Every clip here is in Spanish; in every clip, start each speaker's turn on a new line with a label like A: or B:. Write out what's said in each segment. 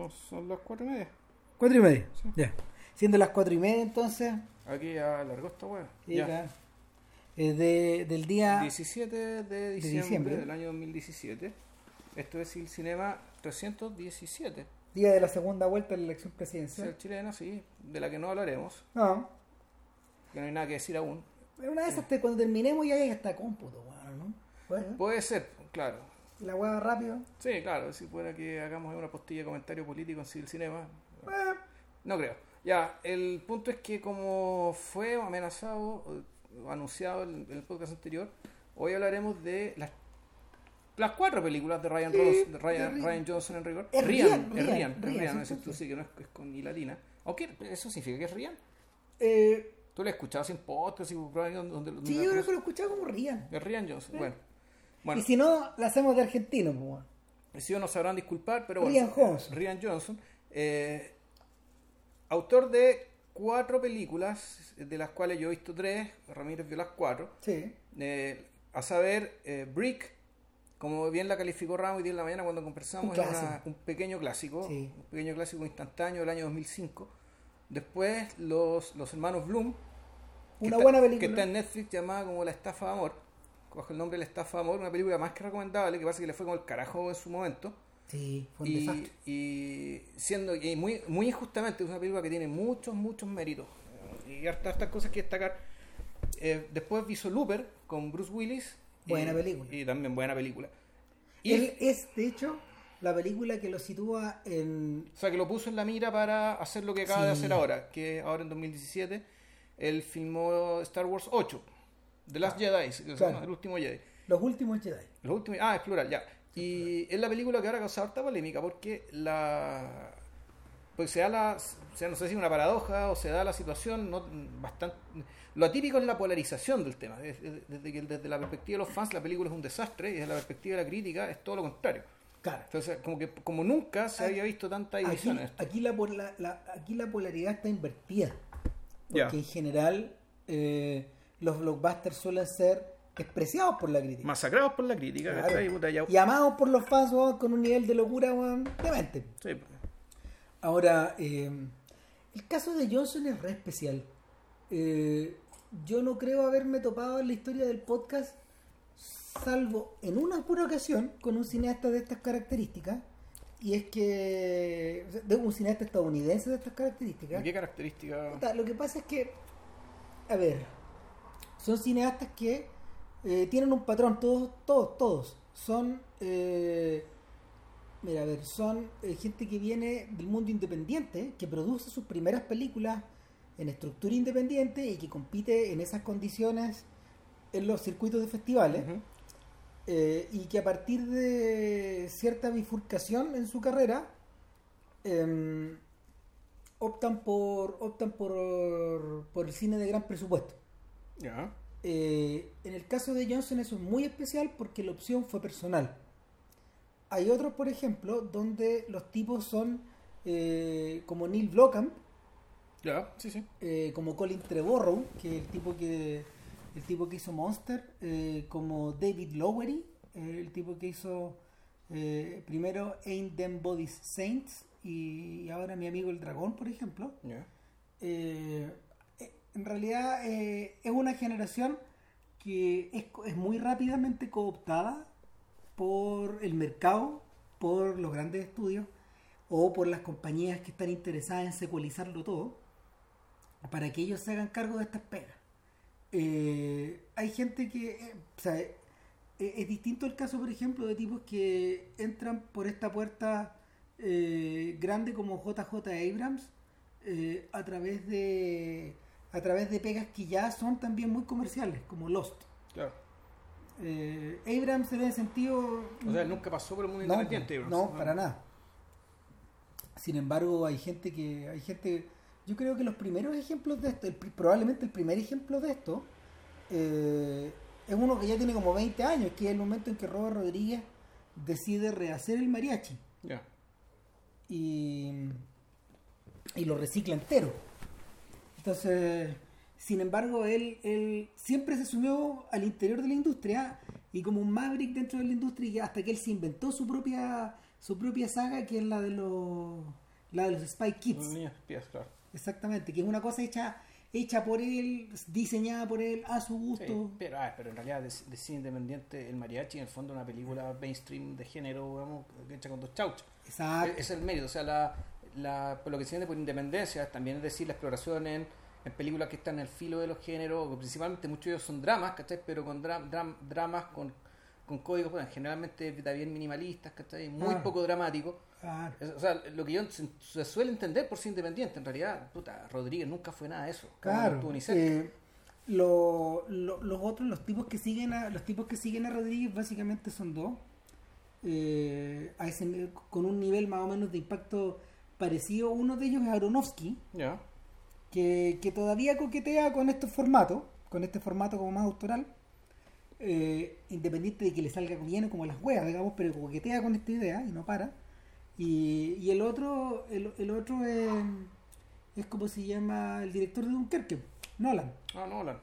A: No, son las cuatro y media.
B: Cuatro y media.
A: Sí.
B: Ya. Siendo las cuatro y media entonces.
A: Aquí ya largó esta weá. Ya.
B: eh, de- del día
A: 17 de diciembre,
B: diciembre.
A: del año 2017. Esto es el cinema 317.
B: día de la segunda vuelta de la elección presidencial.
A: chilena, sí, de la que no hablaremos,
B: No.
A: que no hay nada que decir aún.
B: Una de esas te- cuando terminemos ya hasta cómputo, weón, ¿no? Bueno,
A: Puede ser, claro.
B: La hueá rápido.
A: Sí, claro, si fuera que hagamos una postilla de comentario político en Civil Cinema.
B: Eh,
A: No creo. Ya, el punto es que como fue amenazado o anunciado en en el podcast anterior, hoy hablaremos de las, las cuatro películas de Ryan, de Ryan,
B: de.
A: Ryan Johnson en rigor.
B: Es
A: Rian, es
B: Rian,
A: Rian, es tú sí que no es, es con I latina. Aunque eso significa que es Rian.
B: eh,
A: Tú lo has escuchado sin podcast y donde, donde
B: sí, yo creo que lo he escuchado como Rian.
A: es Rian Johnson. Bueno, bueno
B: Y si no, la hacemos de argentino, pues,
A: si no sabrán disculpar, pero bueno.
B: Rian Johnson.
A: Rian Johnson, eh, autor de cuatro películas, de las cuales yo he visto tres, Ramírez vio las cuatro,
B: Sí.
A: eh, a saber, eh, Brick, como bien la calificó Ramos hoy día en la mañana cuando conversamos,
B: Un clásico.
A: un pequeño clásico,
B: Sí.
A: un pequeño clásico instantáneo del año 2005. Después, los, los hermanos Bloom, que
B: Una
A: está-
B: buena
A: que
B: película.
A: está en Netflix llamada como La Estafa de Amor, bajo el nombre de La Estafa de Amor, una película más que recomendable, que pasa que le fue como el carajo en su momento.
B: Sí, fue un
A: Y,
B: desastre.
A: y siendo y muy muy injustamente es una película que tiene muchos muchos méritos y hartas hartas cosas que destacar Eh, después hizo Looper con Bruce Willis y-
B: Buena película.
A: y también buena película y
B: Él es, de hecho, la película que lo sitúa en.
A: o sea que lo puso en la mira para hacer lo que acaba de hacer ahora que ahora en 2017 él filmó Star Wars 8 The Last Jedi se
B: Claro.
A: llama, el último Jedi
B: Los últimos Jedi.
A: Los últimos, ah, es plural, ya. Y es la película que ahora causa harta polémica porque la. Pues se da la. O sea, no sé si una paradoja o se da la situación no bastante. Lo atípico es la polarización del tema. Es- es- Desde, que, desde la perspectiva de los fans, la película es un desastre y desde la perspectiva de la crítica es todo lo contrario.
B: Claro.
A: Entonces, como que como nunca se había visto tanta
B: Aquí,
A: división en esto.
B: aquí, la, la- la- aquí la polaridad está invertida. Porque en general eh, los blockbusters suelen ser despreciados por la crítica.
A: Masacrados por la crítica,
B: Claro.
A: ¿cachai? Puta, ya-
B: Y amados por los fans con un nivel de locura demente.
A: Sí.
B: Ahora, eh, el caso de Johnson es re especial. Eh, yo no creo haberme topado en la historia del podcast, salvo en una pura ocasión, con un cineasta de estas características. Y es que. de un cineasta estadounidense de estas características.
A: ¿Qué característica?
B: Puta, Lo que pasa es que. A ver. Son cineastas que eh, tienen un patrón, todos, todos, todos. Son. eh, mira, a ver, son eh, gente que viene del mundo independiente, que produce sus primeras películas en estructura independiente y que compite en esas condiciones en los circuitos de festivales. Eh, y que a partir de cierta bifurcación en su carrera em, optan por optan por, por el cine de gran presupuesto. Eh, en el caso de Johnson eso es muy especial porque la opción fue personal. Hay otros, por ejemplo, donde los tipos son eh, como Neil
A: sí, sí.
B: eh, como Colin Trevorrow, que es el tipo que el tipo que hizo Monster, como David Lowery, el tipo que hizo primero Ain't Them Bodies Saints y ahora mi amigo el dragón, por ejemplo.
A: Ya.
B: En realidad eh, es una generación que es, es muy rápidamente cooptada por el mercado, por los grandes estudios o por las compañías que están interesadas en secualizarlo todo para que ellos se hagan cargo de estas pegas. Eh, hay gente que, sea, eh, es distinto el caso, por ejemplo, de tipos que entran por esta puerta grande como JJ Abrams a través de a través de pegas que ya son también muy comerciales, como Lost.
A: Claro.
B: Eh, Abrams en ese sentido
A: O sea, nunca pasó por el mundo
B: no,
A: independiente. Abrams.
B: no, para nada. Sin embargo, hay gente que hay gente yo creo que los primeros ejemplos de esto, el probablemente el primer ejemplo de esto eh, es uno que ya tiene como 20 años, que es el momento en que Robert Rodríguez decide rehacer el mariachi
A: Ya.
B: y, y lo recicla entero. Entonces, sin embargo, él, él siempre se subió al interior de la industria y como un maverick dentro de la industria y hasta que él se inventó su propia su propia saga que es la de los la de los Spy Kids.
A: Los niños espías, claro.
B: Exactamente, que es una cosa hecha hecha por él, diseñada por él a su gusto.
A: Sí, pero, ah, pero en realidad de, de cine independiente, el mariachi en el fondo es una película mainstream de género, vamos, hecha con dos chauchas.
B: Exacto.
A: Es, es el mérito, o sea, la, la, por lo que se entiende por independencia, también es decir, la exploración en, en películas que están en el filo de los géneros, principalmente muchos de ellos son dramas, ¿cachai? Pero con dra- dram- dramas con, con códigos, bueno, generalmente bien minimalistas, ¿cachai? Muy poco. Es- O sea, lo que yo se, se suele entender por ser independiente, en realidad, puta, Rodríguez nunca fue nada de eso. No
B: Claro.
A: cerca.
B: eh, lo- lo- los otros, los tipos que siguen a, los tipos que siguen a Rodríguez básicamente son dos. eh, a ese con un nivel más o menos de impacto parecido. Uno de ellos es Aronofsky, que, que todavía coquetea con estos formatos, con este formato como más autoral, eh, independiente de que le salga bien o como las huevas, digamos, pero coquetea con esta idea y no para. Y, y el otro, el, el otro es, es como se llama el director de Dunkerque, Nolan,
A: Ah, Nolan.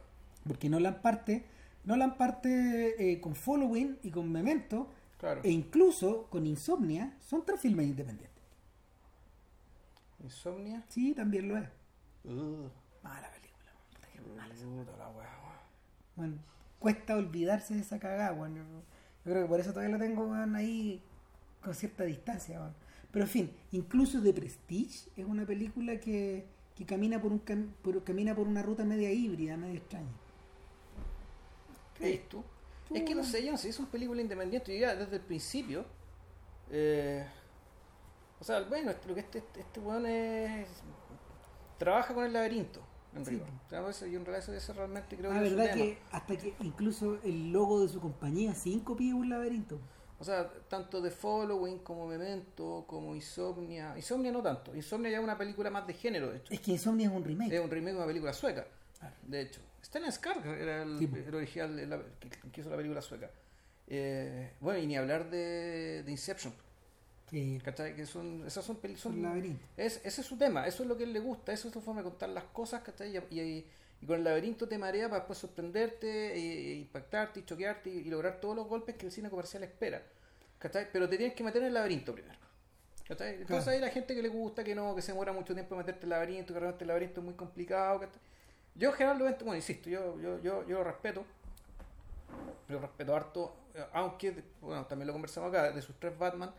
B: porque Nolan parte, Nolan parte eh, con Following y con Memento,
A: Claro.
B: e incluso con Insomnia, son tres filmes independientes.
A: Insomnia.
B: Sí, también lo es.
A: Uh,
B: Mala película. puta que mala.
A: la wea, wea.
B: Bueno, cuesta olvidarse de esa cagada, weón. Yo, yo creo que por eso todavía la tengo weón, ahí con cierta distancia. weón. Pero en fin, incluso The Prestige es una película que, que camina por un cam- por- camina por una ruta media híbrida, medio extraña.
A: ¿Crees tú?
B: Tú,
A: Es que no sé, yo no sé, es una película independiente. Yo ya desde el principio. eh, o sea, bueno, lo que este, este, este weón es. Trabaja con el laberinto, en
B: Sí.
A: rigor. O sea, eso- yo en realidad eso, realmente creo
B: La
A: que es su
B: verdad
A: tema.
B: que hasta que incluso el logo de su compañía, cinco pide un laberinto.
A: O sea, tanto The Following como Memento, como Insomnia. Insomnia no tanto. Insomnia ya es una película más de género, de hecho.
B: Es que Insomnia es un remake.
A: Es un remake de una película sueca, de hecho. Stellan Skarsgård era el,
B: Sí,
A: el original la- que, que hizo la película sueca. Eh, bueno, y ni hablar de, de Inception, ¿cachai? Que son, esas son películas... Es, ese es su tema, eso es lo que él le gusta, eso es su forma de contar las cosas, ¿cachai? Y, y- y con el laberinto te marea para después sorprenderte, e, e impactarte y choquearte y, y lograr todos los golpes que el cine comercial espera, ¿cachai? Pero te tienes que meter en el laberinto primero. ¿cachai? Entonces
B: Claro.
A: hay la gente que le gusta, que no, que se demora mucho tiempo en meterte en el laberinto, que realmente el laberinto es muy complicado. ¿cachai? Yo generalmente, bueno, insisto, yo, yo, yo, yo lo respeto, lo respeto harto, eh, aunque, bueno, también lo conversamos acá, de sus tres Batman,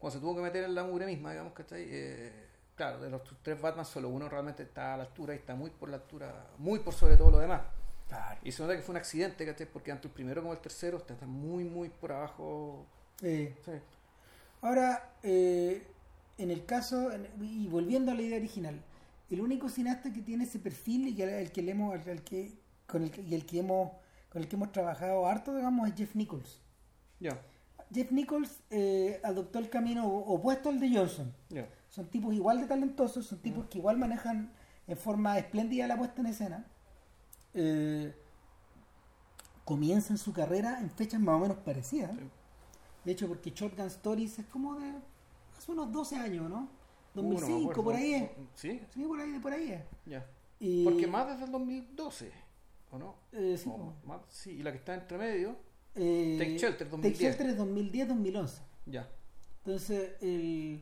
A: cuando se tuvo que meter en la mugre misma, digamos, ¿cachai? Eh, claro, de los tres Batman, solo uno realmente está a la altura y está muy por la altura, muy por sobre todo lo demás.
B: Claro.
A: Y se nota que fue un accidente, ¿cachai? Porque tanto el primero como el tercero están muy, muy por abajo. Sí.
B: Ahora, eh, en el caso, y volviendo a la idea original, el único cineasta que tiene ese perfil y que el que le hemos, que, con el y el que hemos, con el que hemos trabajado harto, digamos, es Jeff Nichols.
A: Ya,
B: Jeff Nichols eh, adoptó el camino opuesto al de Johnson.
A: ya.
B: Son tipos igual de talentosos, son tipos que igual manejan en forma espléndida la puesta en escena. Eh, comienzan su carrera en fechas más o menos parecidas.
A: Sí.
B: De hecho, porque Shotgun Stories es como de hace unos 12 años, ¿no?
A: Uh, no
B: 2005,
A: acuerdo.
B: por ahí es.
A: Sí,
B: Sí, por ahí, por ahí es.
A: ya.
B: Y,
A: Porque más desde el 2012, ¿o no?
B: eh, sí,
A: O
B: po.
A: más- sí, y la que está entre medio,
B: Eh,
A: Take Shelter,
B: Take
A: 2010.
B: Shelter es 2010-2011.
A: ya.
B: Entonces, el,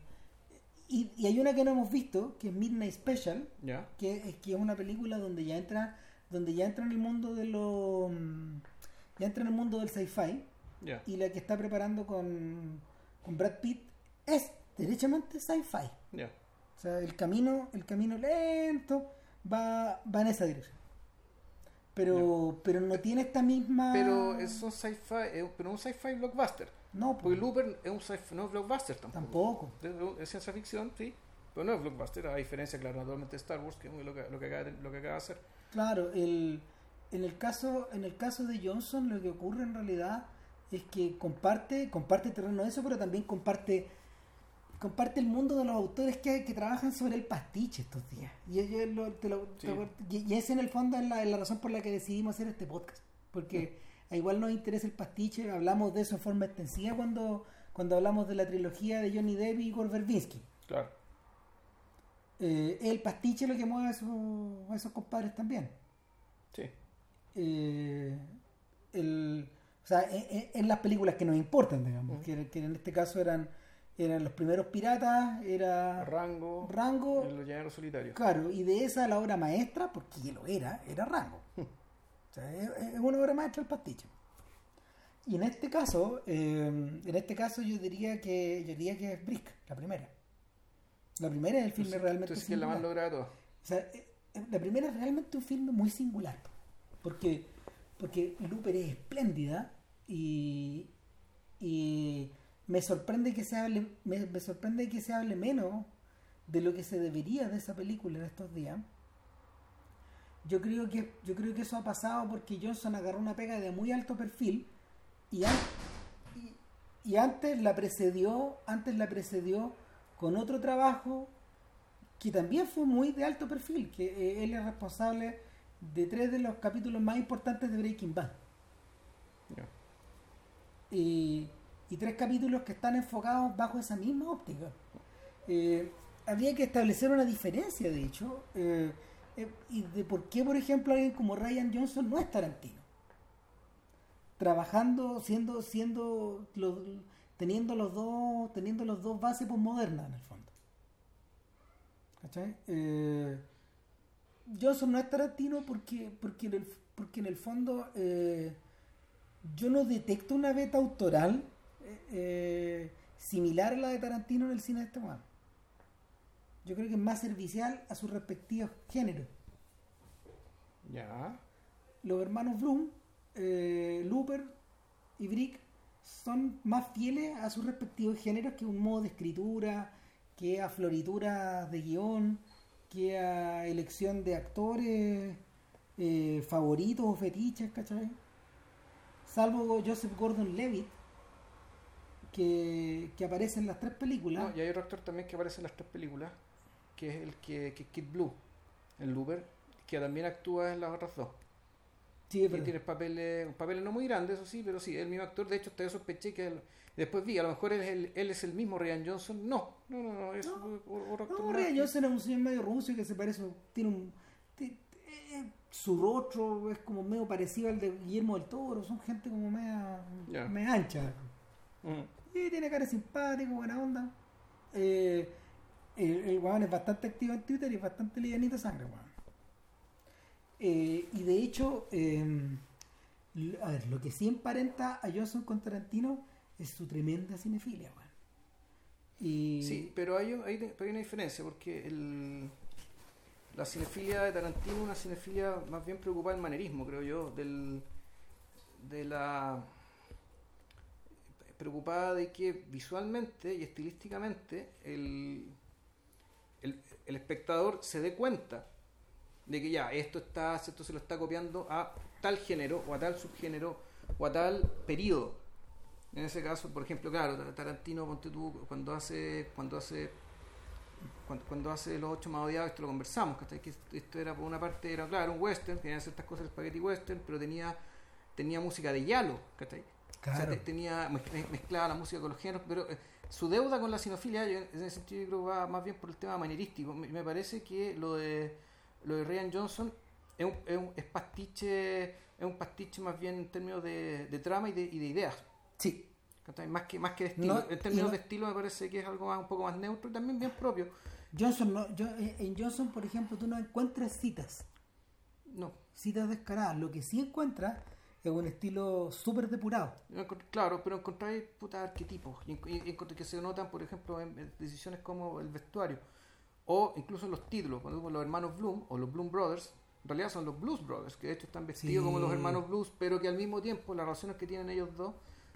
B: y, y hay una que no hemos visto, que es Midnight Special,
A: Ya,
B: que es que es una película donde ya entra donde ya entra en el mundo de lo ya entra en el mundo del sci-fi
A: ya.
B: y la que está preparando con, con Brad Pitt es derechamente sci-fi
A: Ya.
B: o sea el camino el camino lento va va en esa dirección pero pero no tiene esta misma
A: Pero es un sci-fi, pero un sci-fi blockbuster.
B: no
A: Porque Looper es un sci-fi, no es blockbuster tampoco.
B: tampoco
A: Es, ciencia ficción, sí, pero no es blockbuster, a diferencia, claro, naturalmente de Star Wars, que es lo que, lo que, acaba, de- lo que acaba de hacer.
B: Claro, el, en el caso en el caso de Johnson lo que ocurre en realidad es que comparte comparte terreno de eso, pero también comparte comparte el mundo de los autores que, que trabajan sobre el pastiche estos días. Y, yo lo- te lo-
A: Sí.
B: te- y- y ese en el fondo es la, es la razón por la que decidimos hacer este podcast. Porque a igual nos interesa el pastiche, hablamos de eso en forma extensiva cuando, cuando hablamos de la trilogía de Johnny Depp y Igor Verbinski.
A: Claro.
B: Eh, el pastiche lo que mueve a esos, a esos compadres también.
A: Sí.
B: eh, el, o sea, en, en- en las películas que nos importan, digamos, que, que en este caso eran eran los primeros piratas, era
A: Rango,
B: Rango,
A: en los llaneros solitarios.
B: claro, y de esa la obra maestra, porque lo era, era Rango. O sea, es, una obra maestra el pastiche. Y en este caso, eh, en este caso yo diría que yo diría que es Brick, la primera. La primera es el filme realmente
A: Entonces, que es la más
B: singular.
A: lograda.
B: O sea, eh, eh, la primera es realmente un filme muy singular. Porque, porque Looper es espléndida y, y me sorprende que se hable, me, me sorprende que se hable menos de lo que se debería de esa película en estos días. Yo creo que, yo creo que eso ha pasado porque Johnson agarró una pega de muy alto perfil y, an- y, y antes la precedió, antes la precedió con otro trabajo que también fue muy de alto perfil, que eh, él es responsable de tres de los capítulos más importantes de Breaking Bad. Y, y tres capítulos que están enfocados bajo esa misma óptica. Eh, habría que establecer una diferencia, de hecho, eh, eh, y de por qué, por ejemplo, alguien como Ryan Johnson no es Tarantino. Trabajando, siendo, siendo, teniendo los dos, teniendo los dos bases postmodernas en el fondo. ¿Cachai? Eh, Johnson no es Tarantino porque, porque, en, el, porque en el fondo yo no detecto una beta autoral eh, similar a la de Tarantino en el cine de este momento. Yo creo que es más servicial a sus respectivos géneros.
A: Ya.
B: Los hermanos Bloom, eh, Looper y Brick son más fieles a sus respectivos géneros que un modo de escritura, que a florituras de guion, que a elección de actores eh, favoritos o fetiches, ¿cachai? Salvo Joseph Gordon Levitt, que, que aparece en las tres películas.
A: No, y hay otro actor también que aparece en las tres películas, que es el que, que Kid Blue, el Looper, que también actúa en las otras dos.
B: Sí, es
A: tiene papeles, papeles no muy grandes, eso sí, pero sí, el mismo actor. De hecho, hasta yo sospeché que él- después vi, a lo mejor él es el, él es el mismo Ryan Johnson. No, no, no, no, es
B: No.
A: otro actor.
B: No. Ryan Johnson es un señor medio ruso que se parece, tiene un... eh, su rostro es como medio parecido al de Guillermo del Toro, son gente como media,
A: Ya.
B: media ancha.
A: Mm.
B: Y tiene cara simpático, buena onda. Eh, el, el es bastante activo en Twitter y es bastante livianito sangre, weón. Eh, y de hecho, l- a ver, lo que sí emparenta a Johnson con Tarantino es su tremenda cinefilia, weón.
A: Sí, pero hay, una diferencia, porque la cinefilia de Tarantino es una cinefilia más bien preocupada del manerismo, creo yo, del, de la preocupada de que visualmente y estilísticamente el, el, el espectador se dé cuenta de que ya esto está esto se lo está copiando a tal género o a tal subgénero o a tal periodo en ese caso por ejemplo claro Tarantino cuando hace cuando hace cuando, hace los ocho más odiados esto lo conversamos ¿cachai? que esto era por una parte era claro un western tenía ciertas cosas de spaghetti western pero tenía tenía música de Yalo ¿cachai? O sea, tenía mezc- mezclaba la música con los géneros, pero eh, su deuda con la sinofilia, yo, en ese sentido, yo creo que va más bien por el tema manierístico. Me, parece que lo de lo de Ryan Johnson es un, es un- es pastiche, es un pastiche más bien en términos de, de trama y de, y de ideas.
B: sí.
A: Más que, más que de estilo.
B: No,
A: en términos
B: no-
A: de estilo me parece que es algo más, un poco más neutro y también bien propio.
B: Johnson no, yo, eh, en Johnson, por ejemplo, tú no encuentras citas,
A: No,
B: citas descaradas. Lo que sí encuentras es un estilo súper depurado.
A: Claro, pero encontráis puta arquetipos y, y que se notan, por ejemplo, en, en decisiones como el vestuario o incluso en los títulos, cuando vemos los hermanos Bloom o los Bloom Brothers, en realidad son los Blues Brothers, que de hecho están vestidos
B: Sí.
A: como los hermanos Blues, pero que al mismo tiempo las relaciones que tienen ellos dos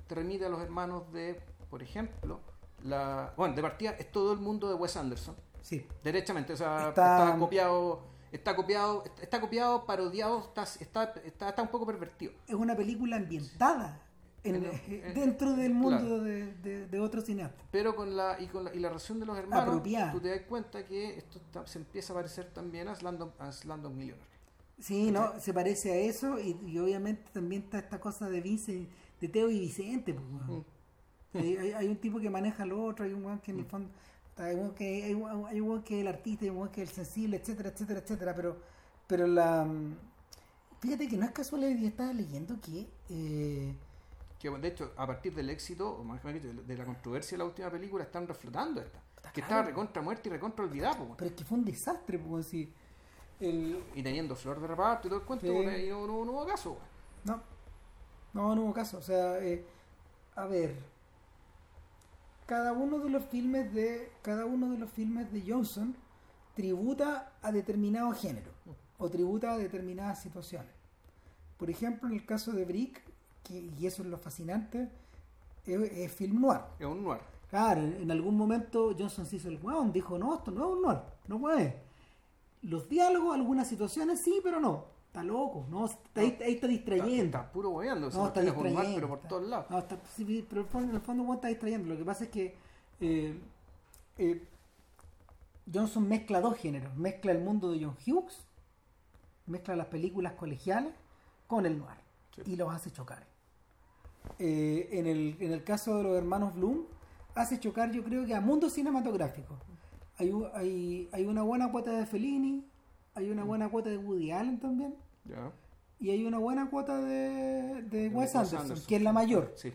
A: te remite a los hermanos de, por ejemplo, la bueno, de partida es todo el mundo de Wes Anderson,
B: Sí,
A: derechamente, o sea,
B: Está-
A: está, copiado, está copiado, está copiado, parodiado, está, está, está, está un poco pervertido.
B: es una película ambientada en-
A: En-
B: eh,
A: en-
B: dentro del mundo
A: claro.
B: de, de, de otro cineasta.
A: Pero con la y con la, y la relación de los hermanos,
B: Apropiada.
A: tú te das cuenta que esto se empieza a parecer también a Slumdog, a Slumdog Millionaire.
B: Sí, no, se parece a eso y, y obviamente también está esta cosa de Vince, de Teo y Vicente. pues.
A: Mm.
B: Hay, hay- hay un tipo que maneja al otro, hay un weón que en el fondo, hay un que, hay un, hay un que es el artista, hay un que es el sensible, etcétera, etcétera, etcétera, pero, pero la... Fíjate que no es casual, yo estaba leyendo que, eh,
A: Que de hecho, a partir del éxito, o más bien dicho, de la controversia de la última película, están reflotando esta. que
B: claro.
A: estaba recontra muerta y recontra olvidada, weón.
B: Pero es que fue un desastre, pues el,
A: Y teniendo flor de reparto y todo el cuento, y no, no, no hubo caso.
B: No, no, no hubo caso. O sea, eh, a ver, cada uno de los filmes de cada uno de los filmes de Johnson tributa a determinado género o tributa a determinadas situaciones. Por ejemplo, en el caso de Brick, que, y eso es lo fascinante, es, es film noir.
A: Es un noir.
B: Claro, en algún momento Johnson se hizo el weón, dijo, no, esto no es un noir, no puede. Los diálogos, algunas situaciones sí, pero no. Está loco, no, está, ahí, ahí está distrayendo.
A: Está puro weando,
B: No, está distrayendo.
A: pero por
B: está-
A: todos lados.
B: No, está- sí, pero en el fondo- está distrayendo. Lo que pasa es que eh, eh, Johnson mezcla dos géneros. Mezcla el mundo de John Hughes, mezcla las películas colegiales con el noir
A: Sí.
B: y los hace chocar. Eh, en, el, en el caso de los hermanos Bloom, hace chocar yo creo que a mundo cinematográfico. Hay, hay, hay una buena cuota de Fellini, hay una buena cuota de Woody Allen también.
A: Ya.
B: Y hay una buena cuota de, de Wes Anderson,
A: Anderson.
B: que es la mayor
A: Sí.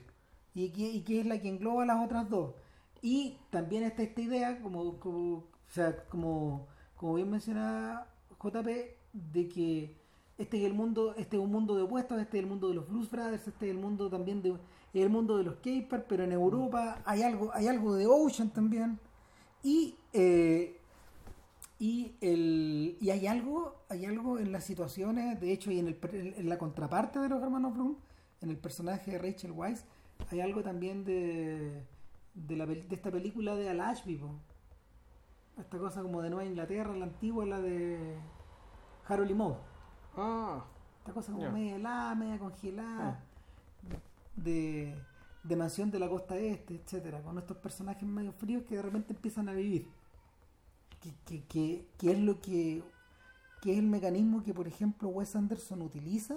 B: y que, y que es la que engloba las otras dos. Y también está esta idea, como, como, o sea, como, como bien mencionaba JP, de que este es el mundo, este es un mundo de opuestos, este es el mundo de los Blues Brothers, este es el mundo también de el mundo de los Caper, pero en Europa hay algo, hay algo de Ocean también. Y eh, y el y hay algo hay algo en las situaciones de hecho y en, el, en la contraparte de los hermanos Bloom en el personaje de Rachel Weisz hay algo también de de, la, de esta película de Al Ashby esta cosa como de Nueva Inglaterra la antigua la de Harold y Maude
A: Ah,
B: esta cosa como media helada media congelada
A: Ah.
B: de, de mansión de la costa este etcétera con estos personajes medio fríos que de repente empiezan a vivir que, que, que, que es lo que, que es el mecanismo que por ejemplo Wes Anderson utiliza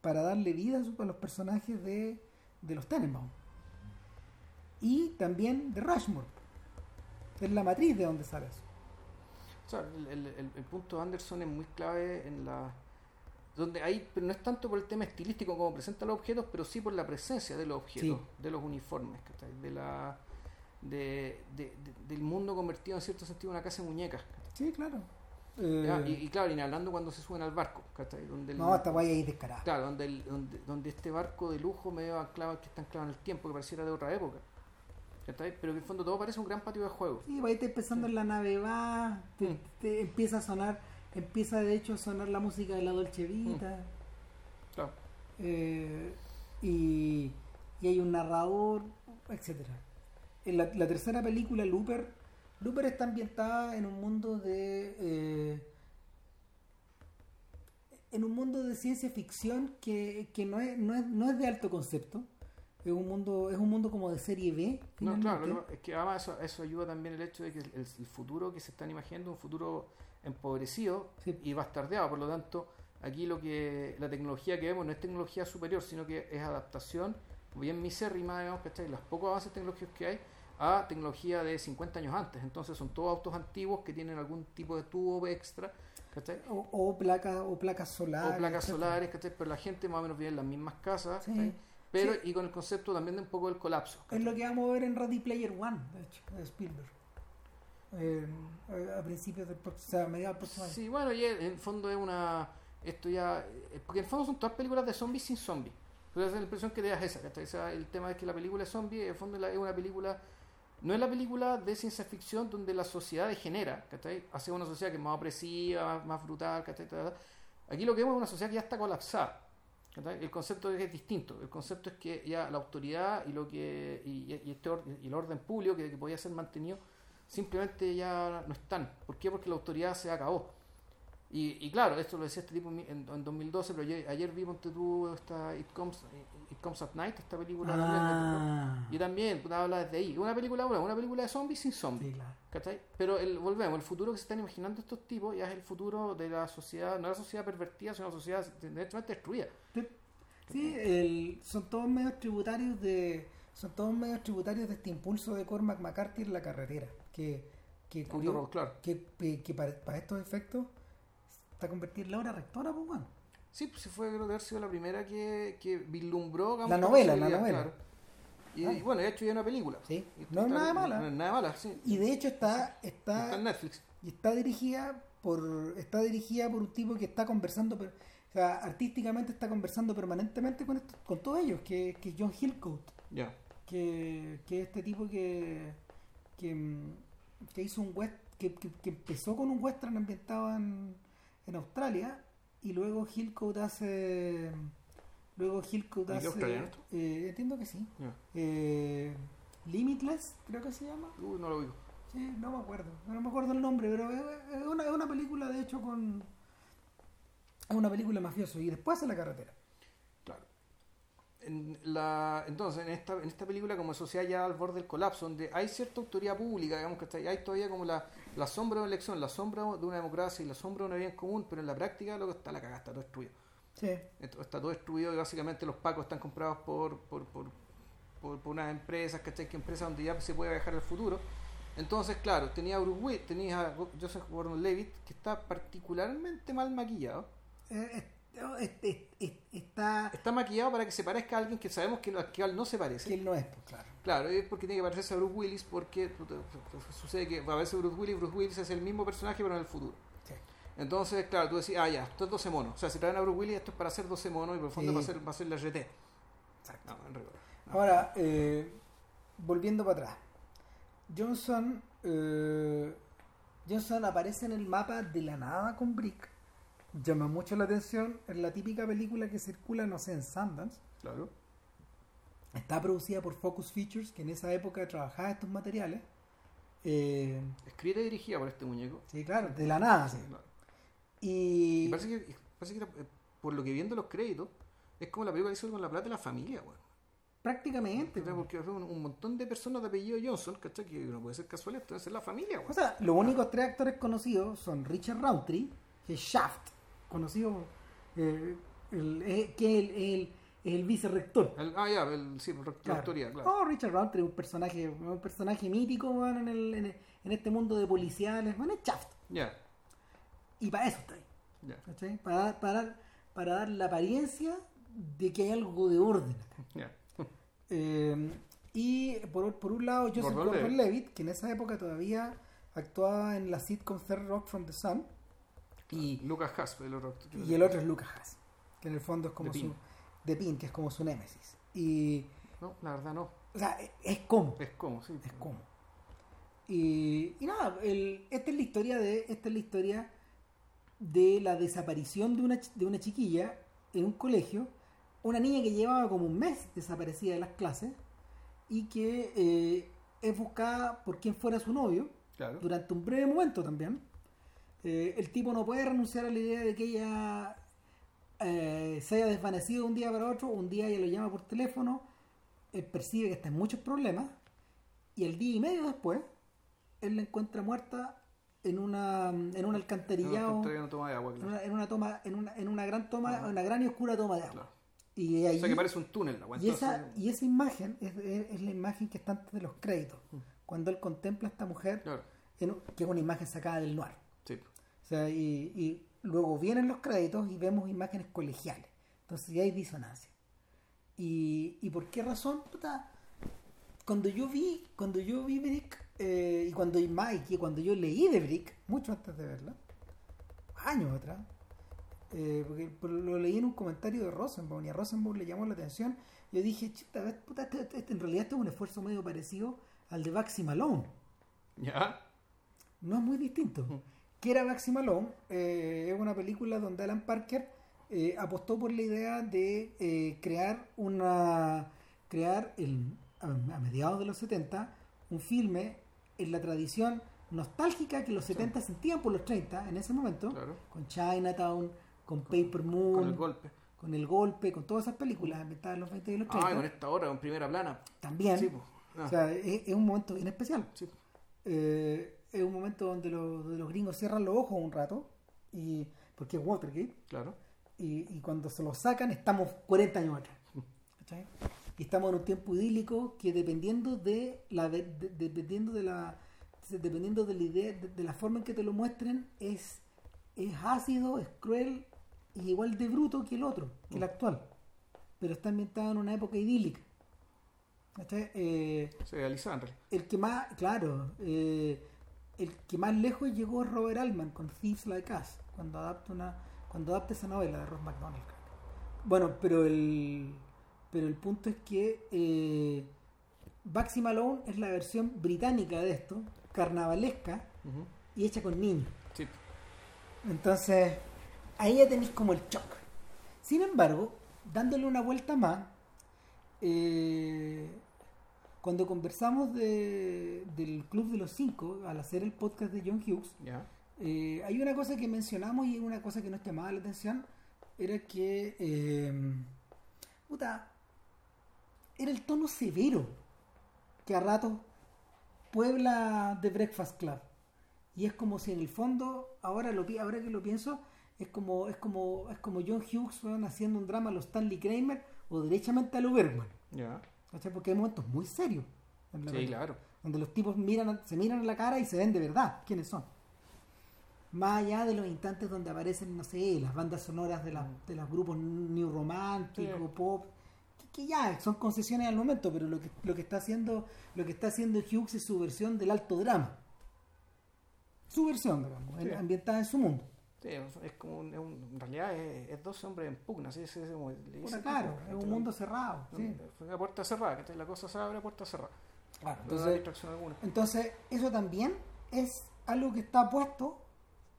B: para darle vida a, los personajes de, de los Tenenbaum. Y también de Rushmore. Es la matriz de donde sale eso.
A: O sea, el, el- el- punto de Anderson es muy clave en la donde hay, pero no es tanto por el tema estilístico como presenta los objetos, pero sí por la presencia de los objetos, de los uniformes, de la de, de- de- del mundo convertido en cierto sentido en una casa de muñecas.
B: sí claro Eh,
A: y, y claro, y hablando cuando se suben al barco. Donde el-
B: no esta guay ahí descarada
A: Claro, donde, el- donde, donde este barco de lujo medio anclado, que está anclado en el tiempo, que pareciera de otra época. Pero que en el fondo todo parece un gran patio de juego.
B: Sí, va a estar empezando en la nave va, te,
A: Mm.
B: te empieza a sonar, empieza de hecho a sonar la música de la Dolce Vita,
A: Claro.
B: eh, y, y hay un narrador, etcétera. En la, la tercera película, Looper, Looper está ambientada en un mundo de eh, en un mundo de ciencia ficción que, que no, es, no, es, no es de alto concepto. Es un mundo, es un mundo como de serie B.
A: No, claro, es que además eso, eso ayuda también el hecho de que el, el futuro que se están imaginando es un futuro empobrecido
B: Sí.
A: y bastardeado. Por lo tanto, aquí lo que la tecnología que vemos no es tecnología superior, sino que es adaptación bien misérrima, digamos, ¿cachai? Los pocos avances tecnológicos que hay a tecnología de 50 años antes. Entonces son todos autos antiguos que tienen algún tipo de tubo extra.
B: O, o placas o placas solares.
A: o placas
B: etcétera.
A: solares, ¿cachai? Pero la gente más o menos vive en las mismas casas, pero
B: sí.
A: y con el concepto también de un poco del colapso.
B: Es lo que vamos a ver en Ready Player One, de hecho, de Spielberg. Eh, a, principios del o sea, a mediados del próximo año.
A: Sí, bueno, y en el fondo es una. Esto ya. eh, Porque en el fondo son todas películas de zombies sin zombies. Pero esa es la impresión que te das esa, ¿cachai? O sea, el tema es que la película es zombie, en el fondo es una película. No es la película de ciencia ficción donde la sociedad degenera, ¿cachai? Hace una sociedad que es más opresiva, más, brutal, ¿cachai? Aquí lo que vemos es una sociedad que ya está colapsada. ¿cachai? El concepto es distinto. El concepto es que ya la autoridad y lo que y, este el orden público que, podía ser mantenido simplemente ya no están. ¿Por qué? Porque la autoridad se acabó. Y, claro, esto lo decía este tipo en, en- en 2012, pero ayer, ayer vi Ponte tú esta It Comes, It Comes at Night, esta película también.
B: Ah,
A: Y también, puta, habla desde ahí. Una película, una película de zombies sin zombies.
B: sí, claro.
A: ¿Cachai? Pero el, volvemos, el futuro que se están imaginando estos tipos ya es el futuro de la sociedad, no la sociedad pervertida, sino la sociedad directamente destruida.
B: Sí, el- son todos medios tributarios de son todos medios tributarios de este impulso de Cormac McCarthy en la carretera, que que,
A: claro.
B: que, que para, para estos efectos está convertida en la hora rectora, pues bueno.
A: Sí, pues sí fue, creo que haber sido la primera que, que vislumbró.
B: La novela, la novela.
A: claro. Y,
B: Ah.
A: y bueno, de hecho ya una película.
B: Sí. No es nada mala.
A: No es nada mala, sí.
B: Y de hecho está,
A: Está
B: está,
A: en Netflix.
B: y está dirigida por está dirigida por un tipo que está conversando o sea, artísticamente está conversando permanentemente con esto- con todos ellos que, que es John Hillcoat
A: Ya.
B: que, que este tipo que que, que hizo un west que, que- que empezó con un western ambientado en, en Australia y luego Hillcoat hace luego Hillcoat
A: ¿Y qué
B: hace
A: australiano esto?
B: eh, entiendo que sí eh, Limitless creo que se llama
A: Uy, no lo digo.
B: Sí, no me acuerdo. No me acuerdo el nombre, pero es, una, es una película, de hecho, con. Es una película mafioso y después en la carretera.
A: Claro. En la, entonces, en esta, en esta película, como sociedad ya al borde del colapso, donde hay cierta autoridad pública, digamos que está, hay todavía como la, la sombra de una elección, la sombra de una democracia y la sombra de una vida en común, pero en la práctica lo que está la cagada, está todo destruido.
B: Sí.
A: Está todo destruido y básicamente los pacos están comprados por, por, por, por, por unas empresas, ¿cachai? Que empresas donde ya se puede viajar al futuro. Entonces, claro, tenía a Willis, tenía a Joseph Gordon-Levitt, que está particularmente mal maquillado.
B: Eh, es- está.
A: Está maquillado para que se parezca a alguien que sabemos que, que él no se parece.
B: Que él no es, pues, claro.
A: Claro, es porque tiene que parecerse a Bruce Willis, porque sucede que va a verse Bruce Willis, Bruce Willis es el mismo personaje, pero en el futuro.
B: Sí.
A: Entonces, claro, tú decís, ah, ya, esto es 12 monos. O sea, si traen a Bruce Willis, esto es para hacer 12 monos y por el fondo
B: Sí.
A: va, a ser, va a ser la RT.
B: Exacto.
A: No, en rigor. No.
B: Ahora, eh, volviendo para atrás. Johnson. eh, Johnson aparece en el mapa de la nada con Brick. Llama mucho la atención. Es la típica película que circula, no sé, en Sundance.
A: Claro.
B: Está producida por Focus Features, que en esa época trabajaba estos materiales. Eh,
A: Escrita y dirigida por este muñeco.
B: sí, claro, de la nada. sí.
A: Claro.
B: Y,
A: Y parece que, parece que eh, por lo que viendo los créditos, es como la película que hizo con la plata de la familia, weón.
B: prácticamente.
A: Porque fue un, un montón de personas de apellido Johnson, ¿cachai? Que no puede ser casual, esto es la familia,
B: O
A: weón.
B: sea, los únicos tres actores conocidos son Richard Roundtree, que es Shaft, conocido, eh, el- eh, que es el, el, el vicerrector.
A: El- ah, ya, el, sí, la
B: Claro. Oh, Richard Roundtree es un personaje, un personaje mítico en, el, en, el- en este mundo de policiales. Bueno, es Shaft.
A: Ya,
B: Y para eso está ahí.
A: ya,
B: ¿cachai? Para, dar- para, para dar la apariencia de que hay algo de orden acá.
A: ya.
B: Eh, y por, por un lado, Joseph
A: Gordon
B: Levitt, que en esa época todavía actuaba en la sitcom Third Rock from the Sun. Y,
A: Lucas Hasp, el otro.
B: y el otro es Lucas Haas, que en el fondo es como su.
A: Pin.
B: De Pin, que es como su némesis. Y.
A: No, la verdad no.
B: O sea, es- como.
A: Es como, sí.
B: Es como. Y, y nada, el, esta es la historia de. Esta es la historia de la desaparición de una, de una chiquilla en un colegio. Una niña que llevaba como un mes desaparecida de las clases y que eh, es buscada por quien fuera su novio
A: Claro.
B: durante un breve momento también. Eh, el tipo no puede renunciar a la idea de que ella eh, se haya desvanecido de un día para otro. Un día ella lo llama por teléfono, él percibe que está en muchos problemas y el día y medio después él la encuentra muerta en una en un alcantarillado,
A: Todavía no toma de agua,
B: en una, en una toma, en una, en una gran toma,
A: Ajá.
B: una gran y oscura toma de agua.
A: Claro.
B: Y ahí,
A: O sea que parece un túnel, la
B: y esa, y esa imagen es, es- es la imagen que está antes de los créditos.
A: Mm.
B: Cuando él contempla a esta mujer,
A: Claro,
B: en que es una imagen sacada del noir.
A: sí.
B: O sea, y, y luego vienen los créditos y vemos imágenes colegiales. Entonces ya hay disonancia. ¿Y, y por qué razón? Puta, cuando yo vi, cuando yo vi Brick, eh, y cuando y Mike, y cuando yo leí de Brick, mucho antes de verla, años atrás, eh, porque por- lo leí en un comentario de Rosenbaum y a Rosenbaum le llamó la atención. Yo dije, chuta, puta, este- este- este- en realidad esto es un esfuerzo medio parecido al de Baxi Malone
A: Ya.
B: no es muy distinto. Que era Malone, eh, es una película donde Alan Parker eh, apostó por la idea de eh, crear una crear el, a, a mediados de los 70 un filme en la tradición nostálgica que los 70 sentían por los 30 en ese momento,
A: Claro.
B: con Chinatown, con Paper Moon,
A: Con el golpe.
B: con El Golpe, con todas esas películas ambientadas en los 20 y los 30.
A: Ah, con esta hora, en primera plana.
B: También.
A: Sí, pues. Ah,
B: O sea, es, es un momento bien especial.
A: sí.
B: Eh, es un momento donde los, donde los gringos cierran los ojos un rato, y porque es Watergate,
A: Claro.
B: y, y cuando se lo sacan estamos 40 años atrás. ¿cachai? Y estamos en un tiempo idílico que dependiendo de la de- de- dependiendo de la dependiendo de la idea de, de la forma en que te lo muestren es es ácido, es cruel es igual de bruto que el otro, que el actual. Pero está ambientado en una época idílica. ¿Cachai? Eh,
A: Se realizaba en realidad.
B: el que más, claro, eh, el que más lejos llegó es Robert Altman con Thieves Like Us, cuando adapta una, cuando adapta esa novela de Ross McDonald. Bueno, pero el, pero el punto es que eh, Baxi Malone es la versión británica de esto, carnavalesca y hecha con niños.
A: Sí.
B: Entonces, ahí ya tenéis como el shock. Sin embargo, dándole una vuelta más, eh, cuando conversamos de- del Club de los Cinco, al hacer el podcast de John Hughes,
A: Ya.
B: eh, hay una cosa que mencionamos y una cosa que nos llamaba la atención, era que, eh, puta, era el tono severo que a ratos puebla The Breakfast Club. Y es como si en el fondo, ahora, lo, ahora que lo pienso, es como, es como, es como John Hughes haciendo un drama a los Stanley Kramer o derechamente a.
A: Ya.
B: ¿Cachai? Porque hay momentos muy serios. en la
A: Sí,
B: película
A: claro.
B: donde los tipos miran, se miran a la cara y se ven de verdad quiénes son. Más allá de los instantes donde aparecen, no sé, las bandas sonoras de, las- de los grupos new romántico,
A: Sí.
B: pop, que, que ya son concesiones al momento, pero lo que, lo que está haciendo, lo que está haciendo Hughes es su versión del alto drama. Su versión, digamos,
A: Sí.
B: ambientada en su mundo.
A: Sí, es como un, es en realidad es, es dos hombres en pugna, así se- se- como dicen,
B: claro, es un mundo cerrado. sí.
A: Una puerta cerrada, que la cosa se abre a puerta cerrada.
B: Claro,
A: No
B: entonces,
A: distracción alguna.
B: Entonces, eso también es algo que está puesto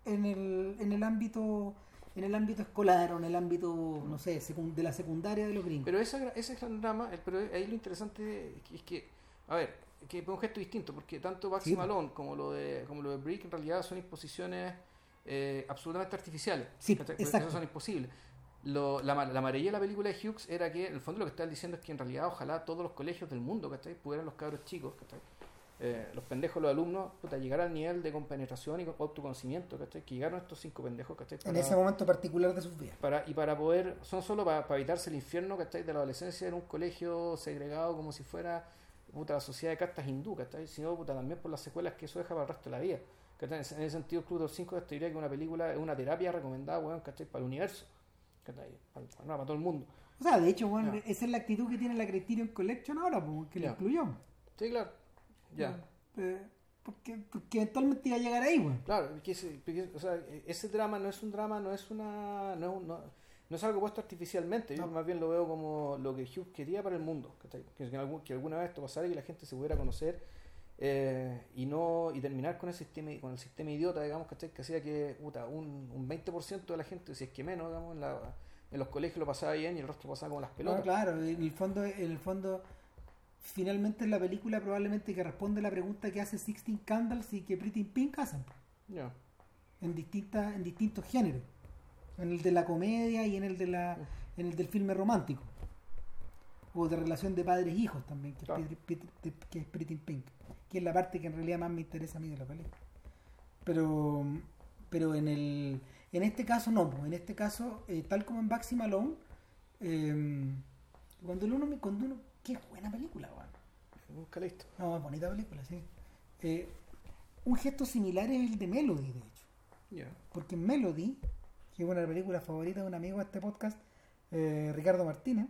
B: en el, en el ámbito en el ámbito escolar o en el ámbito, no sé, de la secundaria de los gringos.
A: Pero esa, ese gran drama, el- pero ahí lo interesante es que, es que, a ver, que es un gesto distinto, porque tanto Baxi
B: Sí.
A: Malone como lo de como lo de Brick en realidad son imposiciones eh, absolutamente artificiales.
B: Sí,
A: ¿cachai? Porque
B: exacto.
A: Eso son imposibles. Lo- la, la maravilla de la película de Hughes era que, en el fondo, lo que estaba diciendo es que en realidad, ojalá todos los colegios del mundo, ¿cachai? Pudieran los cabros chicos, ¿cachai? Eh, los pendejos, los alumnos, puta, llegar al nivel de compenetración y con- autoconocimiento, ¿cachai? Que llegaron estos cinco pendejos, ¿cachai?
B: en
A: Para-
B: ese momento particular de sus vidas.
A: para, y para poder, son solo para, para evitarse el infierno, ¿cachai? De la adolescencia en un colegio segregado como si fuera puta, la sociedad de castas hindú, ¿cachai? Sino puta, también por las secuelas que eso deja para el resto de la vida. En ese en ese sentido, Club de los 5 te diría que una película es una terapia recomendada, weón, ¿cachai? Para el universo, ¿cachai? Para, para- no, para todo el mundo.
B: O sea, de hecho,
A: Ya.
B: esa es la actitud que tiene la Criterion Collection ahora, pues, que lo
A: Ya.
B: incluyó.
A: Sí, claro. Ya.
B: Eh, porque, porque eventualmente iba a llegar ahí, bueno.
A: Claro, porque ese, porque, o sea, ese drama no es un drama, no es una no es, un- no, no es algo puesto artificialmente, yo
B: No.
A: más bien lo veo como lo que Hughes quería para el mundo, ¿cachai? que, que alguna vez esto pasara y que la gente se pudiera conocer eh, y no y terminar con el sistema con el sistema idiota, digamos, ¿cachai? que hacía que puta, un, un 20% de la gente, si es que menos, digamos, en, la- en los colegios lo pasaba bien y el resto lo pasaba como las pelotas.
B: claro, en el fondo, en el fondo, finalmente en la película probablemente que responde la pregunta que hace Sixteen Candles y que Pretty in Pink hacen, en distintas, en distintos géneros. En el de la comedia y en el de la, en el del filme romántico. O de relación de padres e también, que,
A: Claro.
B: es, Pretty, Pretty- que es Pretty in Pink. Que es la parte que en realidad más me interesa a mí de la película. Pero, pero en el, en este caso no, en este caso, eh, tal como en Baxi Malone, eh, cuando uno, me- cuando uno, qué buena película, weón.
A: Nunca listo.
B: No, bonita película, sí. Eh, un gesto similar es el de Melody, de hecho.
A: Ya.
B: Porque Melody, que es una de las películas favoritas de un amigo de este podcast, eh, Ricardo Martínez,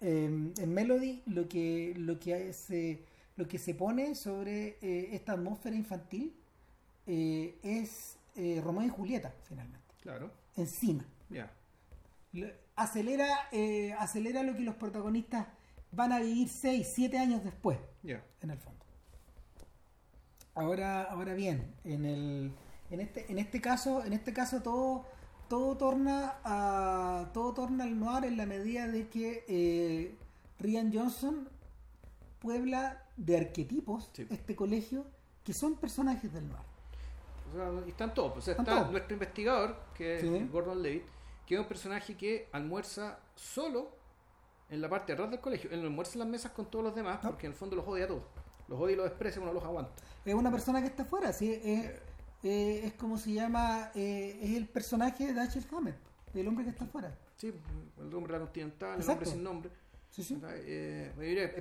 B: eh, en Melody lo que, lo que se, lo que se pone sobre eh, esta atmósfera infantil eh, es eh, Romeo y Julieta, finalmente,
A: Claro.
B: encima.
A: Ya.
B: Le- Acelera, acelera lo que los protagonistas van a vivir 6, 7 años después
A: Ya.
B: en el fondo. Ahora, ahora bien, en el, en este, en este caso, en este caso todo, todo torna a, todo torna al noir en la medida de que eh, Rian Johnson puebla de arquetipos
A: Sí.
B: este colegio que son personajes del noir.
A: O sea, y están todos. O sea,
B: Están
A: está
B: todos.
A: nuestro investigador, que es. Gordon Levitt, que es un personaje que almuerza solo en la parte de atrás del colegio. Él no almuerza en las mesas con todos los demás,
B: No.
A: porque en el fondo los odia a todos. Los odia y los desprecia, uno los aguanta.
B: Es una persona que está afuera, ¿sí? es, eh, es como se llama, eh, es el personaje de Dashiell Hammett, el hombre que está afuera.
A: Sí, el hombre de la continental, el hombre sin nombre.
B: Sí, sí.
A: Eh,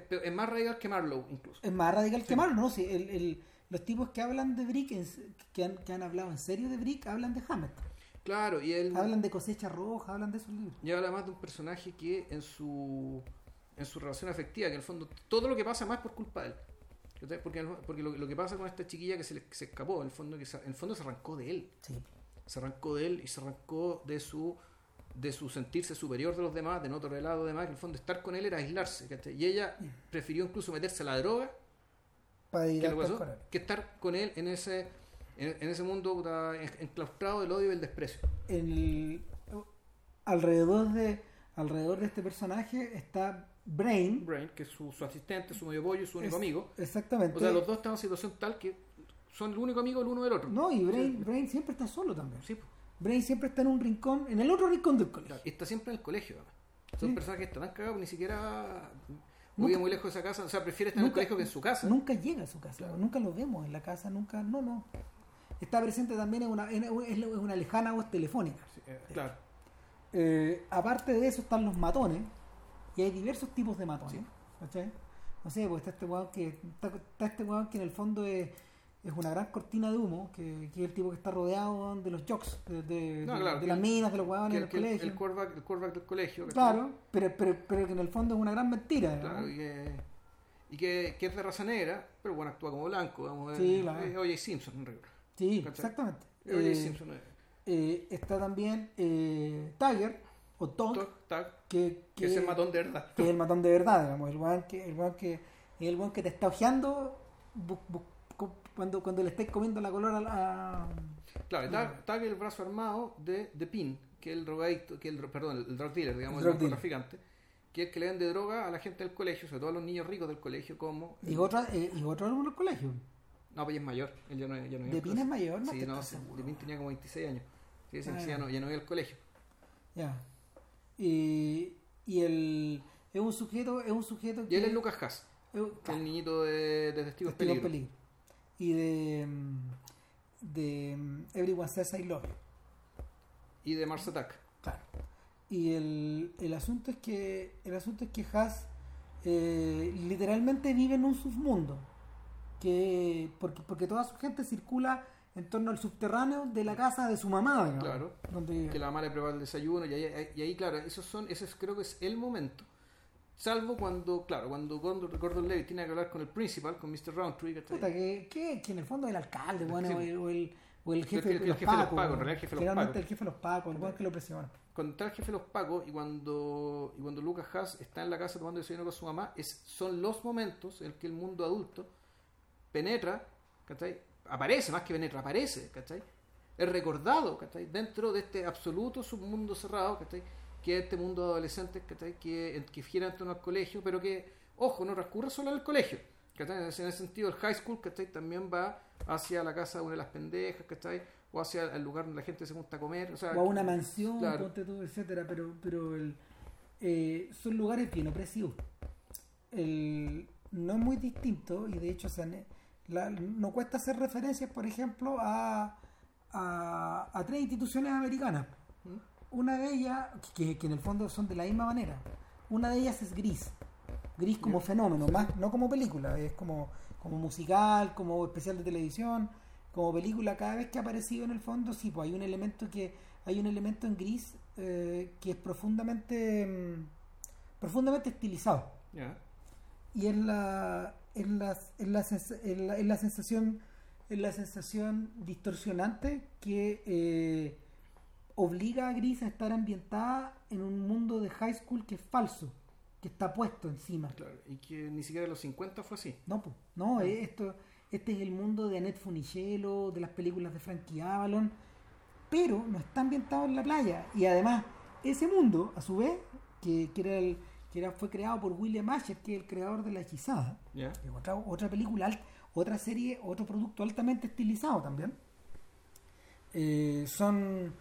A: es, es más radical que Marlowe, incluso.
B: Es más radical que Marlowe, ¿no? Sí, el, el- los tipos que hablan de Brick, que, han, que han hablado en serio de Brick, hablan de Hammett.
A: Claro, y él
B: Hablan de cosecha roja, hablan de esos libros.
A: y habla más de un personaje que en su en su relación afectiva, que en el fondo todo lo que pasa más por culpa de él. Porque, porque lo, lo que pasa con esta chiquilla que se, le, se escapó, en el fondo que se, en el fondo se arrancó de él.
B: Sí.
A: Se arrancó de él y se arrancó de su de su sentirse superior de los demás, de no tolerar a los demás, que en el fondo estar con él era aislarse. ¿cachai? Y ella prefirió incluso meterse a la droga
B: Para ir
A: que,
B: a estar
A: pasó,
B: con él.
A: que estar con él en ese en, en ese mundo enclaustrado del odio y el desprecio.
B: El- alrededor de alrededor de este personaje está Brain.
A: Brain, que es su, su asistente, su medio pollo, su único
B: Es-
A: amigo.
B: Exactamente.
A: O sea, los dos están en una situación tal que son el único amigo el uno del otro.
B: No, y Brain,
A: Sí.
B: Brain siempre está solo también.
A: Sí.
B: Brain siempre está en un rincón, en el otro rincón del colegio.
A: Claro, está siempre en el colegio. además. Son
B: Sí.
A: personas que están tan cagados que ni siquiera vive muy lejos de esa casa. O sea, prefiere estar en el colegio que en su casa.
B: Nunca llega a su casa,
A: Claro.
B: nunca lo vemos en la casa, nunca, no, no. Está presente también en una, en en una lejana voz telefónica.
A: Sí, eh, claro.
B: Eh, aparte de eso están los matones, y hay diversos tipos de matones.
A: Sí.
B: ¿cachai? No sé, pues está este weón que, está, está este weón que en el fondo es, es una gran cortina de humo, que, que es el tipo que está rodeado de los jocks, de, de,
A: No,
B: de-
A: claro,
B: de
A: que
B: las minas, de los weones
A: Que
B: en
A: el,
B: el
A: el-
B: colegio.
A: el quarterback, el quarterback del colegio. ¿cachai?
B: Claro, pero, pero, pero que en el fondo es una gran mentira.
A: Claro,
B: ¿no?
A: y que, y que, que es de raza negra, pero bueno, actúa como blanco. Vamos a ver.
B: Sí, claro.
A: Es O.J. Simpson, en rigor.
B: Sí,
A: ¿cachai?
B: exactamente.
A: Es O.J.
B: Eh,
A: Simpson. eh,
B: eh, está también eh, Tiger, o Tonk, que,
A: que es el matón de verdad.
B: que es el matón de verdad, digamos, el weón que, el weón que, el weón que te está ojeando bu- bu- cu- cuando, cuando le estáis comiendo la color a la...
A: Claro, Tag, Tag es el brazo armado de, de Pin, que es el drogadicto, que el, perdón, el drug dealer, digamos,
B: El
A: el, narcotraficante, que es el que le vende droga a la gente del colegio, sobre todo a los niños ricos del colegio, como...
B: Y otra, eh, y otro en el colegio.
A: No, pues ya es mayor, él ya no, ya no
B: ¿De Pin es mayor? No
A: Sí, no, de Pin tenía como 26 años. Sí,
B: Ah, ya,
A: no, ya no iba al colegio.
B: Ya. Y, y el... Es un sujeto, es un sujeto
A: Y él es Lucas Haas,
B: es-
A: que el niñito de, de Testigos Peligro.
B: Peligro. Y de... De Everyone Says I Love.
A: Y de Mars Attack.
B: Claro. Y el, el asunto es que el asunto es que Haas eh, literalmente vive en un submundo. Que porque, porque toda su gente circula en torno al subterráneo de la casa de su mamá, digamos,
A: Claro.
B: donde
A: que la mamá le prepara el desayuno y ahí, y ahí, claro, esos son, ese es- creo que es el momento. Salvo cuando, claro, cuando Gordon, Gordon Levy tiene que hablar con el principal, con Mr. Roundtree, ¿cachai?
B: puta, que, que, que en el fondo es el alcalde, bueno,
A: Sí.
B: o, el, o el- o el jefe,
A: El- el
B: de los
A: jefe de los
B: pacos,
A: pacos, en realidad el jefe de los
B: Generalmente
A: pacos.
B: el jefe de los pacos, el que lo presiona.
A: Cuando está el jefe de los pacos y cuando, y cuando Lucas Haas está en la casa tomando desayuno con su mamá, es, son los momentos en que el mundo adulto penetra, ¿cachai? Aparece, más que penetra, aparece, ¿cachai? Es recordado, ¿cachai? Dentro de este absoluto submundo cerrado, ¿cachai? Que es este mundo de adolescentes, ¿cachai? Que, que gira en torno al colegio, pero que, ojo, no transcurre solo en el colegio, ¿cachai? En ese, en ese sentido, el high school, ¿cachai? También va hacia la casa de una de las pendejas, ¿cachai? O hacia el lugar donde la gente se junta a comer, o sea...
B: o a una mansión,
A: claro.
B: ponte tú, etcétera, pero, pero el, eh, son lugares bien opresivos. El, no es muy distinto, y de hecho se han- la- no cuesta hacer referencias, por ejemplo, a, a, a tres instituciones americanas. Una de ellas, que, que en el fondo son de la misma manera, una de ellas es Gris. Gris como fenómeno, más no como película, es como, como musical, como especial de televisión, como película, cada vez que ha aparecido en el fondo, sí, pues hay un elemento que, hay un elemento en gris eh, que es profundamente mm, profundamente estilizado. Y es la, es la, es la, es la- es la sensación, es la sensación distorsionante que eh, obliga a Gris a estar ambientada en un mundo de high school que es falso, que está puesto encima.
A: Claro, y que ni siquiera en los 50 fue así.
B: No, pues, no, eh, esto, este es el mundo de Annette Funicello, de las películas de Frankie Avalon, pero no está ambientado en la playa. Y además, ese mundo, a su vez, que, que era el, que era, fue creado por William Asher, que es el creador de La Hechizada, otra, otra película, otra serie, otro producto altamente estilizado también. Eh, son,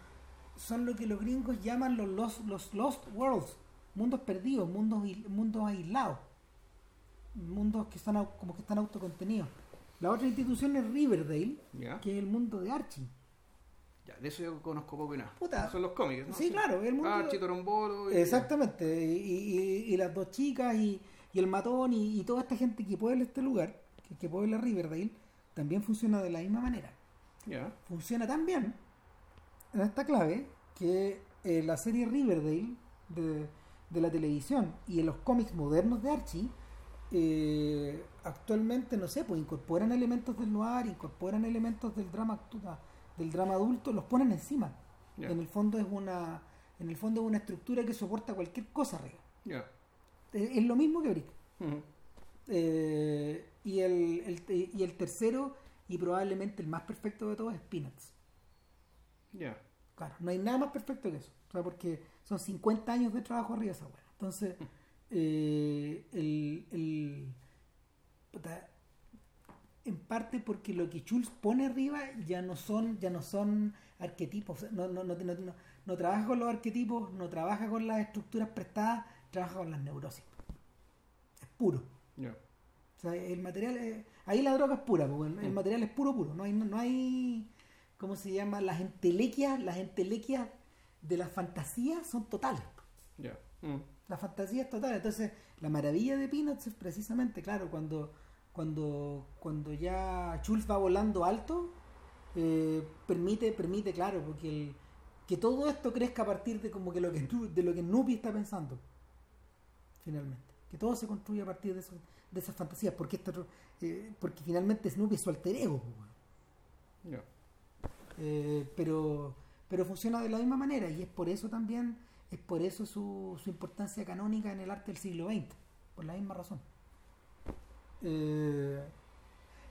B: son lo que los gringos llaman los lost, los lost worlds, mundos perdidos, mundos, mundos aislados, mundos que están como que están autocontenidos. La otra institución es Riverdale, que es el mundo de Archie.
A: Ya, de eso yo conozco poco y nada.
B: Puta.
A: Son los cómics, ¿no?
B: Sí, claro, el mundo-
A: Archie, Torombolo. y-
B: Exactamente, y, y- y las dos chicas y, y el matón y, y toda esta gente que puebla este lugar, que, que puebla Riverdale, también funciona de la misma manera.
A: Ya.
B: Funciona tan bien en esta clave que eh, la serie Riverdale de, de la televisión y en los cómics modernos de Archie eh, actualmente no sé pues incorporan elementos del noir incorporan elementos del drama actu- del drama adulto los ponen encima en el fondo es una en el fondo es una estructura que soporta cualquier cosa arriba es, es lo mismo que Brick. Eh, y, el, el- y el tercero y probablemente el más perfecto de todos es Peanuts
A: Ya.
B: Claro, no hay nada más perfecto que eso. O sea, porque son 50 años de trabajo arriba esa weá. Entonces, eh, el, el- en parte porque lo que Schulz pone arriba ya no son, ya no son arquetipos. No, no, no, no, no- no trabaja con los arquetipos, no trabaja con las estructuras prestadas, trabaja con las neurosis. Es puro.
A: Ya.
B: O sea, el material, es- ahí la droga es pura, pues, el, el
A: Mm.
B: material es puro, puro. No hay, no hay, ¿cómo se llama? Las entelequias, las entelequias de las fantasías son totales.
A: Ya. Mm.
B: La fantasía es total. Entonces, la maravilla de Peanuts es precisamente, claro, cuando, cuando, cuando ya Schultz va volando alto, eh, permite, permite, claro, porque el, que todo esto crezca a partir de como que lo que de lo que Nupi está pensando. Finalmente. Que todo se construye a partir de, eso, de esas fantasías. Porque esto, eh, porque finalmente Snoopy es su alter ego. Eh, pero pero funciona de la misma manera y es por eso también es por eso su, su importancia canónica en el arte del siglo XX por la misma razón Eh,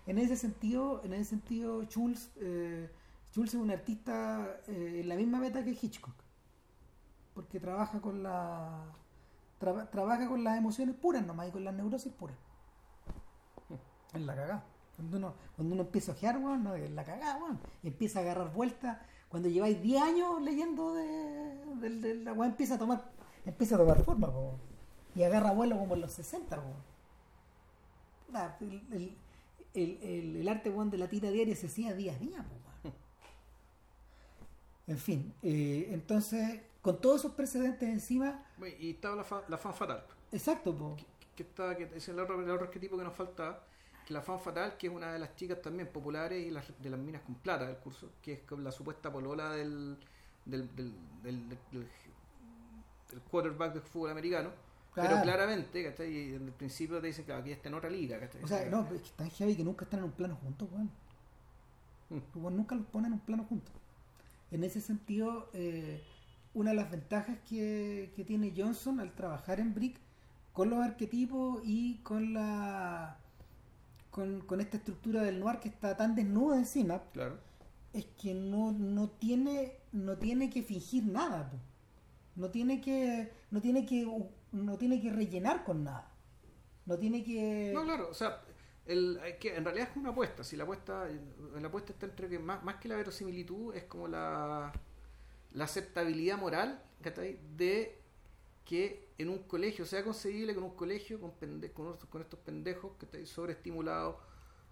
B: en ese sentido en ese sentido Schulz eh, es un artista eh, en la misma meta que Hitchcock porque trabaja con la traba- trabaja con las emociones puras nomás y con las neurosis puras es la cagada. Cuando uno, cuando uno empieza a ojear, weón, no, es la cagada. Y empieza a agarrar vueltas. Cuando lleváis 10 años leyendo de, de- de empieza a tomar, empieza a tomar forma, po. Y agarra vuelo como en los 60, po. Nah, el, el, el, arte weón, de la tira diaria se hacía día a día. En fin, eh, entonces, con todos esos precedentes encima,
A: Bueno, Y estaba la, fa- la fan fatal.
B: exacto, po.
A: que está que es el otro, el otro arquetipo que nos faltaba que la fan fatal que es una de las chicas también populares y las, de las minas con plata del curso que es la supuesta polola del del, del, del, del- del- del quarterback del fútbol americano pero claramente ¿cachai? Y en el principio te dicen que aquí está en otra liga ¿cachai?
B: O sea, no, es que están heavy que nunca están en un plano juntos, weón.
A: Mm.
B: Weón nunca los ponen en un plano juntos. En ese sentido, eh, una de las ventajas que, que tiene Johnson al trabajar en Brick con los arquetipos y con la con, con esta estructura del noir que está tan desnuda encima
A: claro
B: es que no, no tiene no tiene que fingir nada po. no tiene que no tiene que no tiene que rellenar con nada. No tiene que
A: no claro o sea el, que en realidad es una apuesta. Si la apuesta la apuesta está entre que más, más que la verosimilitud es como la la aceptabilidad moral de que en un colegio sea concebible que en un colegio con, pende- con, estos, con pendejos que están sobreestimulados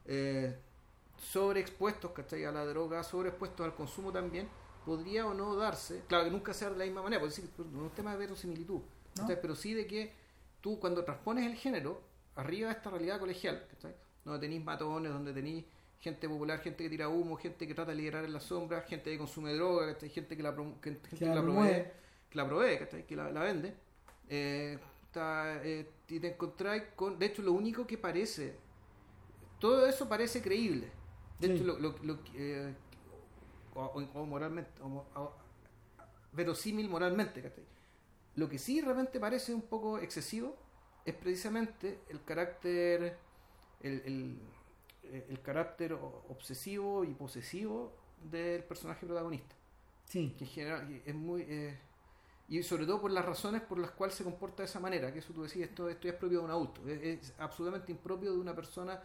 A: eh, sobreexpuestos ¿cachai? a la droga sobreexpuestos al consumo también podría o no darse claro que nunca sea de la misma manera pues, no es un tema de verosimilitud
B: No.
A: ¿cachai? pero sí de que tú cuando transpones el género arriba de esta realidad colegial ¿cachai? donde tenéis matones donde tenéis gente popular, gente que tira humo, gente que trata de liderar en la sombra, gente que consume droga, ¿cachai? gente que la, que, gente que
B: la
A: provee, que la provee, ¿cachai? que la, la vende. Eh, eh, y te encontráis con, de hecho, lo único que parece, todo eso parece creíble. De
B: Sí.
A: hecho, lo, lo, eh, o, moralmente, o mo- o- verosímil moralmente, ¿cachai? Lo que sí realmente parece un poco excesivo es precisamente el carácter, el, el, el carácter obsesivo y posesivo del personaje protagonista
B: sí
A: que en general es muy eh, y sobre todo por las razones por las cuales se comporta de esa manera que eso tú decías esto esto ya es propio de un adulto es, es absolutamente impropio de una persona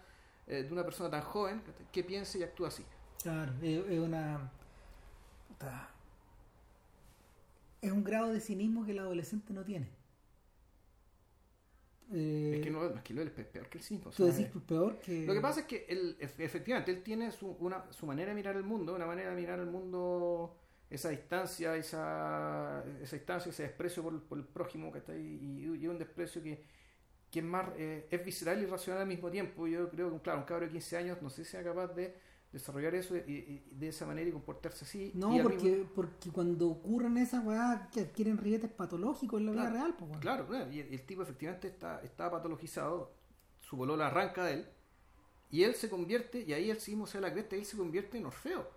A: eh, de una persona tan joven que, piense y actúa así
B: Claro, es una. Es un grado de cinismo que el adolescente no tiene. Eh,
A: es que no es que lo es peor que el cinismo
B: tú decís
A: eh,
B: peor que.
A: lo que pasa es que él, ef- efectivamente él tiene su, una, su manera de mirar el mundo una manera de mirar el mundo esa distancia esa, esa distancia ese desprecio por, por el prójimo que está ahí y, y un desprecio que que es más eh, es visceral y racional al mismo tiempo yo creo que claro un cabro de 15 años no sé si sea capaz de desarrollar eso y, y- y de esa manera y comportarse así.
B: No,
A: y
B: porque,
A: mismo-
B: porque cuando ocurren esas weas que adquieren rietes patológicos en la vida real, pues.
A: Claro, claro, y el, el tipo efectivamente está, está patologizado, su polola arranca de él, y él se convierte, y ahí él sí se la cresta, y él se convierte en Orfeo.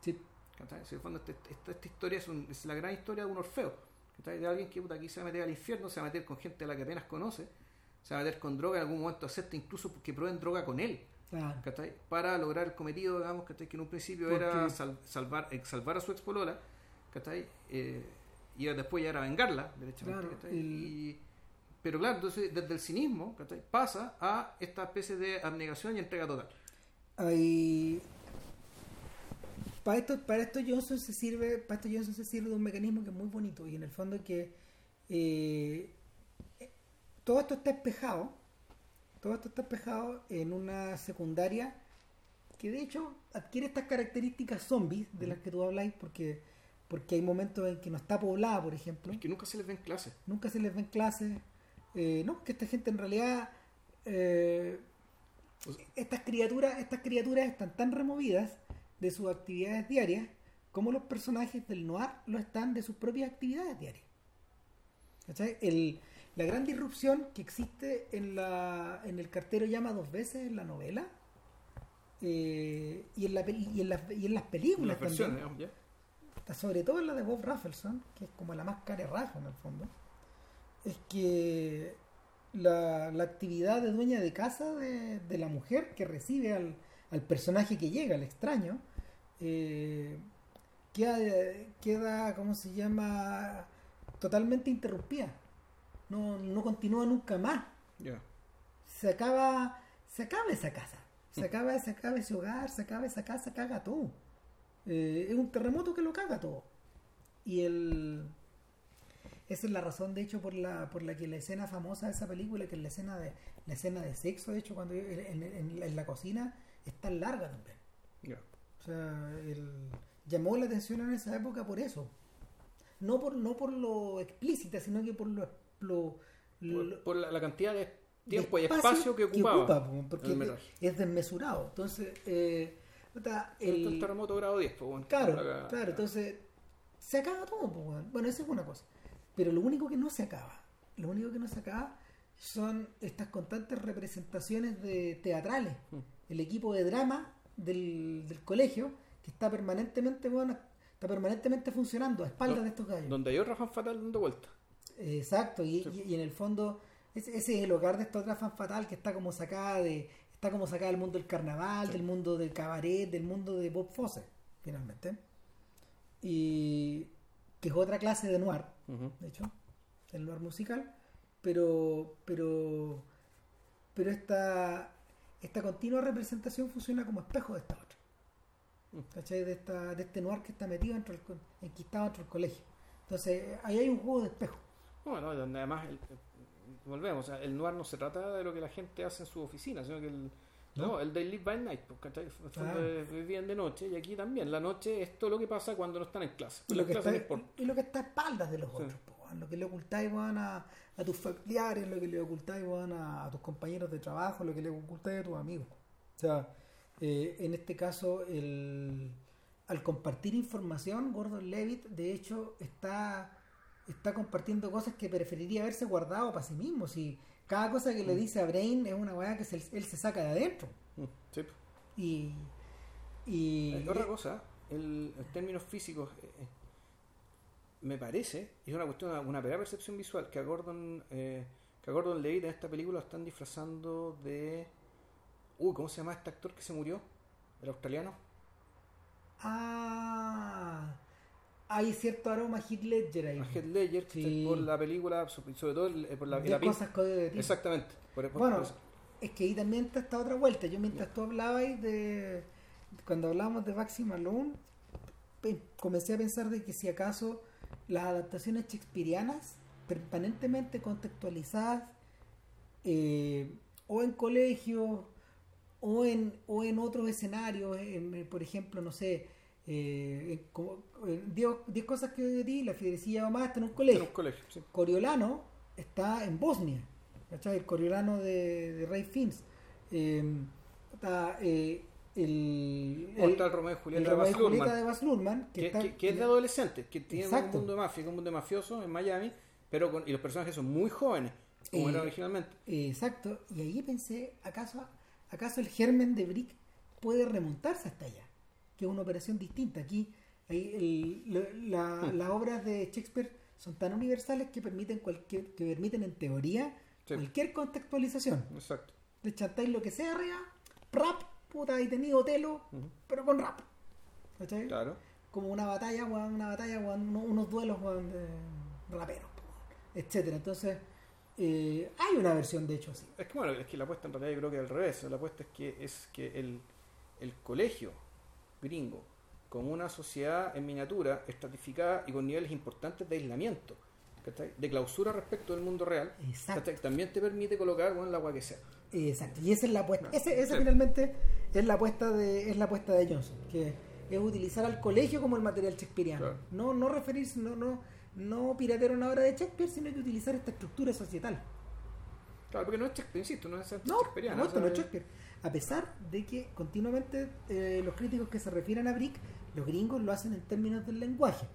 B: Sí.
A: fondo este- esta, esta historia es, un- es la gran historia de un Orfeo, de alguien que puta, aquí se va a meter al infierno, se va a meter con gente a la que apenas conoce, se va a meter con droga, en algún momento acepta incluso que prueben droga con él, Para lograr el cometido, digamos, ¿cachai? que en un principio era sal- salvar, salvar a su expolola, ¿cachai? Eh, y después ya era vengarla, derechamente,
B: Claro,
A: pero claro, entonces desde el cinismo ¿cachai? pasa a esta especie de abnegación y entrega total.
B: Hay... Para esto, para esto Johnson se sirve, para esto Johnson se sirve de un mecanismo que es muy bonito y en el fondo que eh, todo esto está espejado, todo esto está espejado en una secundaria que de hecho adquiere estas características zombies de las que tú habláis porque porque hay momentos en que no está poblada, por ejemplo.
A: Es que nunca se les ve en clase.
B: nunca se les ven clases. Eh, no, que esta gente en realidad, eh,
A: O sea-
B: estas criaturas, estas criaturas están tan removidas de sus actividades diarias como los personajes del noir lo están de sus propias actividades diarias. ¿Cachai? El- la gran disrupción que existe en, la, en el cartero llama dos veces en la novela eh, y, en la, y, en las, y en las películas
A: Las
B: también sobre todo en la de Bob Rafelson, que es como la más cara raja en el fondo, es que la, la actividad de dueña de casa de, de la mujer que recibe al, al personaje que llega, al extraño, eh, queda, queda, ¿cómo se llama?, totalmente interrumpida. No, no continúa nunca más. Se acaba, se acaba esa casa. Se acaba, se acaba ese hogar, se acaba esa casa, caga todo. Eh, es un terremoto que lo caga todo. Y el esa es la razón, de hecho, por la, por la que la escena famosa de esa película, que es la escena de, la escena de sexo, de hecho, cuando en, en- en la- cocina, es tan larga también. O sea, el- llamó la atención en esa época por eso. No por, no por lo explícita, sino que por lo, lo-
A: Por,
B: lo-
A: por la, la cantidad de
B: de
A: tiempo y espacio que ocupaba.
B: ocupa, po, porque es, desmesurado. Entonces, eh,
A: El,
B: el,
A: terremoto grado 10, pues bueno.
B: Claro,
A: Acá-
B: claro, entonces se acaba todo, pues, weón. bueno, esa es una cosa. Pero lo único que no se acaba, lo único que no se acaba son estas constantes representaciones de teatrales.
A: Mm.
B: El equipo de drama del, del colegio que está permanentemente, bueno, está permanentemente funcionando a espaldas de estos gallos.
A: Donde hay otra fan fatal dando vuelta.
B: Exacto, y, y- y en el fondo ese, ese es el hogar de esta otra fan fatal que está como sacada de está como sacada del mundo del carnaval, del mundo del cabaret, del mundo de Bob Fosse, finalmente. Y que es otra clase de noir, de hecho, el noir musical, pero pero pero esta esta continua representación funciona como espejo de esta otra.
A: Mm.
B: ¿Cachai? De, esta, de este noir que está metido enquistado dentro del colegio. Entonces, ahí hay un juego de espejo.
A: Bueno, donde además, el- volvemos, o sea, el noir no se trata de lo que la gente hace en su oficina, sino que el, no,
B: No.
A: el they live by night,
B: Claro.
A: es- vivían de noche y aquí también. La noche es todo lo que pasa cuando no están en clase.
B: Y lo, que está, y lo que está a espaldas de los
A: Sí.
B: otros, po, lo que le ocultáis weón, a, a tus familiares, lo que le ocultáis weón, a, a tus compañeros de trabajo, lo que le ocultáis a tus amigos. O sea, eh, en este caso, el, al compartir información, Gordon Levitt, de hecho, está, está compartiendo cosas que preferiría haberse guardado para sí mismo. Si cada cosa que le dice a Brain es una weá que se- él se saca de adentro.
A: Mm, sí.
B: Y. y
A: Otra cosa, el, en términos físicos, eh, eh, me parece, y es una cuestión, una, pegada percepción visual, que a Gordon, eh, que a Gordon Levitt en esta película lo están disfrazando de. Uy, ¿cómo se llama este actor que se murió? El australiano.
B: Ah, hay cierto aroma Heath Ledger ahí.
A: A Heath Ledger,
B: Sí.
A: por la película, sobre todo eh, por la,
B: de
A: la pin-
B: cosas código de ti.
A: Exactamente. por- por-
B: Bueno,
A: por
B: es que ahí también está esta otra vuelta. Yo mientras tú hablabas de... Cuando hablábamos de Baxi Malone, comencé a pensar de que si acaso las adaptaciones shakespearianas, permanentemente contextualizadas, eh, o en colegios, o en, o en otros escenarios, en- en, por ejemplo, no sé, eh, en como- en 10 cosas que di, la Fidelicilla Mamá está en un
A: En
B: colegio.
A: un colegio, sí.
B: Coriolano está en Bosnia, ¿cachai? El Coriolano de, de Ray Fiennes. Eh, está, eh, el,
A: el Romeo y Julieta
B: el
A: de
B: Julieta de Baz Luhrmann, que,
A: que,
B: está-
A: que- que es de adolescentes, que tiene
B: Exacto.
A: un mundo de mafia, un mundo de mafiosos en Miami, pero con, y los personajes son muy jóvenes, como
B: Eh,
A: era originalmente.
B: Eh, Exacto, y ahí pensé, ¿acaso, ¿acaso el germen de Brick puede remontarse hasta allá? Que es una operación distinta. Aquí ahí el- la-
A: Hmm.
B: las obras de Shakespeare son tan universales que permiten cualquier, que permiten en teoría
A: Sí.
B: cualquier contextualización.
A: Exacto.
B: Le chantáis lo que sea arriba, rap, puta, y tenido Otelo, pero con rap. ¿Cachai?
A: Claro.
B: Como una batalla, una batalla, unos duelos de raperos, etcétera. Entonces, eh, hay una versión de hecho así.
A: Es que bueno, es que la apuesta en realidad yo creo que al revés. La apuesta es que es que el, el colegio gringo, como una sociedad en miniatura, estratificada y con niveles importantes de aislamiento, de clausura respecto del mundo real,
B: Exacto.
A: también te permite colocar bueno, el agua que sea.
B: Exacto, y esa es la apuesta.
A: No,
B: Ese, esa
A: sí.
B: finalmente es la apuesta de es la apuesta de Johnson, que es utilizar al colegio como el material shakespeariano.
A: Claro.
B: No no referirse, no no no piratear una obra de Shakespeare, sino que utilizar esta estructura societal.
A: Claro, porque no es Shakespeare, insisto, no es
B: No,
A: Shakespeareano,
B: no, esto no es Shakespeare. A pesar de que continuamente eh, los críticos que se refieren a Brick, los gringos lo hacen en términos del lenguaje.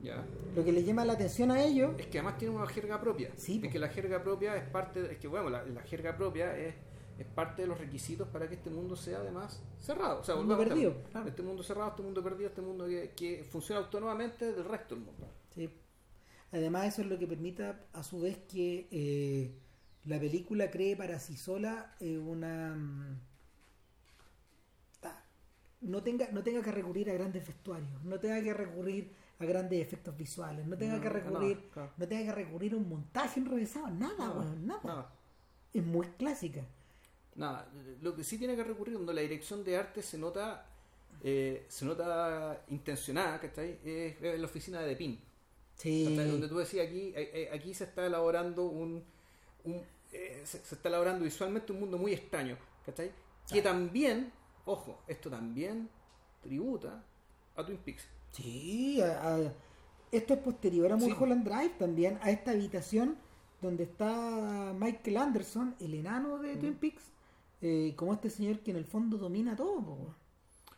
A: Ya.
B: Lo que les llama la atención a ellos
A: Es que además tiene una jerga propia.
B: Sí,
A: es que la jerga propia es parte, es que bueno, la, la jerga propia es, es parte de los requisitos para que este mundo sea además cerrado. O sea,
B: Mundo perdido, claro.
A: Este mundo cerrado, este mundo perdido, este mundo que, que funciona autónomamente del resto del mundo.
B: Sí. Además, eso es lo que permita, a su vez, que eh, la película cree para sí sola eh, una. No tenga, no tenga que recurrir a grandes vestuarios, no tenga que recurrir a grandes efectos visuales, no tenga
A: No,
B: que recurrir,
A: claro.
B: no tenga que recurrir a un montaje enrevesado, nada,
A: Nada,
B: weón, nada.
A: nada.
B: Es muy clásica.
A: Nada, lo que sí tiene que recurrir cuando la dirección de arte se nota eh, se nota intencionada, ¿cachai? Es, la oficina de Depin.
B: Sí.
A: Donde tú decías aquí, eh, eh, aquí se está elaborando un, un, eh, se, se está elaborando visualmente un mundo muy extraño, ¿cachai? Que también, ojo, esto también tributa a Twin Peaks.
B: Sí, a- a- esto es posterior a
A: Sí.
B: Mulholland Drive también, a esta habitación donde está Michael Anderson, el enano de Twin Peaks, eh, como este señor que en el fondo domina todo. po.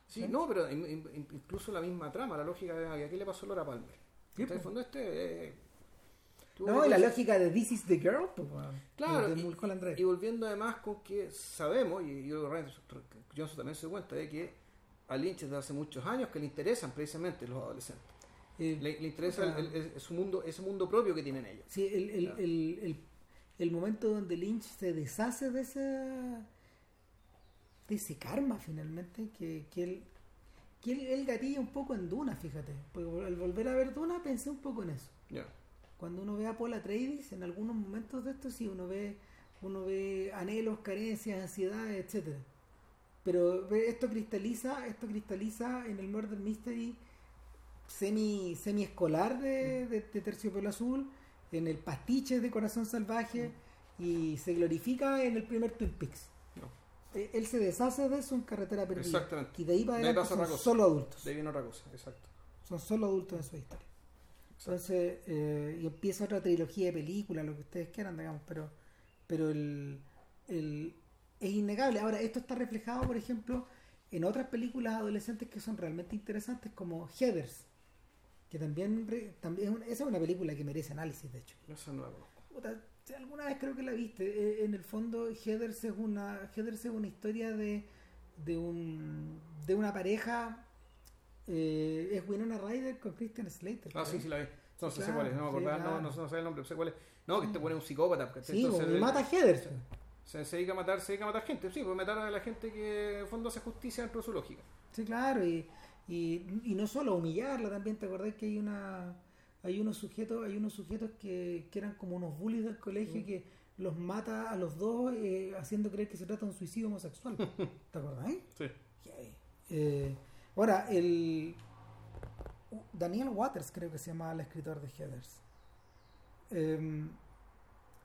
A: Sí, no, pero in- in- incluso la misma trama, la lógica de ¿a qué le pasó Laura Palmer?
B: Sí.
A: En el fondo este... eh,
B: No, y la lógica de This is the Girl, po,
A: Claro,
B: de
A: y, y volviendo además con que sabemos, y yo Johnson también se cuenta de que a Lynch desde hace muchos años que le interesan precisamente los adolescentes.
B: Eh,
A: Le, le interesa el, el- el- su mundo, ese mundo propio que tienen ellos.
B: Sí, el, el,
A: Claro.
B: el, el, el momento donde Lynch se deshace de esa de ese karma finalmente que, que él que él, él gatilla un poco en Duna, fíjate. Porque al volver a ver Duna pensé un poco en eso.
A: Ya.
B: Cuando uno ve a Paul Atreides, en algunos momentos de esto sí, uno ve, uno ve anhelos, carencias, ansiedades, etcétera. Pero esto cristaliza, esto cristaliza en el Murder Mystery semi, semi escolar de, de, de Terciopelo Azul, en el pastiche de Corazón Salvaje, y se glorifica en el primer Twin Peaks.
A: No.
B: Eh, Él se deshace de eso en carretera perdida.
A: Exactamente.
B: Y de ahí para
A: De
B: adelante
A: pasa
B: son
A: otra cosa.
B: solo adultos
A: De ahí viene otra cosa, exacto.
B: son solo adultos en su historia. Entonces, eh, y empieza otra trilogía de películas, lo que ustedes quieran, digamos, pero, pero el, el- es innegable. Ahora, esto está reflejado, por ejemplo, en otras películas adolescentes que son realmente interesantes, como Heathers, que también, también esa es una película que merece análisis, de hecho.
A: Esa no la conozco.
B: Puta, si alguna vez creo que la viste. Eh, en el fondo, Heathers es una, Heathers es una historia de, de, un, de una pareja. eh, es Winona Ryder con Christian Slater.
A: Ah, sí, sí la vi. No sé cuál es, no me acordaba, no, no, no sé el nombre, sé cuál es. No, que te pone un psicópata.
B: Sí, mata a Heathers.
A: Se, se dedica a matar, se dedica a matar gente, sí, pues matar a la gente que en fondo hace justicia dentro de su lógica.
B: Sí, claro, y, y, y no solo humillarla, también te acordás que hay una hay unos sujetos, hay unos sujetos que, que eran como unos bullies del colegio
A: Mm.
B: que los mata a los dos eh, haciendo creer que se trata de un suicidio homosexual. ¿Te acordás?
A: Sí.
B: Eh, ahora, el Daniel Waters creo que se llamaba el escritor de Heathers.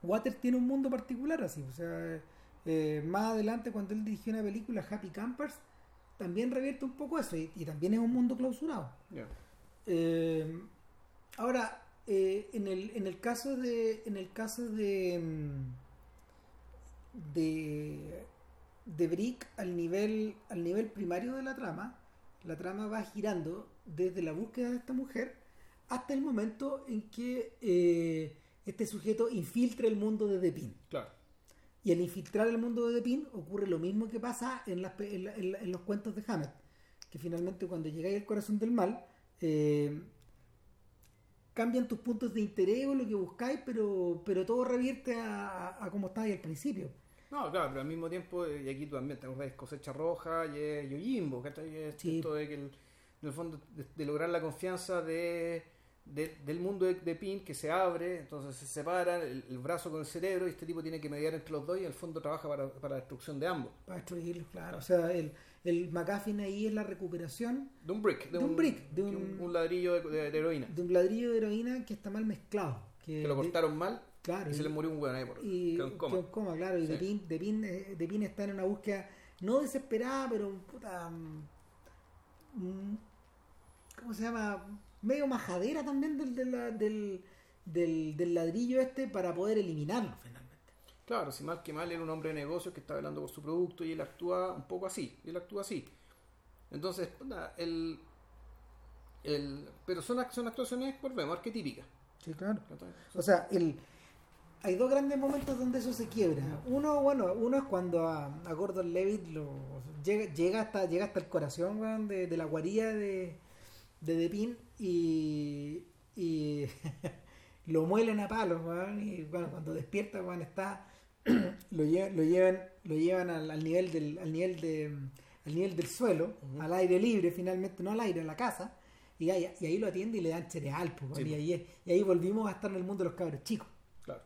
B: Waters tiene un mundo particular así, o sea, eh, más adelante cuando él dirigió una película Happy Campers, también revierte un poco eso y, y también es un mundo clausurado.
A: Ya.
B: Eh, ahora, eh, en, el, en el caso de. En el caso de. mm, de. de Brick al nivel, al nivel primario de la trama, la trama va girando desde la búsqueda de esta mujer hasta el momento en que eh, este sujeto infiltra el mundo de Depin.
A: Claro.
B: Y al infiltrar el mundo de Depin ocurre lo mismo que pasa en, las en la- en la- en los cuentos de Hammett. Que finalmente cuando llegáis al corazón del mal, eh, cambian tus puntos de interés o lo que buscáis, pero, pero todo revierte a, a, como estabais al principio.
A: No, claro, pero al mismo tiempo, eh, y aquí tú también te acordás, cosecha roja y es Yojimbo, ¿cachai? Es
B: Sí.
A: Esto de que, el- en el fondo, de, de lograr la confianza de, de- del mundo de, de Pin que se abre, entonces se separan el, el brazo con el cerebro y este tipo tiene que mediar entre los dos y al fondo trabaja para, para la destrucción de ambos.
B: Para destruirlos, claro. O sea, el, el McGuffin ahí es la recuperación
A: De un brick,
B: De un brick, de un-
A: un ladrillo de, de- de heroína.
B: de un ladrillo de heroína que está mal mezclado. Que,
A: Que lo
B: de-
A: cortaron mal
B: claro,
A: y se le murió un hueón ahí por
B: y
A: en coma.
B: en coma, claro, y
A: Sí.
B: Depin, Depin, eh, Depin está en una búsqueda no desesperada, pero puta, mm, ¿cómo se llama? Medio majadera también del, del, del, ladrillo este para poder eliminarlo finalmente.
A: Claro, si mal que mal era un hombre de negocios que está velando por su producto y él actúa un poco así, él actúa así. Entonces, el, el, pero son, son actuaciones, volvemos, arquetípicas.
B: Sí, claro. O sea, el, hay dos grandes momentos donde eso se quiebra. Uno, bueno, uno es cuando a, a Gordon Levitt lo, llega, llega hasta llega hasta el corazón weón, de, de la guarida de, de Depin y, y lo muelen a palos, weón, y bueno, cuando despierta, weón, está lo, lle- lo llevan lo llevan al, al nivel del al nivel de al nivel del suelo, al aire libre finalmente, no al aire, a la casa. Y ahí, y ahí lo atiende y le dan cereal, pues,
A: Sí,
B: y,
A: pues.
B: ahí, y ahí volvimos a estar en el mundo de los cabros chicos.
A: Claro.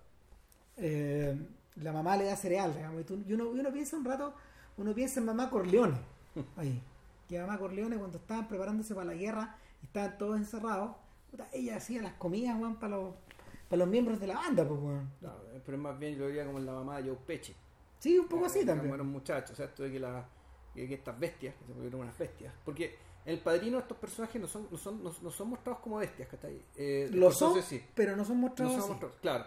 B: Eh, la mamá le da cereal, digamos, y, tú- y uno, y uno piensa un rato, uno piensa en mamá Corleone, ahí, que mamá Corleone cuando estaban preparándose para la guerra y estaban todos encerrados, puta, ella hacía las comidas, weón, para los, para los miembros de la banda, pues, weón.
A: Claro, pero más bien, yo lo diría como en la mamá de Joe Pesci.
B: Sí, un poco
A: Eh,
B: así
A: Como
B: también.
A: eran muchachos, o sea, esto de que, la, que, que estas bestias, que se volvieron unas bestias. Porque el padrino estos personajes no son, no son, no, no son mostrados como bestias, ¿cachai? Eh,
B: Lo son,
A: sí.
B: pero no son
A: No
B: mostrados
A: son
B: así.
A: mostrados, claro.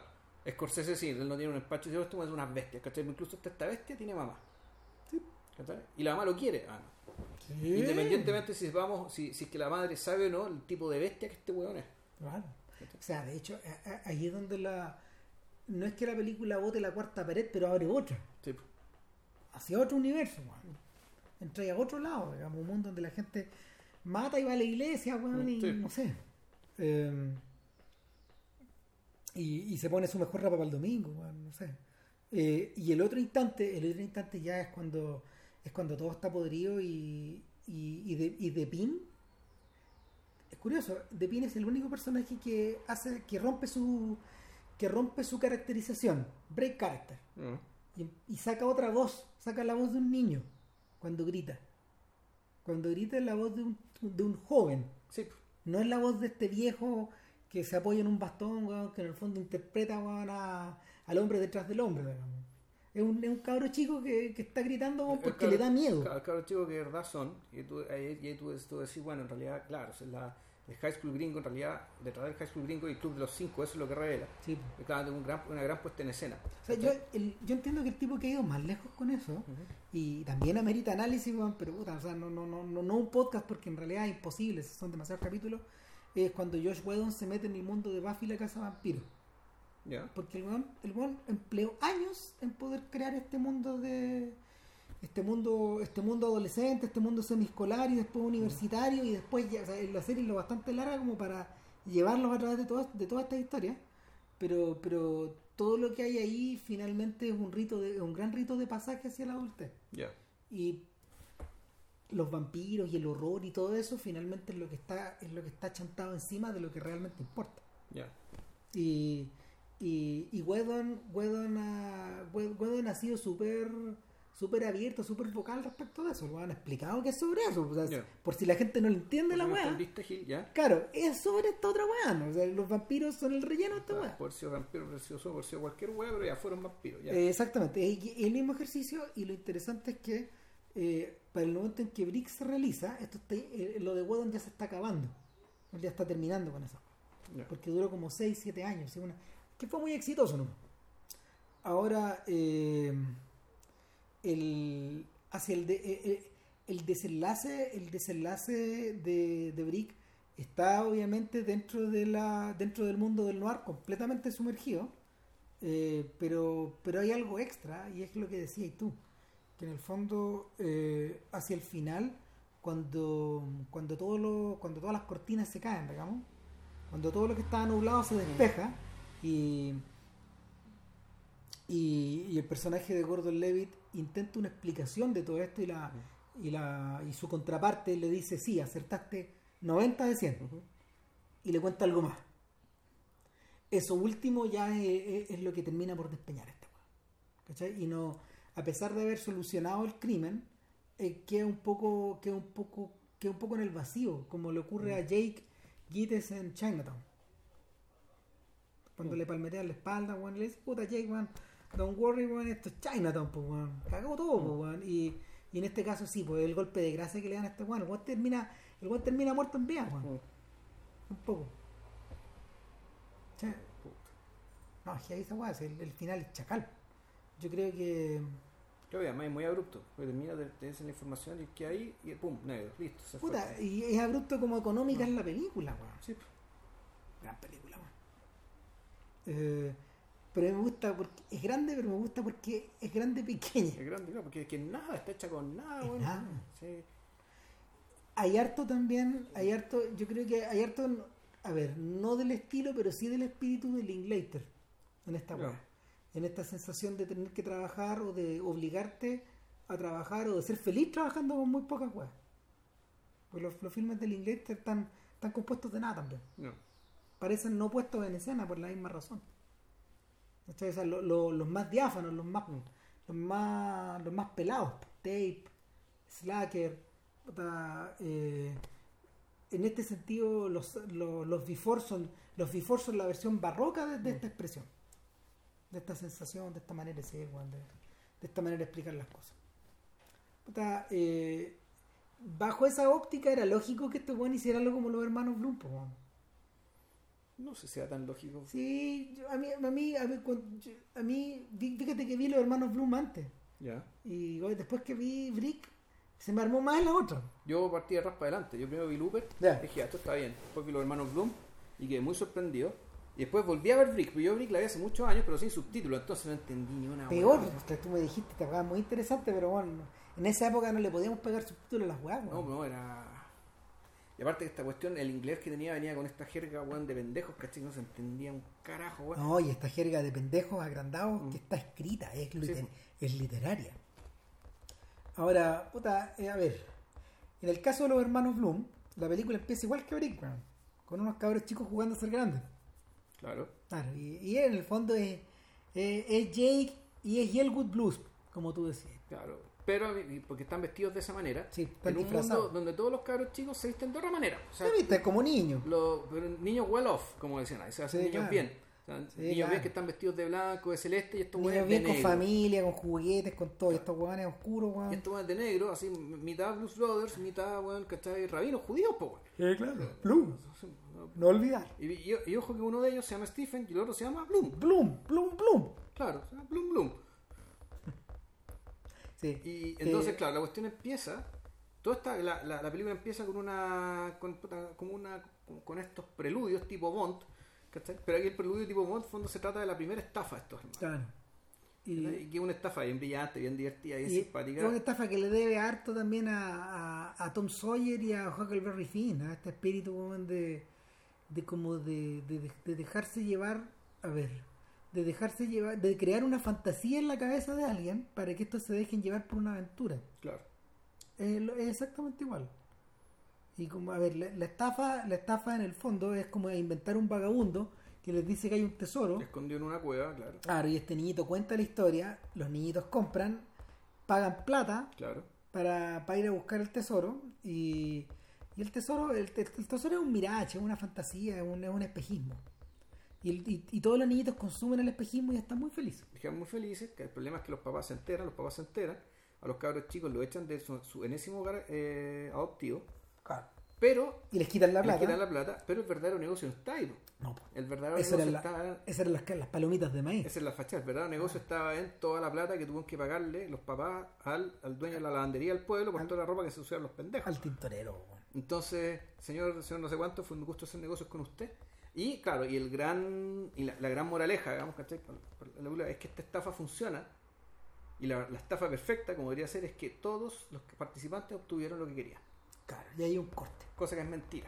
A: Scorsese sí, él no tiene un despacho y dice, esto es unas bestias, ¿cachai? Incluso esta, esta bestia tiene mamá.
B: Sí.
A: ¿cachai? Y la mamá lo quiere. Ah, no.
B: Sí.
A: Independientemente si vamos, si, si es que la madre sabe o no el tipo de bestia que este weón es.
B: Claro. O sea, de hecho, ahí es donde la... No es que la película bote la cuarta pared, pero abre otra.
A: Sí.
B: hacia otro universo, weón. Entra a otro lado, digamos, un mundo donde la gente mata y va a la iglesia, weón, y no sé. Eh, y, y se pone su mejor ropa para el domingo, weón, no sé. Eh, y el otro instante, el otro instante ya es cuando es cuando todo está podrido y, y, y, de, y Depin es curioso, Depin es el único personaje que hace, que rompe su que rompe su caracterización, break character
A: Mm.
B: y, y saca otra voz, saca la voz de un niño cuando grita. Cuando grita es la voz de un, de un joven,
A: Sí.
B: no es la voz de este viejo que se apoya en un bastón, que en el fondo interpreta a- al hombre detrás del hombre. digamos. Es un, es un cabro chico que, que está gritando porque
A: cabro-
B: le da miedo.
A: El cabro chico que de verdad son. Y tú, ahí, y tú, tú decís, bueno, en realidad, claro, es la, el High School Gringo, en realidad, detrás del High School Gringo y el Club de los Cinco, eso es lo que revela.
B: Sí.
A: Claro, un gran, una gran puesta en escena.
B: O sea, yo, el- yo entiendo que el tipo que ha ido más lejos con eso y también amerita análisis, pero puta, o sea, no, no, no, no, no un podcast porque en realidad es imposible, son demasiados capítulos. Es cuando Josh Whedon se mete en el mundo de Buffy la casa vampiro.
A: ¿Ya?
B: Porque el weón, el weón empleó años en poder crear este mundo de. Este mundo, este mundo adolescente, este mundo semiescolar y después universitario y después ya, o sea, la serie es lo bastante larga como para llevarlos a través de todas de toda esta historia. Pero, pero todo lo que hay ahí finalmente es un rito de, un gran rito de pasaje hacia la adultez.
A: Ya.
B: Y los vampiros y el horror y todo eso finalmente es lo que está, es lo que está chantado encima de lo que realmente importa.
A: Ya.
B: Y, y, y Whedon, Whedon ha, ha sido súper súper abierto, súper vocal respecto de eso. Lo han explicado que es sobre eso. o sea. Por si la gente no le entiende la
A: ¿No
B: weá. Claro, es sobre esta otra weá. ¿no? O sea, los vampiros son el relleno de esta weá.
A: Por ser vampiro, precioso, por ser cualquier hueá, pero ya fueron vampiros. Ya.
B: Eh, exactamente, es el mismo ejercicio y lo interesante es que eh, para el momento en que Brick se realiza, esto está- eh, lo de Whedon ya se está acabando. Ya está terminando con eso. Porque duró como 6, 7 años, ¿sí? Una- que fue muy exitoso, ¿no? Ahora, eh, el hacia el, eh, eh, el desenlace el desenlace de, de Brick está obviamente dentro de la dentro del mundo del noir completamente sumergido pero pero hay algo extra y es lo que decías tú que en el fondo hacia el final cuando cuando todo lo, cuando todas las cortinas se caen digamos cuando todo lo que estaba nublado se despeja y y, y el personaje de Gordon Levitt intenta una explicación de todo esto y la y la y su contraparte le dice sí acertaste 90 de 100 y le cuenta algo más. Eso último ya es, es- es lo que termina por despeñar a este weón. ¿Cachai? y no a pesar de haber solucionado el crimen eh, queda un poco queda un poco queda un poco en el vacío como le ocurre a Jake Gittes en Chinatown cuando le palmetean la espalda, weón, le dice, puta Jake, weón, don't worry, weón, esto es Chinatown, pues, weón, cagó todo, pues, weón, y, y en este caso sí, pues, el golpe de gracia que le dan a este weón, el weón termina, el weón termina muerto en vida, weón, un poco. No, que ahí esa es el, el final es chacal. Yo creo que,
A: Creo que además es muy abrupto. Porque termina de, de esa la información y que ahí y pum, negro, listo, se
B: puta,
A: fue.
B: y es abrupto como económica en la película, weón.
A: Sí.
B: Gran película, weón. Eh, pero me gusta porque es grande, pero me gusta porque es grande pequeña.
A: es grande, claro, porque es que nada, está hecha con nada, weón.
B: nada.
A: Sí.
B: Hay harto también, hay harto, yo creo que hay harto, a ver, no del estilo, pero sí del espíritu de Linklater en esta weá. En esta sensación de tener que trabajar o de obligarte a trabajar o de ser feliz trabajando con muy pocas weas. Pues los, los filmes de Linklater están, están compuestos de nada también.
A: No.
B: Parecen no puestos en escena por la misma razón. O sea, lo- lo- los más diáfanos, los más, los más, los más pelados, tape, slacker, eh, en este sentido los, los, los before son los before son la versión barroca de, de esta expresión, de esta sensación, de esta manera de ser, de, de esta manera de explicar las cosas. Puta, eh, bajo esa óptica era lógico que este weón hiciera algo como los hermanos Bloom.
A: No sé si sea tan lógico.
B: Sí, yo- a mí, a mí, a mí, a mí, fíjate que vi los hermanos Bloom antes.
A: Ya.
B: Y después que vi Brick, se me armó más la otra.
A: Yo partí de raspa adelante. Yo primero vi Looper,
B: Ya.
A: dije, "Ah, esto está bien. Después vi los hermanos Bloom y quedé muy sorprendido. Y después volví a ver Brick, pero yo Brick la vi hace muchos años, pero sin subtítulos, entonces no entendí ni una
B: Peor, porque tú me dijiste, te muy interesante, pero bueno, en esa época no le podíamos pegar subtítulos a las weas,
A: No, no, era. Y aparte que esta cuestión, el inglés que tenía venía con esta jerga, weón, de pendejos, ¿cachai? No se entendía un carajo, weón.
B: No, y esta jerga de pendejos agrandados
A: Mm.
B: que está escrita, es, liter- literaria. Ahora, puta, eh, a ver, en el caso de los hermanos Bloom, la película empieza igual que Brick, weón, con unos cabros chicos jugando a ser grandes.
A: Claro.
B: Claro, y, y en el fondo es, es, es Jake y es Yellwood Blues, como tú decías.
A: Claro. Pero y- porque están vestidos de esa manera.
B: Sí, están
A: en un mundo donde todos los cabros chicos se visten de otra manera. O sea,
B: ¿Te viste? Como niño.
A: los pero niños well off, como decían ahí. O sea,
B: Sí,
A: niños
B: claro.
A: bien. O sea,
B: Sí,
A: niños
B: claro.
A: bien que están vestidos de blanco, de celeste y estos
B: Niños
A: weones de
B: bien con
A: negro.
B: familia, con juguetes, con todo. Y estos hueones oscuros,
A: Y
B: weón.
A: estos weones de negro, así, mitad Blues Brothers, mitad, weón, ¿cachai? Rabinos judíos, pues, weón.
B: Sí, claro. Bloom. No olvidar.
A: Y, y- y ojo que uno de ellos se llama Stephen y el otro se llama Bloom.
B: Bloom, Bloom, Bloom.
A: Claro, Bloom Bloom.
B: Sí.
A: Y entonces,
B: Eh,
A: claro, la cuestión empieza. Toda esta, la, la, la película empieza con una. con, como una con, con estos preludios tipo Bond. ¿cachai? Pero aquí el preludio tipo Bond, en fondo, se trata de la primera estafa de estos hermanos.
B: Claro. Y,
A: que es una estafa bien brillante, bien divertida, bien
B: y
A: simpática.
B: es una estafa que le debe harto también a, a, a Tom Sawyer y a Huckleberry Finn, a este espíritu de, de como de, de, de dejarse llevar, a ver, de dejarse llevar, de crear una fantasía en la cabeza de alguien para que estos se dejen llevar por una aventura.
A: Claro.
B: Es, lo- es exactamente igual. Y como, a ver, la, la estafa, la estafa en el fondo es como inventar un vagabundo que les dice que hay un tesoro.
A: Escondido en una cueva, claro.
B: Claro, y este niñito cuenta la historia, los niñitos compran, pagan plata
A: Claro.
B: para, para ir a buscar el tesoro y, y el tesoro el, el tesoro es un mirache, es una fantasía, es un, es un espejismo. Y, el- y- y todos los niñitos consumen el espejismo y están muy felices.
A: Quedan muy felices, que el problema es que los papás se enteran, los papás se enteran, a los cabros chicos lo echan de su, su enésimo hogar eh, adoptivo,
B: Claro.
A: Pero
B: Y les quitan la plata.
A: quitan la plata, pero el verdadero negocio no está ahí.
B: No, po.
A: El verdadero negocio
B: la-
A: está
B: Esas eran las, las palomitas de maíz.
A: esa es la fachada. El verdadero negocio estaba en toda la plata que tuvieron que pagarle los papás al, al dueño de la lavandería del pueblo por
B: Al-
A: toda la ropa que se usaron los pendejos.
B: Al tintorero.
A: Entonces, señor, señor no sé cuánto, fue un gusto hacer negocios con usted. Y claro, y el gran y la, la gran moraleja, digamos, ¿cachai? Es que esta estafa funciona. Y la, la estafa perfecta, como debería ser, es que todos los participantes obtuvieron lo que querían.
B: Claro, y hay un corte.
A: Cosa que es mentira.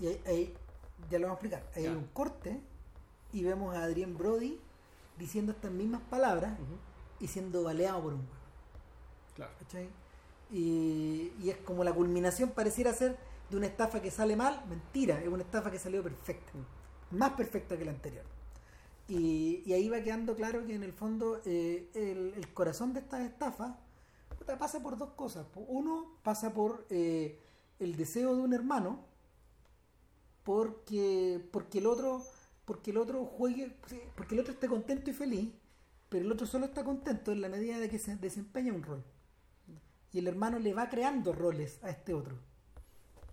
B: Y ahí, ahí- ya lo vamos a explicar. Ahí hay un corte y vemos a Adrián Brody diciendo estas mismas palabras y siendo baleado por un huevo.
A: Claro.
B: ¿cachai? Y, y es como la culminación pareciera ser de una estafa que sale mal, mentira, es una estafa que salió perfecta, más perfecta que la anterior. Y, ahí va quedando claro que en el fondo eh, el, corazón de estas estafas pasa por dos cosas. Uno pasa por eh, el deseo de un hermano porque, porque el otro porque el otro juegue, porque el otro esté contento y feliz, pero el otro solo está contento en la medida de que se desempeña un rol. Y el hermano le va creando roles a este otro.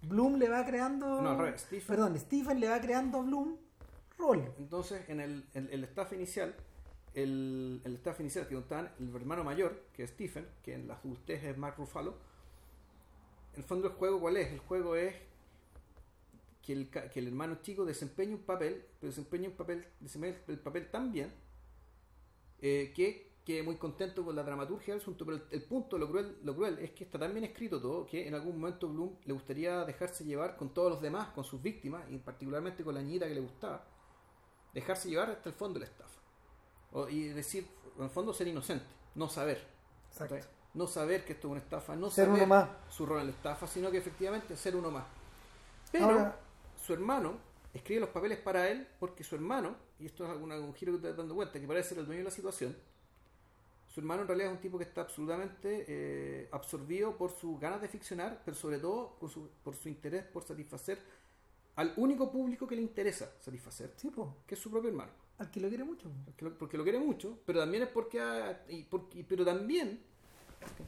B: Bloom le va creando.
A: No, al revés, Stephen-
B: Perdón, Stephen le va creando a Bloom roles.
A: Entonces, en el, el, el staff inicial, el, el staff inicial que contaban el hermano mayor, que es Stephen, que en la adultez es Mark Ruffalo, en el fondo el juego, ¿cuál es? El juego es que el, que el hermano chico desempeña un papel, pero desempeña un papel, desempeña el papel tan bien, eh, que quede muy contento con la dramaturgia del asunto, pero el, el punto, lo cruel, lo cruel es que está tan bien escrito todo que en algún momento Bloom le gustaría dejarse llevar con todos los demás, con sus víctimas, y particularmente con la niñita que le gustaba, dejarse llevar hasta el fondo de la estafa. O- y decir, en el fondo ser inocente, no saber. No saber que esto es una estafa, no
B: Ser
A: saber
B: uno más.
A: su rol en la estafa, sino que efectivamente ser uno más. Pero
B: Ahora-
A: su hermano escribe los papeles para él porque su hermano, y esto es alguna- un giro que te estás dando cuenta, que parece ser el dueño de la situación, su hermano en realidad es un tipo que está absolutamente eh, absorbido por sus ganas de ficcionar, pero sobre todo por su, por su interés por satisfacer al único público que le interesa satisfacer,
B: Sí,
A: que es su propio hermano.
B: al que lo quiere mucho.
A: Porque lo, porque lo quiere mucho, pero también es porque, ha- y porque- pero también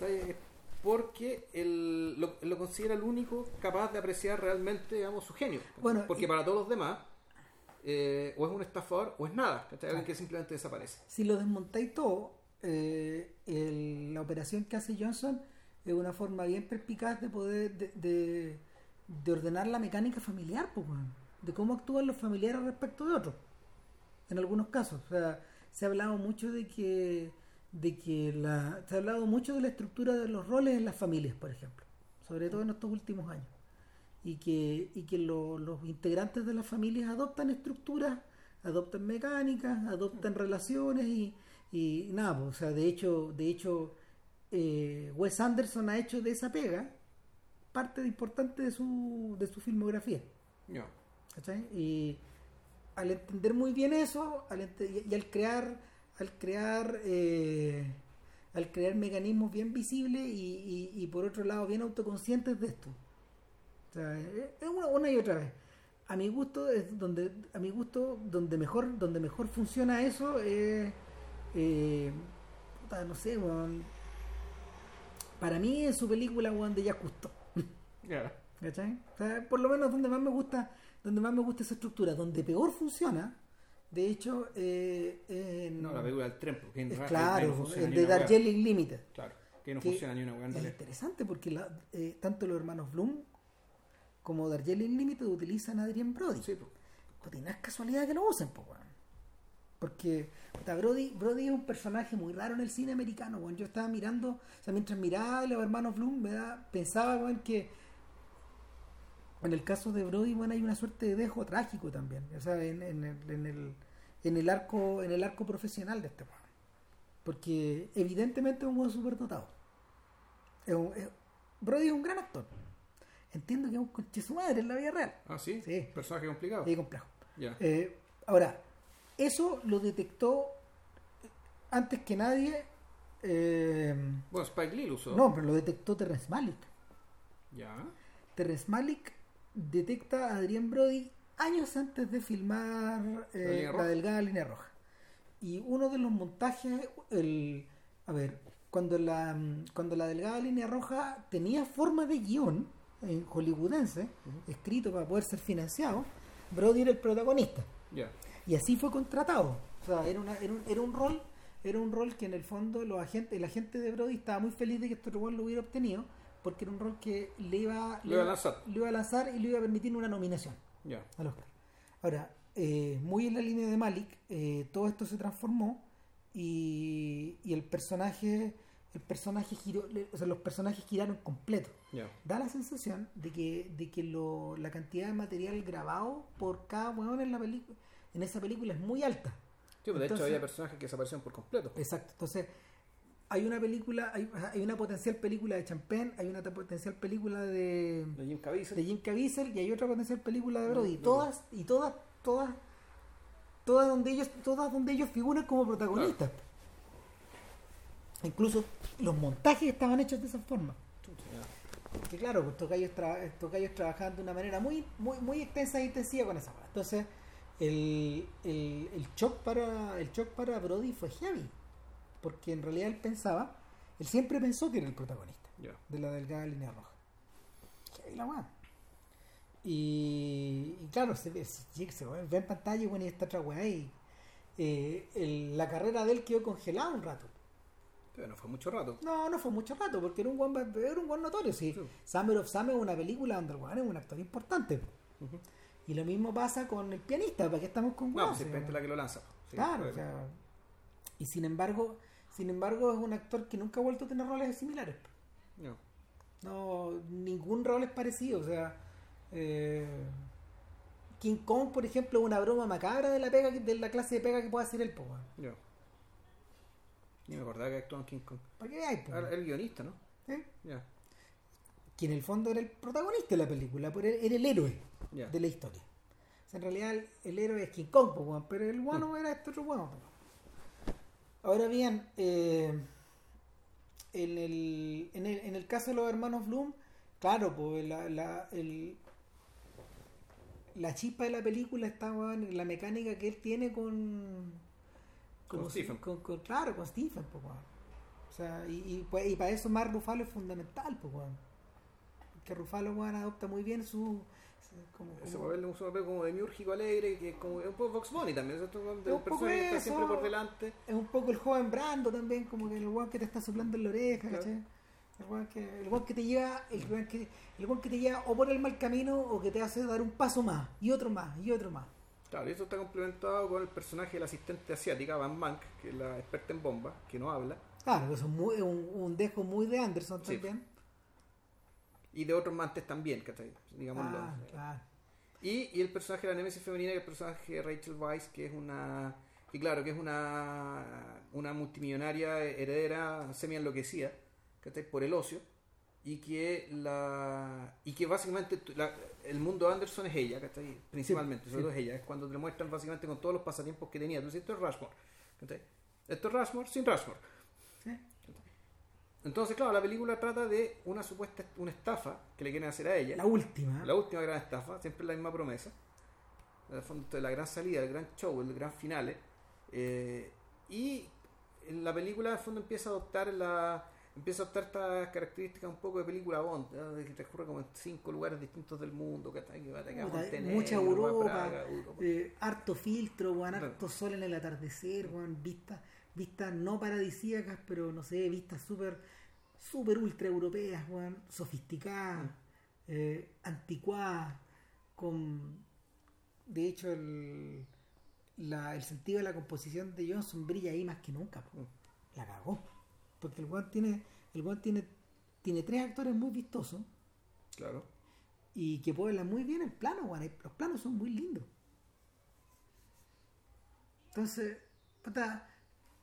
A: es porque él lo, lo considera el único capaz de apreciar realmente digamos, su genio.
B: Bueno,
A: porque
B: y-
A: para todos los demás eh, o es un estafador o es nada, que simplemente desaparece.
B: Si lo desmontáis todo, eh, el- la operación que hace Johnson es una forma bien perspicaz de poder de, de- de ordenar la mecánica familiar, pues, de cómo actúan los familiares respecto de otros. En algunos casos, o sea, se ha hablado mucho de que de que la se ha hablado mucho de la estructura de los roles en las familias, por ejemplo, sobre todo en estos últimos años. Y que, y que lo- los integrantes de las familias adoptan estructuras, adoptan mecánicas, adoptan relaciones y, y nada, pues, o sea, de hecho, de hecho eh, Wes Anderson ha hecho de esa pega parte de importante de su, de su filmografía. ¿cachai? Y al entender muy bien eso, al ente- y, al crear, al crear, eh, al crear mecanismos bien visibles y, y- y por otro lado bien autoconscientes de esto. O sea, es es una, una y otra vez. A mi gusto es donde, a mi gusto donde mejor, donde mejor funciona eso es, eh, puta, no sé, weón. Para mí es su película, weón, de.
A: Ya.
B: ¿Cachai? O sea, por lo menos donde más me gusta, donde más me gusta esa estructura, donde peor funciona, de hecho, eh, en-
A: No, la película del tren, porque en
B: es
A: no
B: claro, el de. Darjeeling Limited.
A: Claro, que no
B: que
A: funciona ni una en
B: Es interesante porque la- eh, tanto los hermanos Bloom como Darjeeling Limited utilizan a Adrian Brody.
A: Sí, pues.
B: No es casualidad que lo usen, po, weón. Porque puta, Brody, Brody es un personaje muy raro en el cine americano, weón. Yo estaba mirando, o sea, mientras miraba a los hermanos Bloom, me da, pensaba, weón, que en el caso de Brody, weón, hay una suerte de dejo trágico también. O sea, en, en el, en, el, en el arco, en el arco profesional de este weón. Porque evidentemente es un weón superdotado. Es un- es- Brody es un gran actor. Entiendo que es un conche su madre en la vida real.
A: Ah, sí.
B: Sí.
A: Personaje complicado.
B: Es complejo.
A: Ya.
B: Eh, ahora, eso lo detectó antes que nadie. eh,
A: Bueno, Spike Lee lo usó.
B: no, pero lo detectó Terrence Malick.
A: Ya.
B: Terrence Malick detecta a Adrián Brody años antes de filmar eh,
A: La roja.
B: delgada línea roja. Y uno de los montajes, el, a ver, cuando la, cuando la delgada línea roja tenía forma de guion, eh, hollywoodense, escrito para poder ser financiado, Brody era el protagonista.
A: Ya.
B: Y así fue contratado. O sea, era, una, era, un, era un rol era un rol que en el fondo los agentes, el agente de Brody estaba muy feliz de que este rol lo hubiera obtenido, porque era un rol que le iba,
A: Lo iba a lanzar.
B: le iba a lanzar y le iba a permitir una nominación al Oscar. Ahora, eh, muy en la línea de Malik, eh, todo esto se transformó y, y el personaje, el personaje giró, le- o sea, los personajes giraron completo. Da la sensación de que, de que lo, la cantidad de material grabado por cada weón en la película, en esa película es muy alta.
A: Sí, pues de hecho había personajes que desaparecieron por completo.
B: Exacto. Entonces, hay una película, hay, hay una potencial película de Champagne, hay una potencial película de,
A: De Jim Caviezel.
B: de Jim Caviezel y hay otra potencial película de Brody.
A: No, no.
B: todas, y todas, todas, todas donde ellos, todas donde ellos figuran como protagonistas. Incluso los montajes estaban hechos de esa forma. Porque claro, pues estos gallos, tra- estos gallos trabajaban de una manera muy, muy, muy extensa e intensiva con esa weá. Entonces, el, el, el shock para el shock para Brody fue heavy. Porque en realidad él pensaba, él siempre pensó que era el protagonista de la delgada línea roja. Heavy la weá. Y, y claro, se ve, se, se ve en pantalla y bueno, y esta otra weá y eh, el- la carrera de él quedó congelada un rato.
A: Pero no fue mucho rato.
B: No, no fue mucho rato, porque era un buen, era un buen notorio. Sí.
A: Sí.
B: Summer of Sam es una película donde el weón es un actor importante.
A: Ujú.
B: Y lo mismo pasa con el pianista, ¿para qué estamos con
A: No,
B: weón?
A: pues la que lo lanza. Sí,
B: Claro, o sea, y sin embargo, sin embargo es un actor que nunca ha vuelto a tener roles similares.
A: No.
B: No, ningún rol es parecido, o sea, eh, King Kong, por ejemplo, es una broma macabra de la pega de la clase de pega que puede hacer él, po.
A: Ya. Ni me acordaba que actuó en King Kong.
B: ¿Para qué hay, po?
A: El guionista, ¿no?
B: ¿Eh?
A: Ya.
B: Que en el fondo era el protagonista de la película, pero era el héroe. De la historia. O sea, en realidad el, el héroe es King Kong, pero el guano era este otro guano. Ahora bien, eh, en, el, en, el, en el caso de los hermanos Bloom, claro, pues la, la, el, la chispa de la película weón, en la mecánica que él tiene con...
A: Con Stephen.
B: con- con- claro, con Stephen, pues. O sea, y, y, pues, y para eso Mark Ruffalo es fundamental, pues. Que Ruffalo, weón, adopta muy bien su... su- como-
A: Ese
B: como-
A: papel es un papel como demiúrgico alegre, que es como es un poco Vox Bunny también.
B: Es un poco
A: personaje está
B: eso.
A: siempre por delante.
B: es un poco el joven Brando también, como que el weón que te está soplando en la oreja,
A: Claro.
B: ¿cachai? El weón que, el weón que te lleva, el weón que, el weón que te lleva o por el mal camino o que te hace dar un paso más, y otro más, y otro más.
A: Claro, y eso está complementado con el personaje de la asistente asiática, Van Mank, que es la experta en bombas, que no habla,
B: Claro, eso es muy, un, un dejo muy de Anderson
A: Sí.
B: también.
A: Y de otros mantes también, ¿cachai? Digámoslo.
B: Ah, claro.
A: Y, y el personaje de la Nemesis femenina, el personaje de Rachel Weisz, que es una. Y claro, que es una, una multimillonaria heredera semi enloquecida, ¿cachai? Por el ocio. Y que la y que básicamente la- el mundo de Anderson es ella, ¿cachai? Principalmente, sobre
B: sí.
A: todo es ella. Es cuando te muestran básicamente con todos los pasatiempos que tenía. Dices, esto es Rushmore, ¿cachai? Esto es Rushmore sin Rushmore.
B: Sí.
A: Entonces, claro, la película trata de una supuesta una estafa que le quieren hacer a ella.
B: La última.
A: La última gran estafa, siempre la misma promesa. En el fondo, la gran salida, el gran show, el gran finale. Eh, y en la película, en el fondo, empieza a adoptar la empieza a adoptar estas características un poco de película Bond, ¿no? de que transcurre como en cinco lugares distintos del mundo, que, está- que va a tener
B: Puta,
A: Montenegro,
B: mucha Europa,
A: Europa.
B: eh, harto filtro,
A: Claro.
B: harto sol en el atardecer, weón, vistas vistas no paradisíacas, pero no sé, vistas súper súper ultra europeas, weón, sofisticadas,
A: Mm.
B: eh, anticuadas, con de hecho el, la- el sentido de la composición de Johnson brilla ahí más que nunca, po. La cagó. Porque el weón tiene, el tiene, tiene tres actores muy vistosos
A: Claro.
B: y que pueblan muy bien el plano. Los planos son muy lindos. Entonces, puta,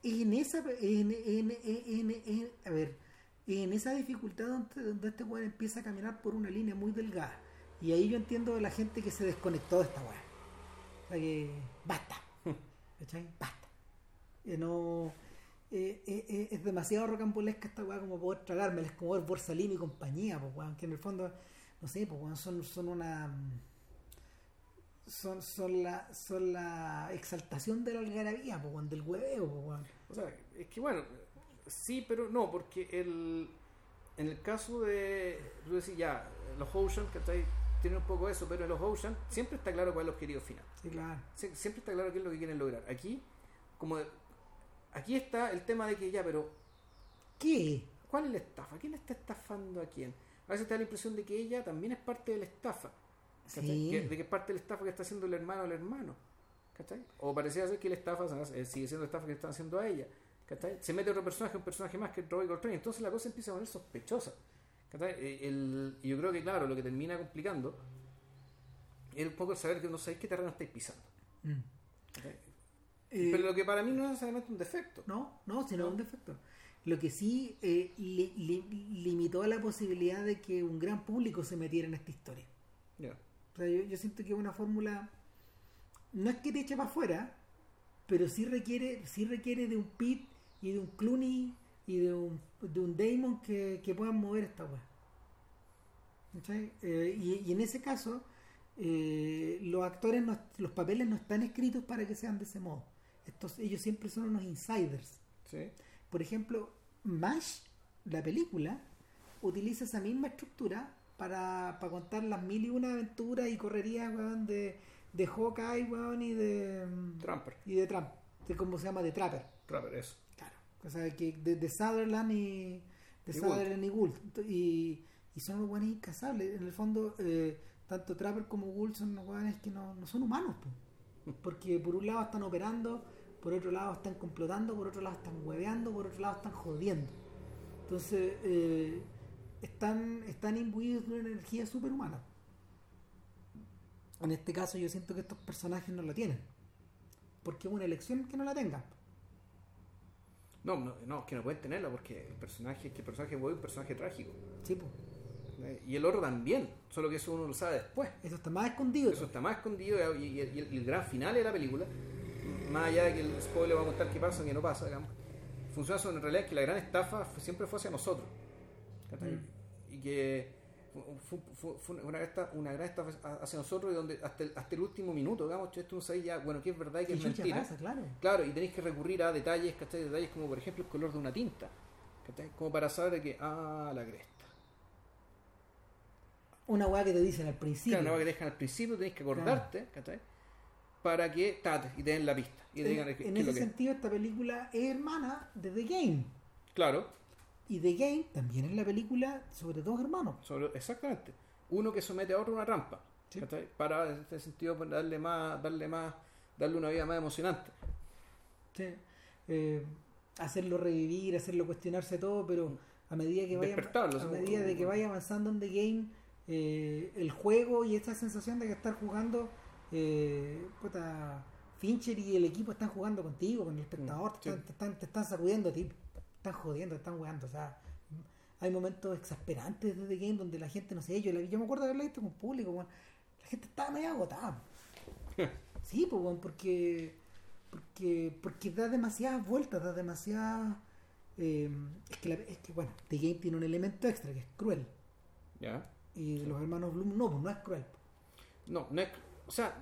B: en esa, en, en, en, en- a ver, en esa dificultad donde, donde este weón empieza a caminar por una línea muy delgada. Y ahí yo entiendo de la gente que se desconectó de esta weá. O sea que, basta. ¿Cachai? Basta. Eh, no, eh, eh, eh, es demasiado rocambolesca esta weá como poder tragármela. Es como ver Borsalino y compañía, pues weón. Que en el fondo, no sé, pues weón, son, son una son, son la son la exaltación de la algarabía, weón, del hueveo, weón.
A: O sea, es que bueno, sí, pero no, porque el, en el caso de, tú decís ya, los Ocean, ¿cachai? Tienen un poco eso, pero en los Ocean siempre está claro cuál es el objetivo final.
B: Sí, claro.
A: Sie- Siempre está claro qué es lo que quieren lograr. Aquí, como aquí está el tema de que ya, pero
B: ¿Qué?
A: ¿cuál es la estafa? ¿Quién está estafando a quién? A veces te da la impresión de que ella también es parte de la estafa. De es parte la estafa que está haciendo el hermano al hermano. ¿cachai? O parecía ser que la estafa eh, sigue siendo la estafa que le están haciendo a ella. ¿cachai? Se mete otro personaje, un personaje más que Roy Coltrane. Entonces la cosa empieza a poner sospechosa. ¿cachai? Eh, el- y yo creo que, claro, lo que termina complicando es un poco el saber que no sabéis qué terreno estáis pisando.
B: Mm. Eh,
A: Pero lo que para mí no es necesariamente un defecto.
B: No, no, sino un defecto. Lo que sí eh, li- li- limitó la posibilidad de que un gran público se metiera en esta historia. O sea, yo, yo siento que es una fórmula. No es que te eche para afuera, pero sí requiere, sí requiere de un Pete y de un Clooney y de un, de un Damon que, que puedan mover esta weá. Eh, y, y en ese caso, eh, los actores, no- los papeles no están escritos para que sean de ese modo. Estos, ellos siempre son unos insiders.
A: ¿Sí?
B: Por ejemplo, MASH, la película, utiliza esa misma estructura para, para contar las mil y una aventuras y correrías, weón, de, de Hawkeye, weón, y de, mm,
A: Trumper.
B: y de Trump. De cómo se llama, de Trapper.
A: Trapper, eso.
B: Claro. O sea, que de, de Sutherland y de
A: Y
B: Sutherland y Gould. Y, y son unos weones incasables. En el fondo, eh, tanto Trapper como Gould son unos weones que no, no son humanos, po. Porque por un lado están operando, por otro lado están complotando, por otro lado están hueveando, por otro lado están jodiendo. Entonces, eh, están, están imbuidos de una energía superhumana. En este caso yo siento que estos personajes no la tienen. Porque es una elección que no la tengan.
A: No, no, no, que no pueden tenerla porque el personaje, que el personaje es un personaje trágico.
B: Sí, pues.
A: Y el otro también, solo que eso uno lo sabe después.
B: Eso está más escondido.
A: Eso está más escondido y, y- y el, y el gran final de la película, más allá de que el spoiler va a contar qué pasa o qué no pasa, digamos, funciona sobre en realidad que la gran estafa fue- siempre fue hacia nosotros.
B: Mm.
A: Y que fue, fue- fue una, gran una gran estafa hacia nosotros y donde hasta el, hasta el último minuto, digamos, esto no sabéis ya, bueno, qué es verdad y ¿Qué es mentira.
B: pasa? Claro.
A: Claro, y tenéis que recurrir a detalles, ¿cachai? Detalles como por ejemplo el color de una tinta, ¿cachai? Como para saber que, ah, la cresta.
B: Una weá que te dicen al principio.
A: Claro, una cosa que te dejan al principio, tenéis que acordarte, ¿cachai? Para que tate y te den la pista. Y te digan
B: en ese
A: que es.
B: sentido, esta película es hermana de The Game.
A: Claro,
B: Y The Game también es la película sobre dos hermanos.
A: sobre- exactamente. Uno que somete a otro a una trampa. Para, en este sentido, pues, darle más, darle más, darle una vida más emocionante.
B: Sí. Eh, hacerlo revivir, hacerlo cuestionarse todo, pero a medida que vaya, a medida de que vaya avanzando en The Game, eh, el juego y esta sensación de que estar jugando, eh, puta, Fincher y el equipo están jugando contigo, con el espectador,
A: Mm,
B: te, están, te están, te están sacudiendo a ti, están jodiendo, están jugando, o sea, hay momentos exasperantes de The Game donde la gente, no sé, yo, yo me acuerdo de haberla visto con público, la gente estaba medio agotada. Sí, pues, weón, porque, porque, porque da demasiadas vueltas, da demasiadas... eh, es, que la- es que, bueno, The Game tiene un elemento extra que es cruel.
A: ¿Ya?
B: Y los hermanos Bloom no, pues no es cruel.
A: No, no es, o sea,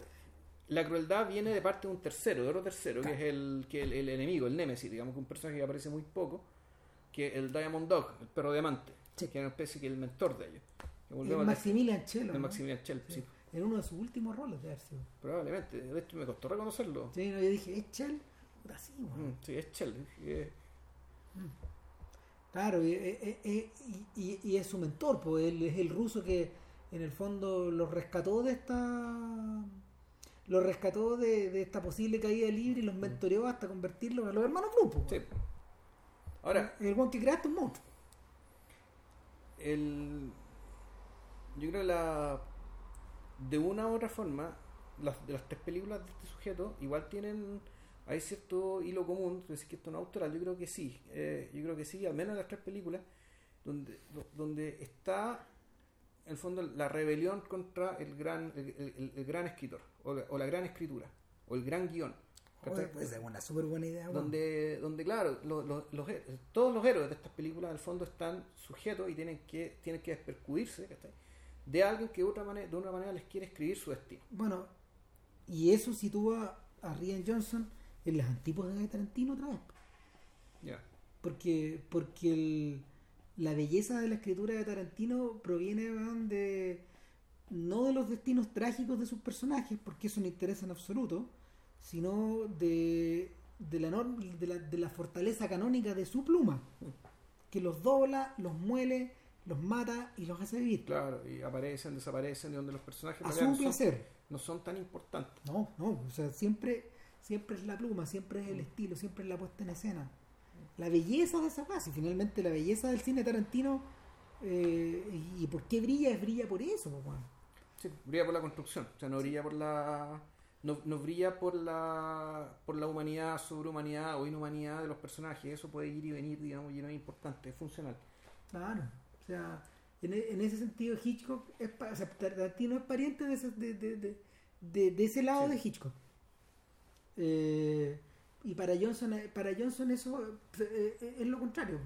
A: la crueldad viene de parte de un tercero, de otro tercero, que es el, que el, el enemigo, el Nemesis, digamos, que un personaje que aparece muy poco, que es el Diamond Dog, el perro diamante,
B: Sí.
A: que es una especie que es el mentor de ellos.
B: Es
A: al-
B: Maximilian Chelo. ¿no?
A: Maximilian Schell, sí.
B: En uno de sus últimos roles de sido.
A: Probablemente, de hecho me costó reconocerlo.
B: Sí, no, yo dije, ¿es Chell? Puta, sí.
A: Mm, sí, es Schell. eh,
B: Claro, y, y- y- y- es su mentor, pues él es el ruso que en el fondo lo rescató de esta lo rescató de, de esta posible caída libre y los mentoreó hasta convertirlos a los hermanos pues,
A: sí. Ahora,
B: el one que creaste un monstruo.
A: el, yo creo que la de una u otra forma las, de las tres películas de este sujeto igual tienen hay cierto hilo común es decir que esto no es autoral yo creo que sí eh, yo creo que sí al menos en las tres películas donde donde está en el fondo la rebelión contra el gran el, el- el gran escritor o la, o la gran escritura o el gran
B: guion pues es una súper buena idea.
A: donde, donde claro, lo- lo- los, todos los héroes de estas películas el fondo están sujetos y tienen que, tienen que despercudirse de alguien que de otra manera, de una manera les quiere escribir su destino.
B: Bueno, y eso sitúa a Rian Johnson en las antípodas de Tarantino otra vez.
A: Ya.
B: Porque, porque el, la belleza de la escritura de Tarantino proviene de no de los destinos trágicos de sus personajes, porque eso no interesa en absoluto, sino de, de, la, de, la, de la fortaleza canónica de su pluma, que los dobla, los muele, los mata y los hace vivir.
A: Claro, y aparecen, desaparecen, y donde los personajes
B: A su
A: no son,
B: placer.
A: no son tan importantes.
B: No, no, o sea, siempre, siempre es la pluma, siempre es el estilo, siempre es la puesta en escena. La belleza de esa fase, finalmente la belleza del cine Tarantino, eh, y por qué brilla, es brilla por eso, weón.
A: Sí, brilla por la construcción, o sea, no brilla por la no, no brilla por la por la humanidad, sobrehumanidad o inhumanidad de los personajes, eso puede ir y venir, digamos, y no es importante, es funcional.
B: Claro, o sea, en, e- en ese sentido Hitchcock es, o sea, Tarantino es pariente de ese, de, de, de, de- de ese lado
A: Sí.
B: de Hitchcock. Eh, y para Johnson, eh, para Johnson eso eh, eh, es lo contrario.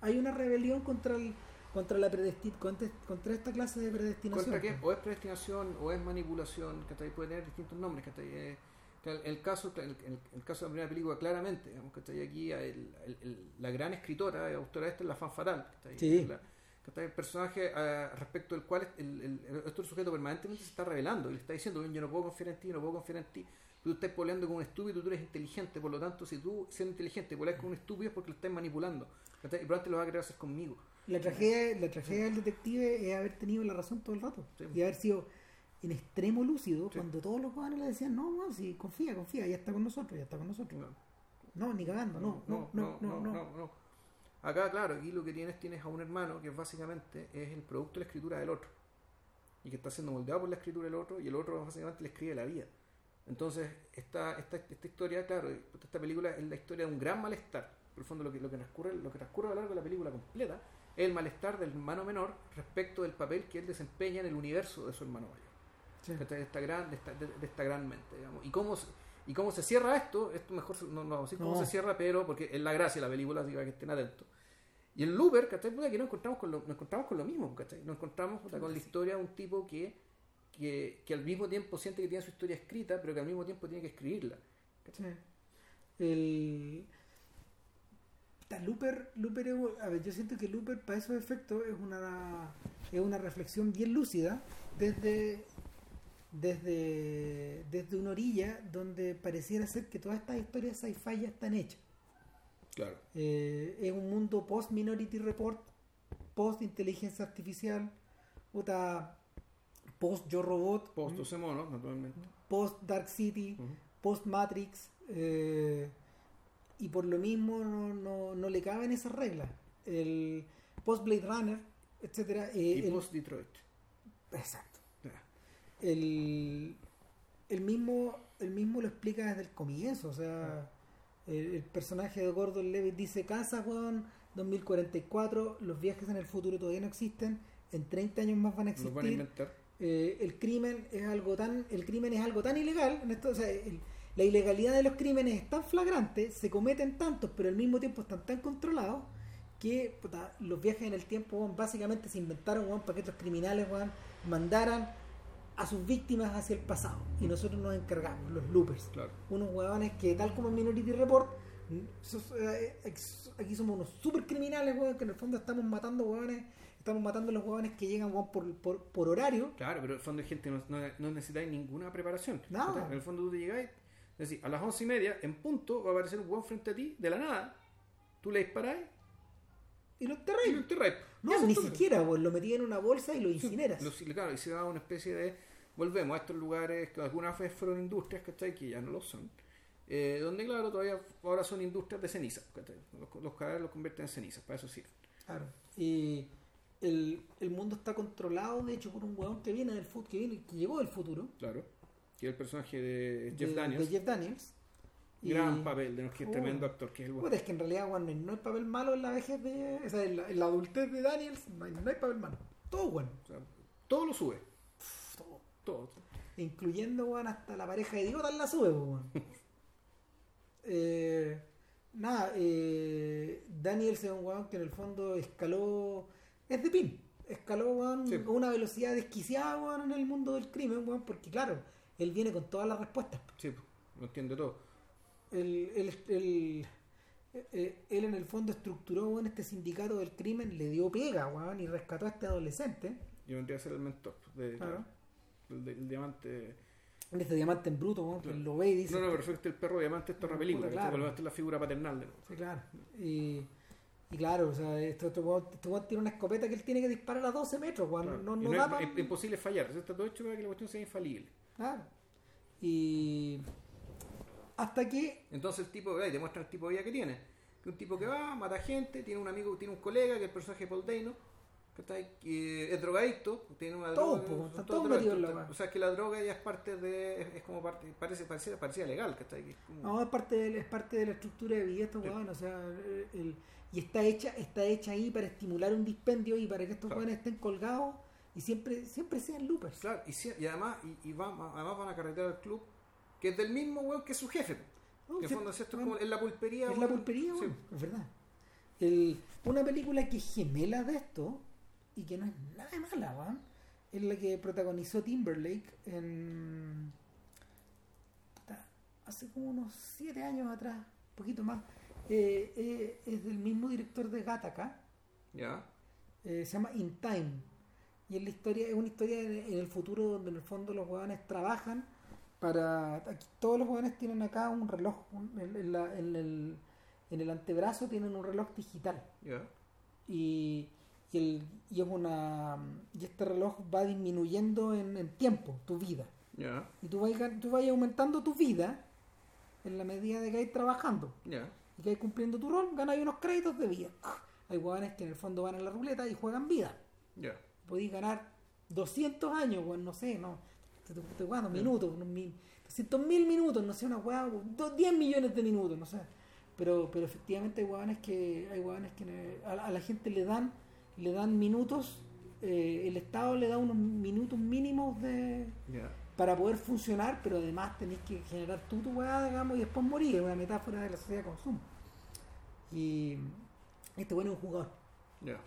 B: Hay una rebelión contra el, contra la predesti- contra, contra esta clase de predestinación.
A: ¿Contra qué? O es predestinación o es manipulación, que puede tener distintos nombres, que el, el caso el, el- el caso de la primera película claramente, digamos, que aquí el- el- el- la gran escritora, autora esta es la fan fatal, ¿cachai?
B: Sí.
A: La- ¿cachai? el personaje eh, respecto del cual el, el, el- este sujeto permanentemente se está revelando y le está diciendo yo no puedo confiar en ti, no puedo confiar en ti tú estás poleando con un estúpido, tú eres inteligente, por lo tanto si tú siendo inteligente poleas con un estúpido es porque lo estás manipulando y probablemente lo va a querer hacer conmigo
B: La tragedia, la tragedia del detective es haber tenido la razón todo el rato
A: Sí.
B: y haber sido en extremo lúcido
A: Sí.
B: cuando todos los jóvenes le decían, no, no, sí, confía, confía, ya está con nosotros, ya está con nosotros.
A: No.
B: No, ni cagando, no, no, no, no, no.
A: no. Acá, claro, aquí lo que tienes, tienes a un hermano que básicamente es el producto de la escritura del otro. Y que está siendo moldeado por la escritura del otro, y el otro básicamente le escribe la vida. Entonces, esta, esta, esta historia, claro, esta película es la historia de un gran malestar. Por el fondo, lo que, lo que transcurre, lo que transcurre a lo largo de la película completa es el malestar del hermano menor respecto del papel que él desempeña en el universo de su hermano mayor.
B: Sí.
A: de esta gran de esta, de, de esta gran mente digamos y cómo y cómo se cierra esto esto mejor no, no vamos a decir cómo
B: No.
A: se cierra pero porque es la gracia de la película así que estén atentos y el Looper ¿cachai? Puta, que nos encontramos con lo, nos encontramos con lo mismo ¿cachai? nos encontramos puta, con la historia de un tipo que, que que al mismo tiempo siente que tiene su historia escrita pero que al mismo tiempo tiene que escribirla
B: Sí. El. Looper, Looper a ver, yo siento que Looper para esos efectos es una es una reflexión bien lúcida desde desde desde una orilla donde pareciera ser que todas estas historias sci-fi ya están hechas.
A: claro
B: Eh, es un mundo post Minority Report, post inteligencia artificial, puta, post Yo Robot,
A: post naturalmente.
B: Post Dark City, post Matrix eh, y por lo mismo no, no, no le caben esas reglas. El post Blade Runner etcétera eh,
A: y
B: el-
A: post Detroit.
B: Exacto. El, el mismo el mismo lo explica desde el comienzo o sea el, el personaje de Gordon Levitt dice casa Juan 2044 los viajes en el futuro todavía no existen en 30 años más van a
A: los van a
B: existir
A: inventar
B: eh, el crimen es algo tan el crimen es algo tan ilegal en esto, o sea, el- la ilegalidad de los crímenes es tan flagrante se cometen tantos pero al mismo tiempo están tan controlados que puta, los viajes en el tiempo básicamente se inventaron weón, para que estos criminales weón, mandaran a sus víctimas hacia el pasado. Y nosotros nos encargamos los loopers.
A: Claro.
B: Unos huevones que tal como en Minority Report sos- eh, aquí somos unos super criminales que en el fondo estamos matando huevones estamos matando a los huevones que llegan por, por, por horario
A: Claro, pero en el fondo hay gente no, no, no necesitáis ninguna preparación.
B: Nada.
A: En el fondo tú te llegáis, es decir, a las once y media, en punto, va a aparecer un hueón frente a ti, de la nada. Tú le disparáis
B: y lo
A: y lo
B: enterráis
A: enterráis.
B: No ni siquiera weón, lo metí en una bolsa y lo incineras
A: Lo- claro, y se da una especie de. Volvemos a estos lugares que alguna vez fueron industrias, ¿cachai? Que ya no lo son. eh, donde, claro, todavía ahora son industrias de ceniza. ¿cachai? Los, los cadáveres los convierten en cenizas, para eso sirven.
B: Claro. Y el, el mundo está controlado, de hecho, por un huevón que viene del futuro, que viene, que llegó del futuro,
A: Claro. Que es el personaje de Jeff
B: de,
A: Daniels.
B: de Jeff Daniels. Y-
A: Gran papel, de que es
B: Oh.
A: tremendo actor, que es el bueno.
B: es que en realidad, bueno, no hay papel malo en la vejez de. O sea, en la, en la adultez de Daniels, no hay, no hay papel malo. Todo bueno.
A: O sea, todo lo sube.
B: Todo.
A: Todo.
B: Incluyendo, weón, hasta la pareja de idiotas la sube, weón. eh, nada, eh, Daniels es un weón que en el fondo escaló. Es de pin. Escaló, weón,
A: Sí.
B: con una velocidad desquiciada, weón, en el mundo del crimen, weón, porque claro, él viene con todas las respuestas.
A: Sí, lo entiende todo.
B: el, el, el, eh, eh, él en el fondo estructuró en este sindicato del crimen, le dio pega, weón, y rescató a este adolescente.
A: Y vendría a ser el mentor de,
B: Claro.
A: el, el diamante.
B: Este diamante en bruto, weón, que
A: Claro.
B: lo ve y dice.
A: No, no, pero el perro diamante, esta es otra película,
B: claro.
A: claro. esta es la figura paternal de
B: Sí, claro. Y, y claro, o sea, esto, este este tiene una escopeta que él tiene que disparar a 12 metros.
A: Claro.
B: No, no
A: no
B: da
A: es,
B: pa-
A: es imposible fallar, sea, está todo hecho para que la cuestión sea infalible.
B: Claro. Y. Hasta que.
A: Entonces el tipo, ahí te muestra el tipo de vida que tiene. Que un tipo que va, mata gente, tiene un amigo, tiene un colega, que es el personaje de Paul Dano, que está ahí, que es drogadicto, tiene una
B: Todos,
A: droga.
B: en la
A: drogadictos.
B: weá.
A: O sea que la droga ya es parte de. es, es como parte, parece, parece, parecía legal, que está ahí. que es como-
B: No, es parte de, es parte de la estructura de vida weones, o sea, el- el- y está hecha, está hecha ahí para estimular un dispendio y para que estos
A: Claro.
B: weones estén colgados y siempre, siempre sean loopers.
A: Claro, y, si- y además, y, y van, además van a carretear al club, que es del mismo weón que su jefe.
B: No,
A: que en
B: sí,
A: fondo es esto, es como en la pulpería.
B: es la pulpería,
A: Sí.
B: es verdad. El- una película que es gemela de esto y que no es nada de mala, weón, es la que protagonizó Timberlake en. hace como unos 7 años atrás, un poquito más. Eh, eh, es del mismo director de Gattaca.
A: Ya,
B: eh, se llama In Time. Y es la historia es una historia en, en el futuro donde en el fondo los huevones trabajan para aquí todos los huevones tienen acá un reloj un- en, en la- en el, en el antebrazo tienen un reloj digital. Y, y, el, y es una y este reloj va disminuyendo en, tiempo tu vida. Y tú vas, tú vas aumentando tu vida en la medida de que vais trabajando. Y que vais cumpliendo tu rol ganas unos créditos de vida hay huevones que en el fondo van a la ruleta y juegan vida
A: Ya,
B: podéis ganar 200 años, weón, no sé, no. Estoy estoy jugando minutos, unos mil, 200 mil minutos, no sé, una dos- 10 millones de minutos, no sé. Pero, pero efectivamente hay hueones que, hay hueones que a, la- a la gente le dan, le dan minutos, eh, el Estado le da unos minutos mínimos de
A: ya.
B: Para poder funcionar, pero además tenéis que generar tú tu weá, digamos, y después morir, es una metáfora de la sociedad de consumo. Y este bueno es un jugador.
A: Ya,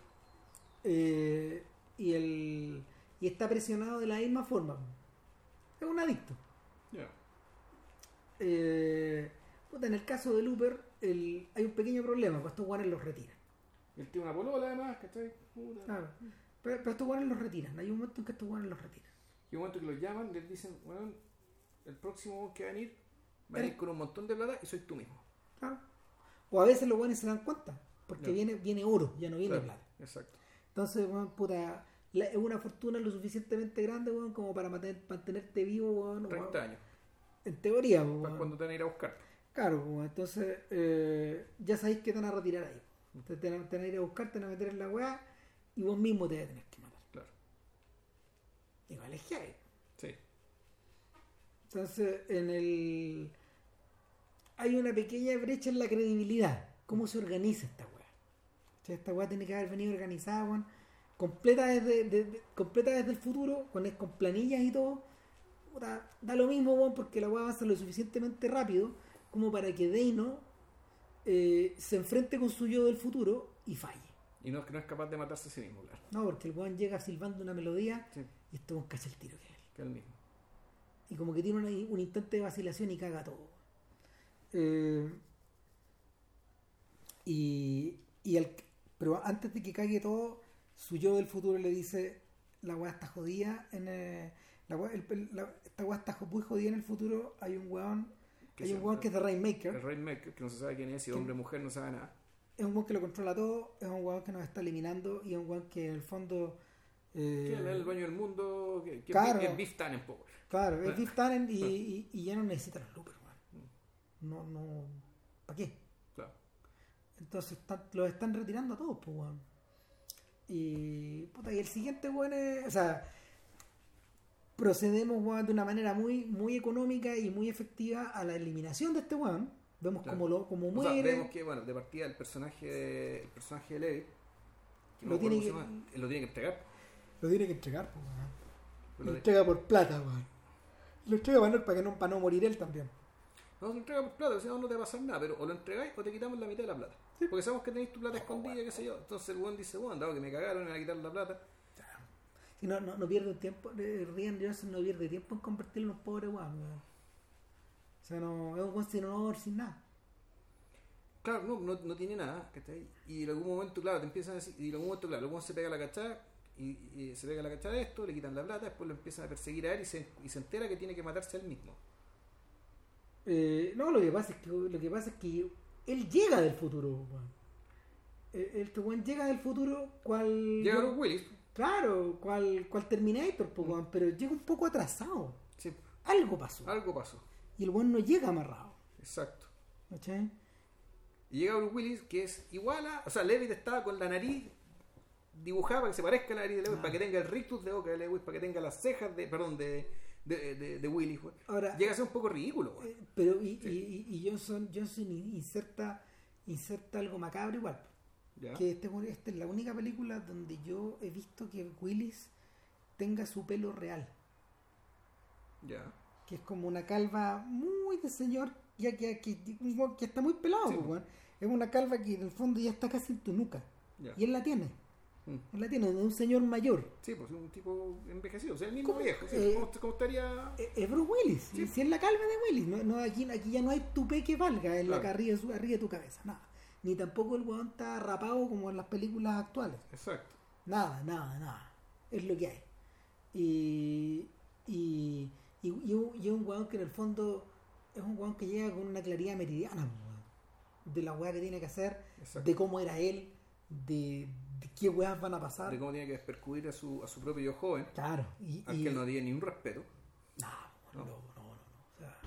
B: Eh, y el y está presionado de la misma forma es un adicto
A: ya.
B: Eh, puta, en el caso de Looper el, hay un pequeño problema pues estos guanes los retiran
A: Él tiene una polola además, ¿cachai? Puta.
B: Claro. pero, pero estos guanes los retiran hay un momento en que estos guanes los retiran
A: Y un momento que los llaman, les dicen, bueno, el próximo que va a venir, va a venir con un montón de plata y soy tú mismo.
B: Claro. o a veces los guanes se dan cuenta porque viene viene oro ya no viene
A: Claro,
B: plata
A: Exacto.
B: entonces weón, puta es una fortuna lo suficientemente grande weón, como para mantener- mantenerte vivo weón,
A: 30
B: weón.
A: años.
B: en teoría
A: Para cuando te van a ir a buscar.
B: Claro, entonces eh, ya sabéis que te van a retirar ahí. Te van te van a ir a buscar, te van a meter en la weá y vos mismo te vas a tener que matar.
A: Claro.
B: Igual es heavy.
A: Sí.
B: Entonces, en el. Hay una pequeña brecha en la credibilidad. ¿Cómo se organiza esta weá? O sea, esta weá tiene que haber venido organizada, weón, completa desde, de- de- completa desde el futuro, con, con planillas y todo. Puta, da lo mismo, weón, porque la weá avanza lo suficientemente rápido como para que Deino eh, se enfrente con su yo del futuro y falle.
A: Y no es que no es capaz de matarse a sí mismo, claro.
B: No, porque el weón llega silbando una melodía
A: Sí,
B: y este weón cacha el tiro que es él.
A: que es el mismo.
B: y como que tiene una- un instante de vacilación y caga todo. Eh, y, y el, pero antes de que cague todo, su yo del futuro le dice, la weá está jodida, en, eh, la weá- el- la- esta weá está muy jodida en el futuro, hay un weón,
A: Que
B: hay un weón que es de Rainmaker,
A: El Rainmaker, que no se sabe quién es, si
B: ¿Quién?
A: hombre o mujer, no sabe nada.
B: es un weón que lo controla todo, es un weón que nos está eliminando y es un weón que en el fondo... eh,
A: ¿Quién es el dueño del mundo? Que, que
B: Claro.
A: es Beef Tannen.
B: Claro, es. Biff Tannen y, y, y ya no necesita los loopers, weón. No, no. ¿Para qué?
A: Claro.
B: Entonces están- los están retirando a todos, pues, weón. Y. Puta, y el siguiente, weón, es. O sea. Procedemos, weón, de una manera muy, muy económica y muy efectiva a la eliminación de este weón. Vemos
A: Claro.
B: como lo, como
A: O sea,
B: muere.
A: vemos que, bueno, de partida el personaje de, el personaje de Levi,
B: Lo
A: no
B: tiene
A: cómo
B: que-
A: lo tiene que entregar.
B: Lo tiene que entregar, pues, weón.
A: Lo
B: entrega por plata, weón. Lo entrega para no, para que no, para no morir él también.
A: No se lo entrega por plata, si no, no te va a pasar nada, pero o lo entregáis o te quitamos la mitad de la plata. Porque sabemos que tenéis tu plata escondida, qué sé yo. Entonces el buen dice, bueno, dado que me cagaron, me van a quitar la plata.
B: Si no, no, no pierde tiempo, eh, Rian Johnson no pierde tiempo en convertirlo en un pobre weón, weón. O sea, no, es un weón sin honor, sin nada.
A: Claro, no, no, no tiene nada, ¿cachai? Y en algún momento, claro, te empiezan a decir, y en algún momento, claro, luego se pega la cachada, y, y se pega la cachada de esto, le quitan la plata, después lo empiezan a perseguir a él y se, y se entera que tiene que matarse él mismo.
B: Eh, no, lo que pasa es que lo que pasa es que él llega del futuro. El, el este weón llega del futuro cual
A: Llega Bruce Willis,
B: claro, cual, cual Terminator, pero llega un poco atrasado.
A: sí,
B: Algo pasó.
A: algo pasó,
B: Y el weón no llega amarrado.
A: exacto.
B: ¿Cachai?
A: Y llega Bruce Willis, que es igual a. O sea, Levitt estaba con la nariz dibujada para que se parezca a la nariz de Lewis,
B: Ah.
A: para que tenga el rictus de boca de Lewis, para que tenga las cejas de. Perdón, de, de, de, de Willis, güey.
B: Ahora-
A: Llega a ser un poco ridículo.
B: Eh, pero y, y, y Johnson, Johnson inserta, inserta algo macabro igual.
A: ¿Ya?
B: Que este, esta es la única película donde yo he visto que Willis tenga su pelo real.
A: Ya.
B: que es como una calva muy de señor, ya que, que, que está muy pelado,
A: Sí.
B: es una calva que en el fondo ya está casi en tu nuca.
A: Ya.
B: Y él la tiene,
A: Mm.
B: él la tiene, de un señor mayor.
A: Sí, pues un tipo envejecido, o sea, el mismo
B: ¿Cómo?
A: viejo.
B: Eh,
A: ¿Cómo, cómo estaría.?
B: Eh, Es Bruce Willis,
A: Sí.
B: si es la calva de Willis, no, no, aquí, aquí ya no hay tupe que valga en la arriba, arriba de tu cabeza, nada. Ni tampoco el weón está rapado como en las películas actuales.
A: Exacto.
B: Nada, nada, nada. Es lo que hay. Y, y, y, y un, y un weón que en el fondo es un weón que llega con una claridad meridiana, weón. De la weá que tiene que hacer,
A: Exacto.
B: de cómo era él, de, de qué weas van a pasar.
A: De cómo tiene que despercudir a su, a su propio yo joven,
B: Claro. Y,
A: al
B: y-
A: que él no tiene ni un respeto.
B: No,
A: No.
B: no, no, no. O sea,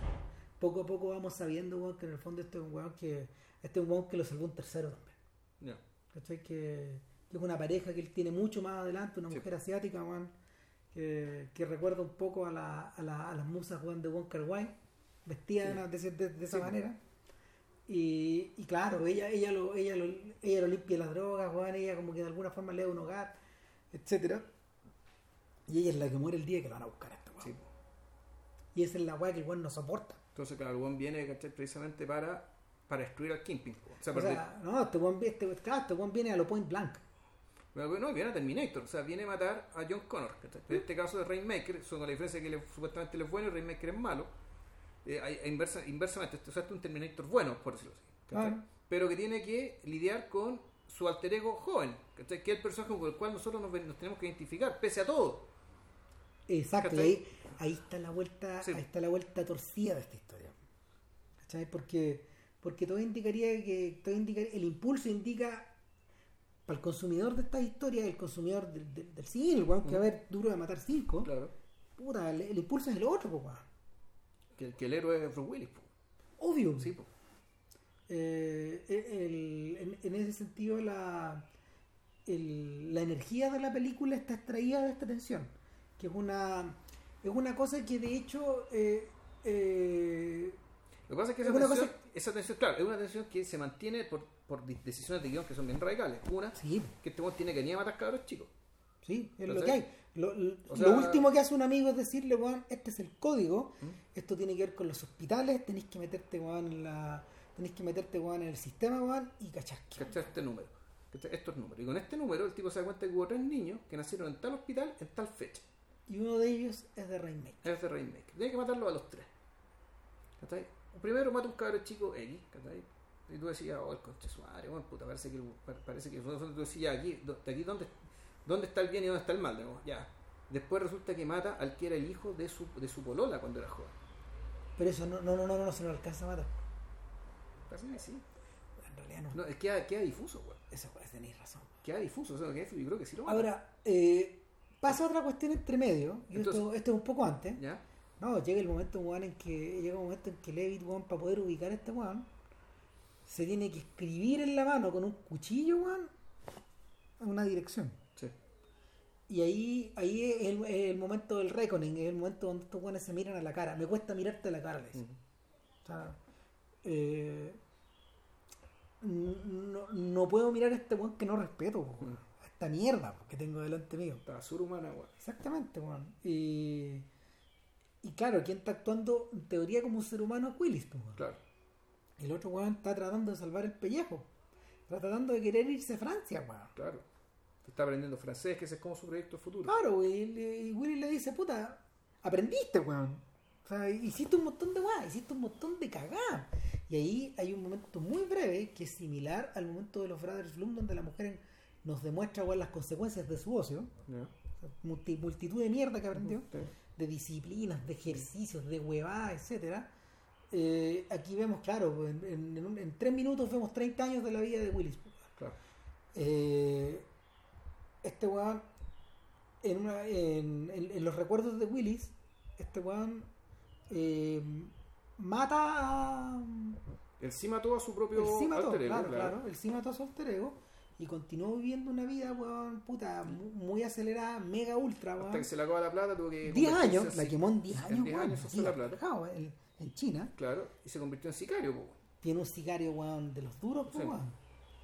B: poco a poco vamos sabiendo, weón, que en el fondo este es un weón que, este es un weón que lo salvó un tercero también.
A: Ya.
B: ¿Cachai? Que, que es una pareja que él tiene mucho más adelante, una
A: Sí.
B: mujer asiática, weón, que, que recuerda un poco a, la, a, la- a las musas weón, de Wonka Wai, vestida de,
A: Sí.
B: de de- de esa
A: Sí.
B: manera. Y, y claro, ella, ella, lo, ella, lo, ella lo limpia las drogas, weón, ella como que de alguna forma le da un hogar, etcétera Y ella es la que muere el día que lo van a buscar a este.
A: Sí.
B: Y esa es la weá que el weón no soporta.
A: Entonces, claro, el buen viene precisamente para, para destruir al Kingpin. O sea,
B: O sea, no, este vi- este, claro, este viene a lo point blank.
A: No, viene a Terminator, o sea, viene a matar a John Connor. En este caso de Rainmaker, son la diferencia que le- supuestamente él es bueno y Rainmaker es malo. Eh, inversa- inversamente, es un Terminator bueno, por decirlo así. Pero que tiene que lidiar con su alter ego joven, ¿cachai? que es el personaje con el cual nosotros nos, nos tenemos que identificar, pese a todo.
B: Exacto, ahí, ahí está la vuelta,
A: Sí.
B: ahí está la vuelta torcida de esta historia. ¿Cachai? Porque, porque todo indicaría que todo indica, el impulso indica para el consumidor de esta historia, el consumidor del, del, del cine, el que va a ver duro de matar cinco,
A: Claro.
B: puta, el, el impulso es el otro.
A: Que, el- que el héroe es Bruce Willis. po.
B: obvio.
A: Sí, po.
B: Eh, el- en, en ese sentido la, el- la energía de la película está extraída de esta tensión que es una es una cosa que de hecho eh, eh,
A: Lo que pasa es que
B: Es
A: esa
B: una
A: tensión,
B: cosa-
A: esa tensión, claro, es una tensión que se mantiene por, por de- decisiones de guion que son bien radicales. Una,
B: sí
A: que este tiene que venir a matar cabros chicos.
B: sí es lo que hay lo, lo-
A: O
B: lo
A: sea-
B: último que hace un amigo es decirle weón este es el código esto tiene que ver con los hospitales tenéis que meterte weón en la tenéis que meterte weón en el sistema weón y cachar
A: ¿Cachai? Este número. Estos números. Y con este número el tipo se da cuenta que hubo tres niños que nacieron en tal hospital en tal fecha.
B: y uno de ellos es de Rainmaker
A: Es de Rainmaker. Tiene que matarlo a los tres. ¿Cachai? Primero mata a un cabro chico X, ¿cachai? Y tú decías, oh, el conche su madre, bueno, puta, parece que, pa- parece que tú decías, aquí, de aquí dónde, dónde está el bien y dónde está el mal, digamos, ya. Después resulta que mata al que era el hijo de su, de su polola cuando era joven.
B: pero eso no no no no, no, se lo alcanza a matar
A: Parece que sí.
B: en realidad no,
A: No, es que queda, queda difuso, weón.
B: eso puede tener razón
A: Queda difuso, o sea, queda- yo creo que sí lo mata.
B: Ahora, eh, pasa otra cuestión entre medio, y esto,
A: Entonces-
B: esto es un poco antes.
A: ¿Ya?
B: No, llega el momento, weón, en que llega un momento en que Levitt, weón, para poder ubicar a este weón, se tiene que escribir en la mano con un cuchillo, weón, en una dirección. Y ahí, ahí es el, es el momento del reckoning, es el momento donde estos weones se miran a la cara. Me cuesta mirarte a la cara, le dice.
A: Ujú.
B: O sea, eh, no, no puedo mirar a este weón que no respeto, weón. A esta mierda que tengo delante mío.
A: Estaba surhumana, weón.
B: Exactamente, weón. Y, y claro, quien está actuando en teoría como un ser humano es Willis, weón.
A: Claro.
B: El otro weón está tratando de salvar el pellejo. Está tratando de querer irse a Francia, weón.
A: Claro. Está aprendiendo francés, que ese es como su proyecto futuro.
B: Claro, y, y Willis le dice, puta, aprendiste, weón. O sea, hiciste un montón de weas, hiciste un montón de cagadas. Y ahí hay un momento muy breve que es similar al momento de los Brothers Bloom, donde la mujer nos demuestra cuáles las consecuencias de su ocio, multi- multitud de mierda que aprendió, de disciplinas, de ejercicios, de huevadas, etcétera. Eh, aquí vemos, claro, en, en- en tres minutos vemos 30 años de la vida de Willis.
A: Claro.
B: Eh, este weón, en, una- en, en- en los recuerdos de Willis, este weón eh, mata a.
A: Él sí mató a su propio
B: sí mató,
A: alter ego,
B: claro, claro, él sí mató a su alter ego y continuó viviendo una vida, weón, puta, mu- muy acelerada, mega ultra,
A: Hasta
B: weón.
A: que se le acaba la plata, tuvo que.
B: 10
A: convertirse
B: años,
A: en
B: la quemó en 10
A: en
B: años,
A: 10
B: weón,
A: años se
B: así,
A: la plata.
B: en, en China.
A: Claro, y se convirtió en sicario, po.
B: tiene un sicario weón de los duros
A: Sí.
B: weón.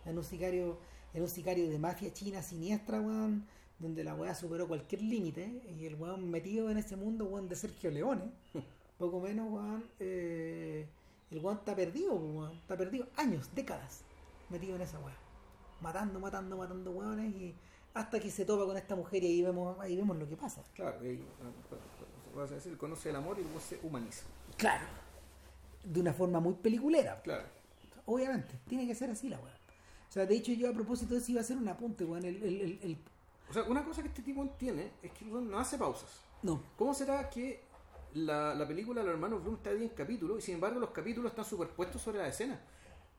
B: en un sicario en un sicario de mafia china siniestra weón donde la weá superó cualquier límite y el weón metido en ese mundo weón de Sergio Leone poco menos weón eh, el weón está perdido weón está perdido años décadas metido en esa weá matando matando matando weones y hasta que se topa con esta mujer y ahí vemos ahí vemos lo que pasa
A: Claro, y, ah, vas a decir, conoce el amor y luego se humaniza.
B: claro de una forma muy peliculera
A: Claro.
B: Obviamente, tiene que ser así la weá. O sea, de hecho yo a propósito de eso iba a hacer un apunte, weón. El, el, el, el-
A: O sea, una cosa que este tipo tiene es que no hace pausas.
B: No,
A: ¿Cómo será que la, la película Los Hermanos Bloom está bien en capítulos y sin embargo los capítulos están superpuestos sobre la escena?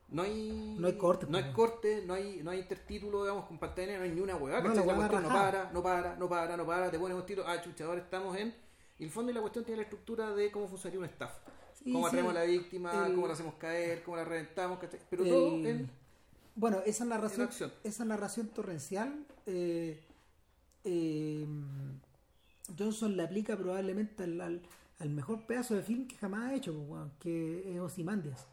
A: No hay,
B: No hay corte,
A: no hay
B: pues.
A: corte, no hay, no hay intertítulo, digamos, con pantalla no hay ni una hueá.
B: No, la
A: cuestión no para, no para, no para, no para, te pones un tiro, ah, chucha, ahora estamos en. Y el fondo y la cuestión tiene la estructura de cómo funcionaría un staff.
B: Sí,
A: cómo
B: sí.
A: atraemos a la víctima,
B: El-
A: cómo la hacemos caer, cómo la reventamos, ¿cachai? Pero
B: el-
A: todo en.
B: Bueno, esa narración, esa narración torrencial, eh, eh, Johnson la aplica probablemente al, al, al mejor pedazo de film que jamás ha hecho, pues, weón, que es Ozymandias.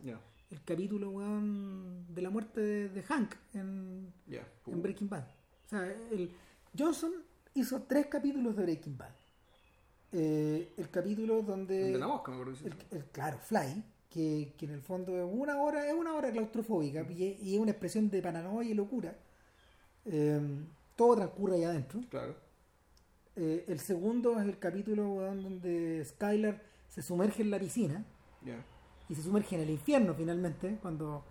B: El capítulo, weón, de la muerte de, de Hank en, en Breaking Bad. O sea, el, Johnson hizo tres capítulos de Breaking Bad. Eh, el capítulo donde...
A: El de la mosca, me acuerdo.
B: el- claro, Fly, que, que en el fondo es una hora, es una hora claustrofóbica y, es- y es una expresión de paranoia y locura. Eh, todo transcurre ahí adentro.
A: Claro.
B: Eh, el segundo es el capítulo donde Skylar se sumerge en la piscina
A: Ya.
B: y se sumerge en el infierno finalmente, cuando,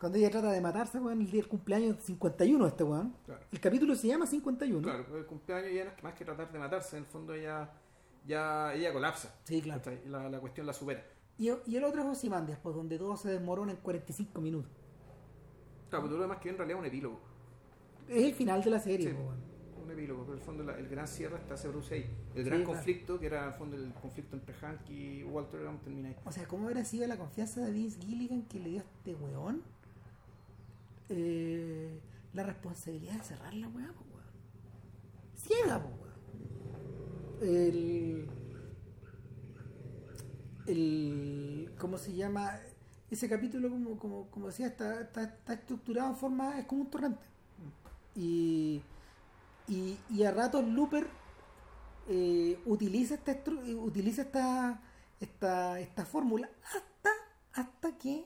B: cuando ella trata de matarse weón, el día del cumpleaños 51 de este weón.
A: Claro.
B: El capítulo se llama 51.
A: Claro, porque el cumpleaños ya no es más que tratar de matarse, en el fondo ya, ya ella colapsa.
B: Sí, claro.
A: La, la cuestión la supera.
B: Y, y el otro es Ozymandias, pues donde todo se desmorona en 45 minutos.
A: Claro, pero todo lo demás que en realidad es un epílogo.
B: Es el final de la serie,
A: Sí,
B: pues,
A: un epílogo, pero el fondo la- el gran cierre está ese Bruce ahí. El
B: Sí,
A: gran
B: claro.
A: conflicto, que era el fondo el conflicto entre Hank y Walter, digamos, termina ahí.
B: O sea, ¿cómo habrá sido la confianza de Vince Gilligan que le dio a este weón eh, la responsabilidad de cerrar la weá, po, weón? Ciega, po, weón. El. El. ¿Cómo se llama? Ese capítulo, como, como, como decía, está, está, está estructurado en forma. Es como un torrente. Y. Y, y a ratos Looper eh, utiliza esta utiliza esta esta, esta fórmula hasta hasta que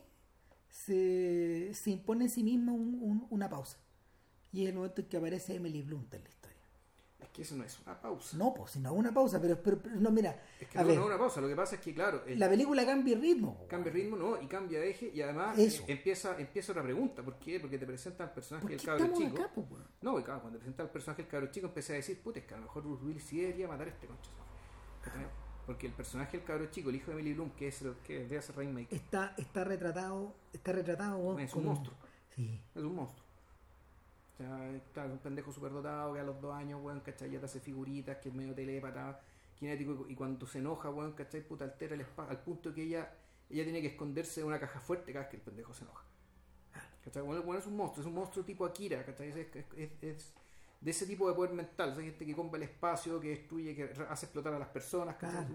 B: se, se impone en sí misma un- un- una pausa y es el momento en que aparece Emily Blunt en
A: Es que eso no es una pausa.
B: no pues sino una pausa pero, pero, pero no mira
A: es que
B: a
A: no,
B: ver
A: no es una pausa. Lo que pasa es que, claro, el-
B: la película cambia ritmo
A: cambia ritmo, ¿no? Y cambia de eje y además
B: Eso.
A: empieza, empieza otra pregunta. ¿Por qué? Porque te presenta al personaje
B: ¿por
A: del cabro chico.
B: acá pues?
A: No, claro, cuando presenta al personaje del cabro chico empecé a decir, puta, es que a lo mejor Bruce Willis sí debería matar a este concha. ¿Cachai? Porque el personaje del cabro chico, el hijo de Emily Bloom, que es el que debe ser Rainmaker,
B: está está retratado está retratado
A: es un monstruo.
B: sí
A: Es un monstruo. Sea, claro, un pendejo superdotado que a los dos años, weón, ¿cachai? Ya te hace figuritas, que es medio telépata, kinético, y cuando se enoja, weón, ¿cachai? Puta, altera el espacio, al punto que ella ella tiene que esconderse de una caja fuerte cada vez que el pendejo se enoja. ¿Cachai? Bueno, bueno, es un monstruo, es un monstruo tipo Akira, ¿cachai? Es, es- es- de ese tipo de poder mental, o sea, gente que compra el espacio, que destruye, que hace explotar a las personas, ¿cachai?
B: Claro.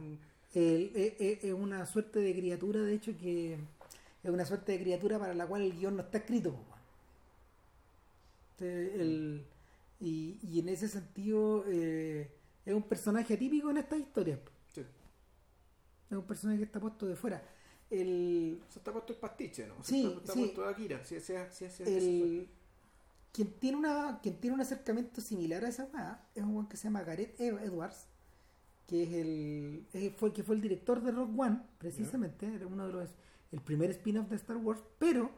B: El- es, es- es una suerte de criatura, de hecho, que es una suerte de criatura para la cual el guion no está escrito. Este, el- y, y en ese sentido eh, es un personaje atípico en estas historias.
A: sí.
B: Es un personaje que está puesto de fuera. El,
A: O sea, está puesto el pastiche, ¿no? O sea,
B: Sí,
A: está, está
B: sí.
A: puesto de Akira, sí,
B: el- quien tiene una quien tiene un acercamiento similar a esa weá es un que se llama Gareth Ed- Edwards que es el es- fue el que fue el director de Rock One precisamente era uno de los el primer spin-off de Star Wars, pero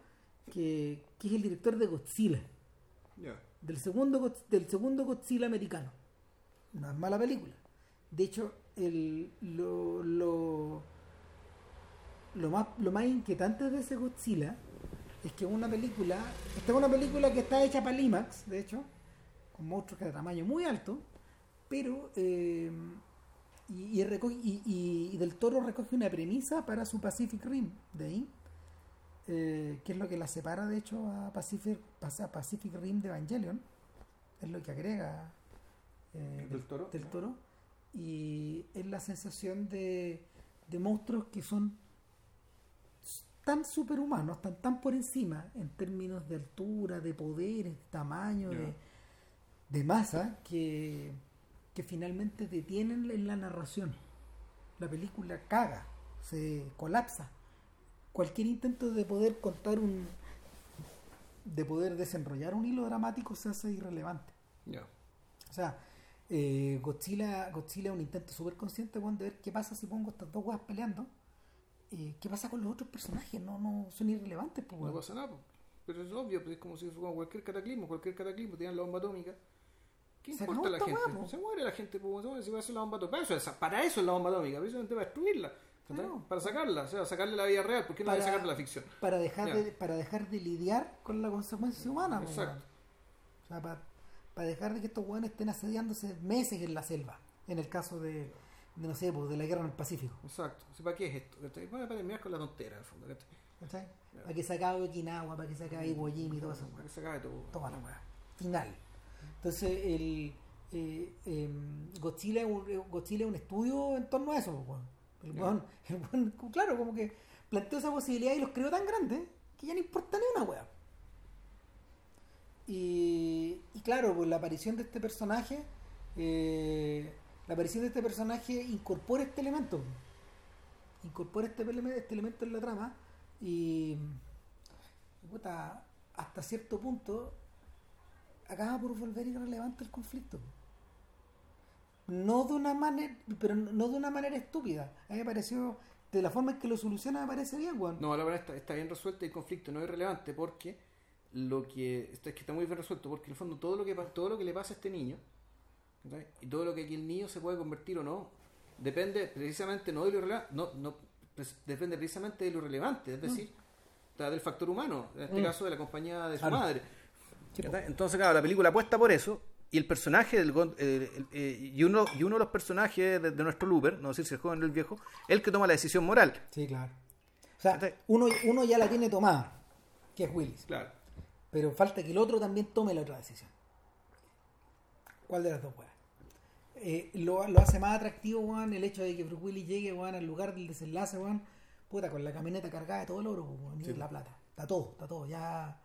B: que, que es el director de Godzilla, Del segundo, del segundo Godzilla americano. No es mala película. De hecho, el, lo, lo, lo, más, lo más inquietante de ese Godzilla es que una película, esta es una película que está hecha para IMAX, de hecho, con monstruos de tamaño muy alto, pero eh, y, y recoge- y- y- y del toro recoge una premisa para su Pacific Rim de ahí, eh, que es lo que la separa de hecho a Pacific, a Pacific Rim de Evangelion, es lo que agrega eh,
A: ¿Del Toro?
B: del toro y es la sensación de, de monstruos que son tan superhumanos, están tan por encima en términos de altura, de poderes, de tamaño, de, de masa, que, que finalmente detienen en la narración. La película caga, se colapsa. Cualquier intento de poder contar un. de poder desenrollar un hilo dramático se hace irrelevante.
A: Ya.
B: O sea, eh, Godzilla, Godzilla es un intento súper consciente weón, de ver qué pasa si pongo estas dos weas peleando. Eh, ¿Qué pasa con los otros personajes? No, no son irrelevantes, pues,
A: No pasa nada, pero es obvio, pues, es como si fuera cualquier cataclismo, cualquier cataclismo, tienen la bomba atómica. ¿Qué
B: Se
A: importa la gente? se muere la gente, pues, si va a ser la bomba atómica. Para eso, es- para eso es la bomba atómica, precisamente para destruirla. Para sacarla, o sea, sacarle la vida real, ¿por qué no
B: Para-
A: sacar de la ficción?
B: Para dejar,
A: Ya.
B: de, para dejar de lidiar con la consecuencia humana, pues,
A: Exacto.
B: O sea, para, para dejar de que estos weones estén asediándose meses en la selva. En el caso de, de, no sé, pues, de la guerra en el Pacífico.
A: Exacto. O sea, ¿Para qué es esto? Bueno, para terminar con la tontera, en el fondo, ¿cachai?
B: Para que se acabe Okinawa, para que se acabe Iwo Jima y todo eso.
A: Para que se acabe todo.
B: Toma la weá. Final. Entonces, el eh, em, Godzilla, es un, Godzilla es un estudio en torno a eso, pues, weón. El weón, el weón, claro, como que planteó esa posibilidad y los creó tan grandes que ya no importa ni una weá. Y, y claro, pues la aparición de este personaje, eh, la aparición de este personaje incorpora este elemento. Incorpora este, este elemento en la trama y puta, hasta cierto punto acaba por volver irrelevante el conflicto. No de una manera, pero no de una manera estúpida. A mí me pareció, de la forma en que lo soluciona me parece bien, weón.
A: No, la verdad está, está bien resuelto y el conflicto no es irrelevante porque lo que está, es que está muy bien resuelto porque en el fondo todo lo que todo lo que le pasa a este niño y todo lo que aquí el niño se puede convertir o no depende precisamente no de lo irrelevante no, no pues, depende precisamente de lo relevante es decir está del factor humano en este
B: Mm.
A: caso de la compañía de su
B: Claro.
A: madre entonces claro la película apuesta por eso y el personaje del eh, eh, y uno y uno de los personajes de, de nuestro Looper no sé si el joven o el viejo el que toma la decisión moral
B: Sí, claro. O sea,
A: Entonces-
B: uno, uno ya la tiene tomada, que es Willis.
A: claro
B: Pero falta que el otro también tome la otra decisión. ¿Cuál de las dos weas? Eh, lo, lo hace más atractivo, weón, el hecho de que Bruce Willis llegue, weón, al lugar del desenlace, weón, puta, con la camioneta cargada de todo el oro, y
A: Sí.
B: la plata. Está todo, está todo, ya...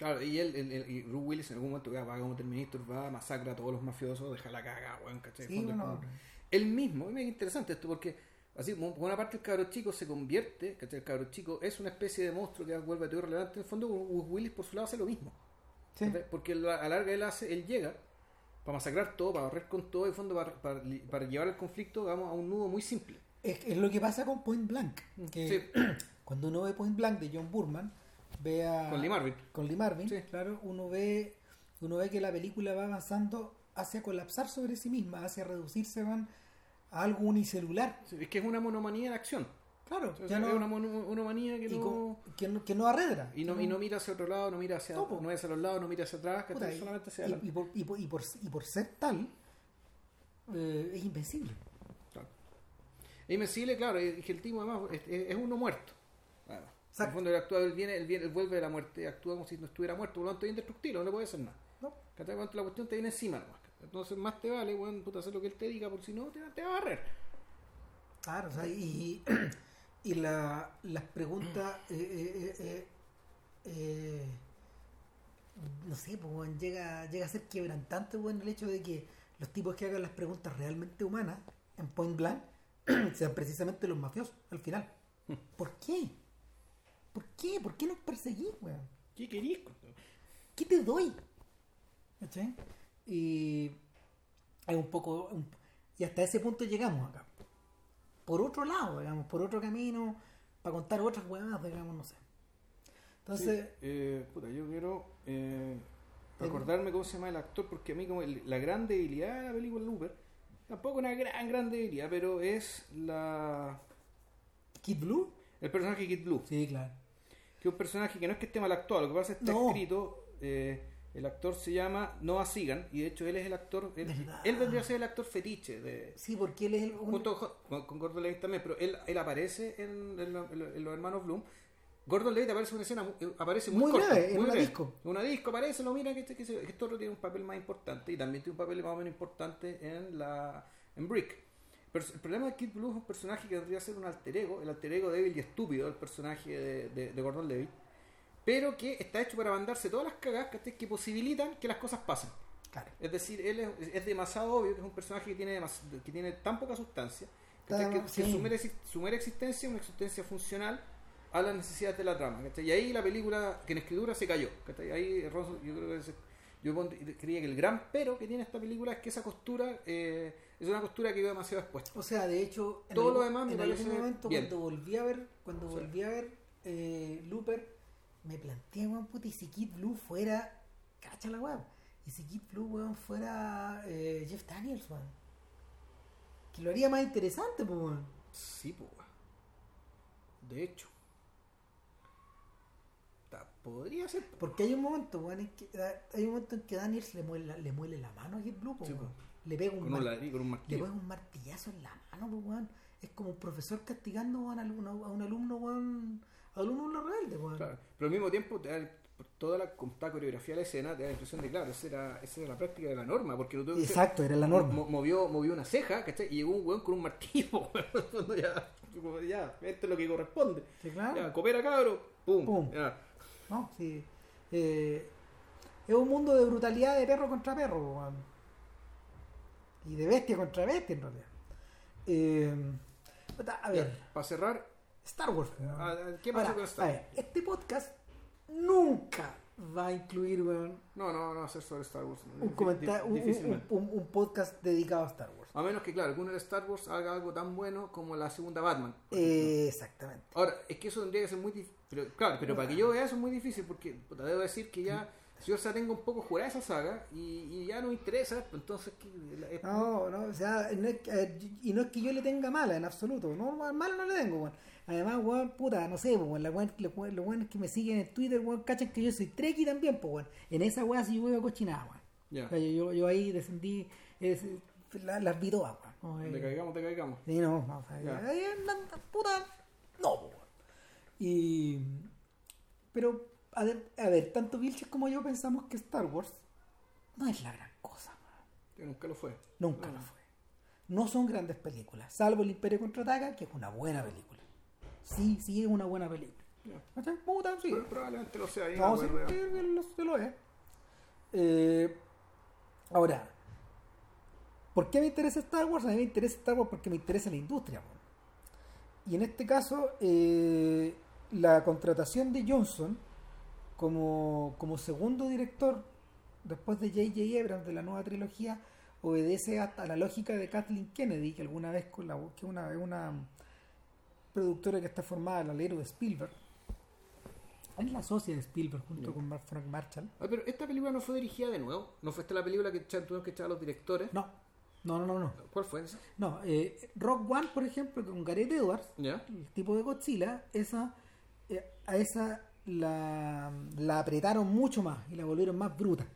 A: Claro, y él, él- él- y Bruce Willis en algún momento ya, va como Terminator, va, masacra a todos los mafiosos, deja la caga, weón, ¿cachai?
B: Sí,
A: Fondo Él mismo, es interesante esto porque, así, por una parte el cabro chico se convierte, ¿cachai? El cabro chico es una especie de monstruo que vuelve a todo relevante, en el fondo Bruce Willis por su lado hace lo mismo.
B: Sí.
A: Porque a la larga él hace, él llega para masacrar todo, para barrer con todo, y en el fondo para, para, para llevar el conflicto, digamos, a un nudo muy simple.
B: Es, es lo que pasa con Point Blank. Que
A: Sí.
B: cuando uno ve Point Blank de John Burman, ve a...
A: Con Lee Marvin.
B: Con Lee Marvin,
A: Sí.
B: claro, uno ve, uno ve que la película va avanzando hacia colapsar sobre sí misma, hacia reducirse van, a algo unicelular.
A: Sí, Es que es una monomanía en acción.
B: Claro,
A: sea,
B: ya
A: es
B: no-
A: una mono- monomanía que no...
B: con- que, no, que no arredra.
A: Y no, y no mira hacia otro lado, no mira hacia,
B: No,
A: no mira hacia los lados, no mira hacia atrás, que
B: Puta, y-
A: solamente hacia
B: y,
A: adelante.
B: por, y, por, y, por, y por ser tal, eh, es invencible.
A: Claro. E Invencible, claro, es que el tipo además es, es- es uno muerto. En el fondo él actúa, él viene, él viene, él vuelve de la muerte, actúa como si no estuviera muerto, por lo tanto es indestructible, no le puede hacer nada.
B: ¿no?
A: La cuestión te viene encima nomás. Entonces más te vale, weón, puta, hacer lo que él te diga, porque si no te, te va a barrer.
B: Claro, o sea, y, y la, las preguntas, eh, eh, eh, eh, no sé, pues weón, llega, llega a ser quebrantante weón, el hecho de que los tipos que hagan las preguntas realmente humanas en Point Blank sean precisamente los mafiosos al final. ¿Por qué? ¿Por qué? ¿Por qué nos perseguís, weón?
A: ¿Qué querís?
B: ¿Qué te doy? ¿Cachai? Y hay un poco. un- y hasta ese punto llegamos acá. Por otro lado, digamos, por otro camino, para contar otras weas, digamos, no sé. Entonces,
A: Sí, eh, puta, yo quiero eh, recordarme cómo se llama el actor, porque a mí como el- la gran debilidad de la película Looper, tampoco una gran, gran debilidad, pero es la
B: Kid Blue.
A: el personaje Kid Blue,
B: Sí, claro.
A: Que es un personaje que no es que esté mal actuado, lo que pasa es que está
B: No.
A: escrito, eh, el actor se llama Noah Segan, y de hecho él es el actor, él, él vendría a ser el actor fetiche de...
B: Sí, porque él es el. un-
A: Junto con, con Gordon Levitt también, pero él, él aparece en, en lo- en lo- en los hermanos Bloom. Gordon Levitt aparece en una escena, eh, aparece muy,
B: Muy
A: corta,
B: breve, en una disco.
A: En una disco aparece, lo mira que este, que, se- que este otro tiene un papel más importante y también tiene un papel más o menos importante en la en Brick. Pero el problema de Kid Blue es un personaje que vendría a ser un alter ego, el alter ego débil y estúpido del personaje de, de- de Gordon Levitt, pero que está hecho para mandarse todas las ¿cachai? que posibilitan que las cosas pasen.
B: Claro.
A: Es decir, él es, es demasiado obvio que es un personaje que tiene, demas- que tiene tan poca sustancia que, que
B: sí.
A: su, mera, exi- su mera existencia es una existencia funcional a las necesidades de la trama. ¿cachai? Y ahí la película, que en escritura se cayó. ¿cachai? Ahí Ronson, yo creo que ese- yo creía que el gran pero que tiene esta película es que esa costura eh, es una costura que quedó demasiado expuesta.
B: O sea, de hecho, en
A: Todo lo demás me
B: en
A: parece
B: algún momento
A: bien.
B: cuando volví a ver, cuando volví a ver eh, Looper, me planteé, weón, puta, y si Kid Blue fuera, cacha la weón, y si Kid Blue, weón, fuera eh, Jeff Daniels, weón. Que lo haría más interesante, pues, weón.
A: Sí, pues. De hecho. Podría ser. po.
B: Porque hay un momento, weón, en que, hay un momento en que Daniels le muele, le muele la mano a Kid Blue, pues,
A: Sí,
B: weón. Le pega un,
A: un
B: mar- le
A: martillo.
B: pega un martillazo en la mano, pues, weón. Es como un profesor castigando weón, a, un alumno, a un alumno, weón, a un alumno rebelde, weón.
A: Claro, pero al mismo tiempo, te da- por toda la, con toda coreografía de la escena, te da la impresión de, claro, esa era, esa era la práctica de la norma, porque lo hacer-
B: Exacto, era la norma.
A: mo- movió, movió una ceja, ¿cachai? Y llegó un weón con un martillo, weón, ya, ya, esto es lo que corresponde.
B: Sí, claro.
A: Ya, coopera cabro, pum,
B: Pum.
A: ya.
B: No, sí. Eh, es un mundo de brutalidad de perro contra perro, weón. Y de bestia contra bestia, en realidad. Eh, a ver,
A: Para cerrar,
B: Star Wars.
A: Ah, ¿qué
B: Ahora,
A: con Star
B: a ver, este podcast nunca va a incluir,
A: no, no, no hacer sobre Star Wars.
B: un,
A: Difí-
B: comenta-
A: dif-
B: un- un, podcast dedicado a Star Wars.
A: A menos que, claro, que uno de Star Wars haga algo tan bueno como la segunda Batman.
B: Eh, exactamente.
A: Ahora, es que eso tendría que ser muy difícil. Pero, claro, pero para que yo vea eso es muy difícil porque puta, debo decir que ya, yo ya tengo un poco jurada esa saga y, y ya no me interesa, pues entonces. es-
B: No, no, o sea, no es que- eh, y no es que yo le tenga mala en absoluto, no, mala no le tengo, weón. Además, weón, puta, no sé, weón, la weón, los weón- weones que me siguen en Twitter, weón, cachan que yo soy treki también, pues, weón. En esa weá sí yo voy a cochinada, weón.
A: Ya.
B: O sea, yo, yo, ahí descendí, es, la- las vi todas, weón. No, eh,
A: Te caigamos, te caigamos.
B: Sí, no, o sea, ahí andan, puta, no, po, weón. Y. Pero, a ver, a ver, tanto Vilches como yo pensamos que Star Wars no es la gran cosa.
A: Que nunca lo fue.
B: Nunca
A: No.
B: lo fue. No son grandes películas, salvo El Imperio Contraataca, que es una buena película. Sí, sí es una buena película. ¿Cachai? Puta, sí.
A: Pero probablemente lo sea. ahí
B: No, sí, lo, lo es. Eh, ahora, ¿por qué me interesa Star Wars? A mí me interesa Star Wars porque me interesa la industria. Y en este caso, eh, la contratación de Johnson como, como segundo director después de J.J. Abrams de la nueva trilogía obedece a, a la lógica de Kathleen Kennedy, que alguna vez con la que una, es una productora que está formada al alero de Spielberg. Es la socia de Spielberg junto
A: Ya.
B: con Mark Frank Marshall.
A: Ah, pero esta película no fue dirigida de nuevo. ¿No fue esta la película que tuvieron que echar a los directores?
B: No, no, no, no. No,
A: ¿Cuál fue esa?
B: no eh, Rock One, por ejemplo, con Gareth Edwards, el tipo de Godzilla, esa, eh, a esa la, la apretaron mucho más y la volvieron más bruta.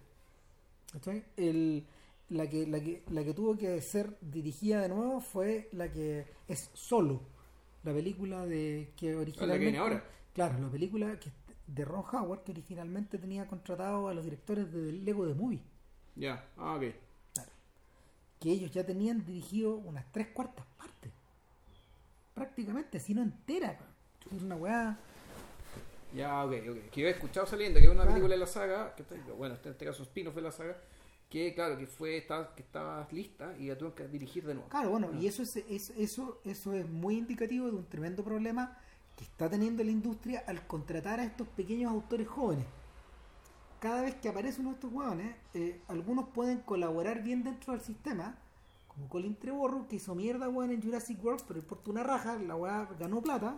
B: ¿Cachai? El, la, que, la, que, la que tuvo que ser dirigida de nuevo fue la que es Solo, la película de que originalmente...
A: viene ahora.
B: Claro, la película que, de Ron Howard que originalmente tenía contratado a los directores de Lego de Movie.
A: Ya. Ah, ok.
B: Claro. Que ellos ya tenían dirigido unas tres cuartas partes. Prácticamente, si no entera. Es una weá.
A: Ya, ok, ok. Que yo he escuchado saliendo que es una
B: Claro.
A: película de la saga, que está- bueno, en este caso spin-off de la saga, que claro, que fue estaba, que estaba lista y la tuvieron que dirigir de nuevo.
B: Claro, bueno,
A: Ah.
B: y eso es, es- eso, eso es muy indicativo de un tremendo problema que está teniendo la industria al contratar a estos pequeños autores jóvenes. Cada vez que aparece uno de estos hueones, eh, algunos pueden colaborar bien dentro del sistema, como Colin Trevorrow, que hizo mierda weón, en Jurassic World, pero importa una raja, la weá ganó plata,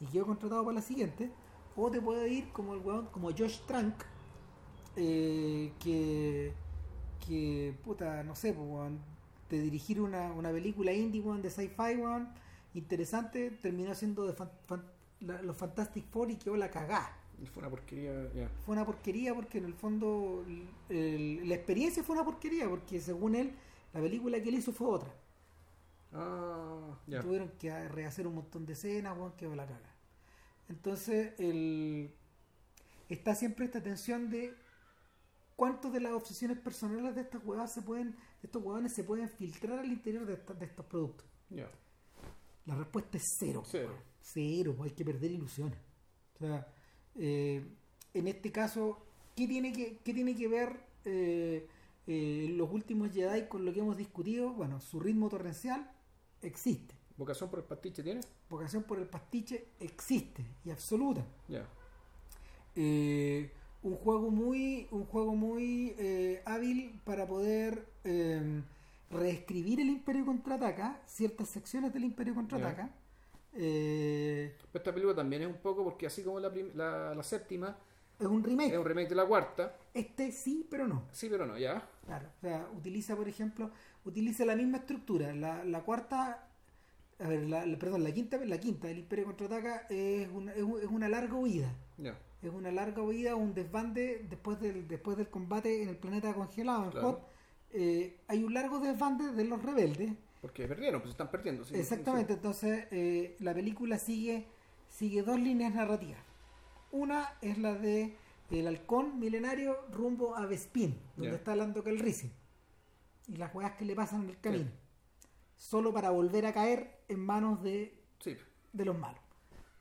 B: y quedo contratado para la siguiente, o te puede ir como el weón, como Josh Trank, eh, que, que, puta, no sé, pues, weón, de dirigir una, una película indie, weón, de sci-fi, weón, interesante, terminó siendo de fan- fan- la- los Fantastic Four y quedó la cagá.
A: Fue una porquería, ya.
B: Fue una porquería porque en el fondo el- la experiencia fue una porquería porque según él la película que él hizo fue otra.
A: Ah, ya.
B: Tuvieron que rehacer un montón de escenas, weón, quedó la caga. Entonces, el, está siempre esta tensión de cuántos de las obsesiones personales de estas huevas se pueden, de estos huevones se pueden filtrar al interior de, esta- de estos productos. La respuesta es cero.
A: Cero.
B: Cero, hay que perder ilusiones. O sea, eh, en este caso, ¿qué tiene que, qué tiene que ver eh, eh, los últimos Jedi con lo que hemos discutido? Bueno, su ritmo torrencial existe.
A: ¿Vocación por el pastiche tiene?
B: Vocación por el pastiche existe y absoluta.
A: Ya.
B: Eh, un juego muy, un juego muy eh, hábil para poder eh, reescribir el Imperio contraataca, ciertas secciones del Imperio contraataca. Eh,
A: esta película también es un poco porque así como la, la, la séptima
B: es un remake.
A: es un remake de la cuarta,
B: Este sí, pero no.
A: sí pero no, ya.
B: Claro, o sea, utiliza, por ejemplo, utiliza la misma estructura. La, la cuarta, a ver, la, la- perdón, la quinta, la quinta del Imperio contraataca es una, es, es una larga huida. Es una larga huida, un desbande después del, después del combate en el planeta congelado, en
A: Claro.
B: Hoth. Eh, hay un largo desbande de los rebeldes.
A: Porque perdieron, pues están perdiendo. sí,
B: Exactamente,
A: sí.
B: entonces eh, la película sigue, sigue dos líneas narrativas. Una es la de el halcón milenario rumbo a Vespin, donde
A: Ya.
B: está Lando Calrissian. Y las weas que le pasan en el camino. Solo para volver a caer en manos de,
A: Sí,
B: de los malos.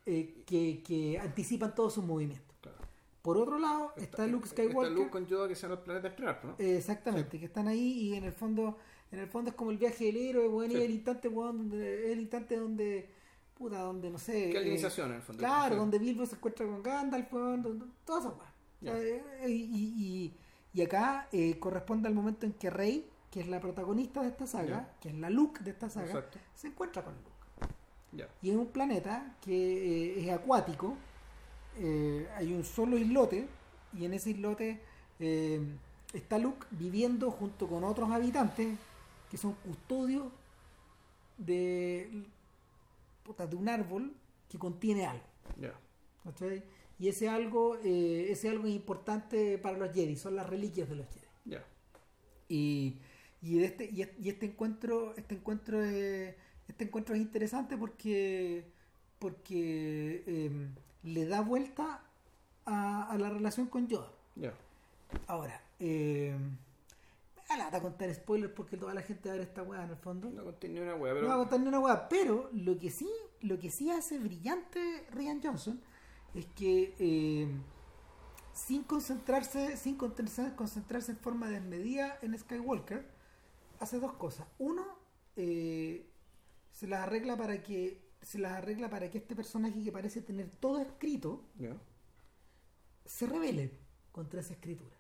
B: eh, que, que anticipan todos sus movimientos.
A: claro.
B: Por otro lado está, Luke Skywalker.
A: Está Luke con Yoda que se van al planeta explorar, ¿no?
B: Eh, Exactamente, que están ahí y en el fondo, en el fondo es como el viaje del héroe, y
A: Sí.
B: el instante, weón, donde, el instante donde, puta, donde no sé.
A: Que
B: eh,
A: la iniciación en el fondo.
B: Claro, donde Bilbo se encuentra con Gandalf, weón, donde- todas esas weas. O sea,
A: Ya.
B: eh, y, y- y acá eh, corresponde al momento en que Rey, que es la protagonista de esta saga, que es la Luke de esta saga,
A: Exacto.
B: se encuentra con Luke.
A: Ya.
B: Y en un planeta que eh, es acuático, eh, hay un solo islote, y en ese islote eh, está Luke viviendo junto con otros habitantes que son custodios de, de un árbol que contiene algo.
A: Ya.
B: ¿cachai? Y ese algo, ese algo es importante para los Jedi, son las reliquias de los Jedi. Y, y, de este, y, es- y este encuentro, este encuentro es, este encuentro es interesante porque, porque eh, le da vuelta a, a la relación con Yoda. Ahora, eh, me da contar spoilers porque toda la gente va a ver esta weá en el fondo.
A: No conté ni una
B: No
A: pero.
B: va a contar ni una weá, pero lo que sí, lo que sí hace brillante Ryan Johnson es que eh, sin concentrarse, sin concentrarse, concentrarse en forma desmedida en Skywalker, hace dos cosas. Uno, eh, se las arregla para que se las arregla para que este personaje que parece tener todo escrito se revele contra esa escritura.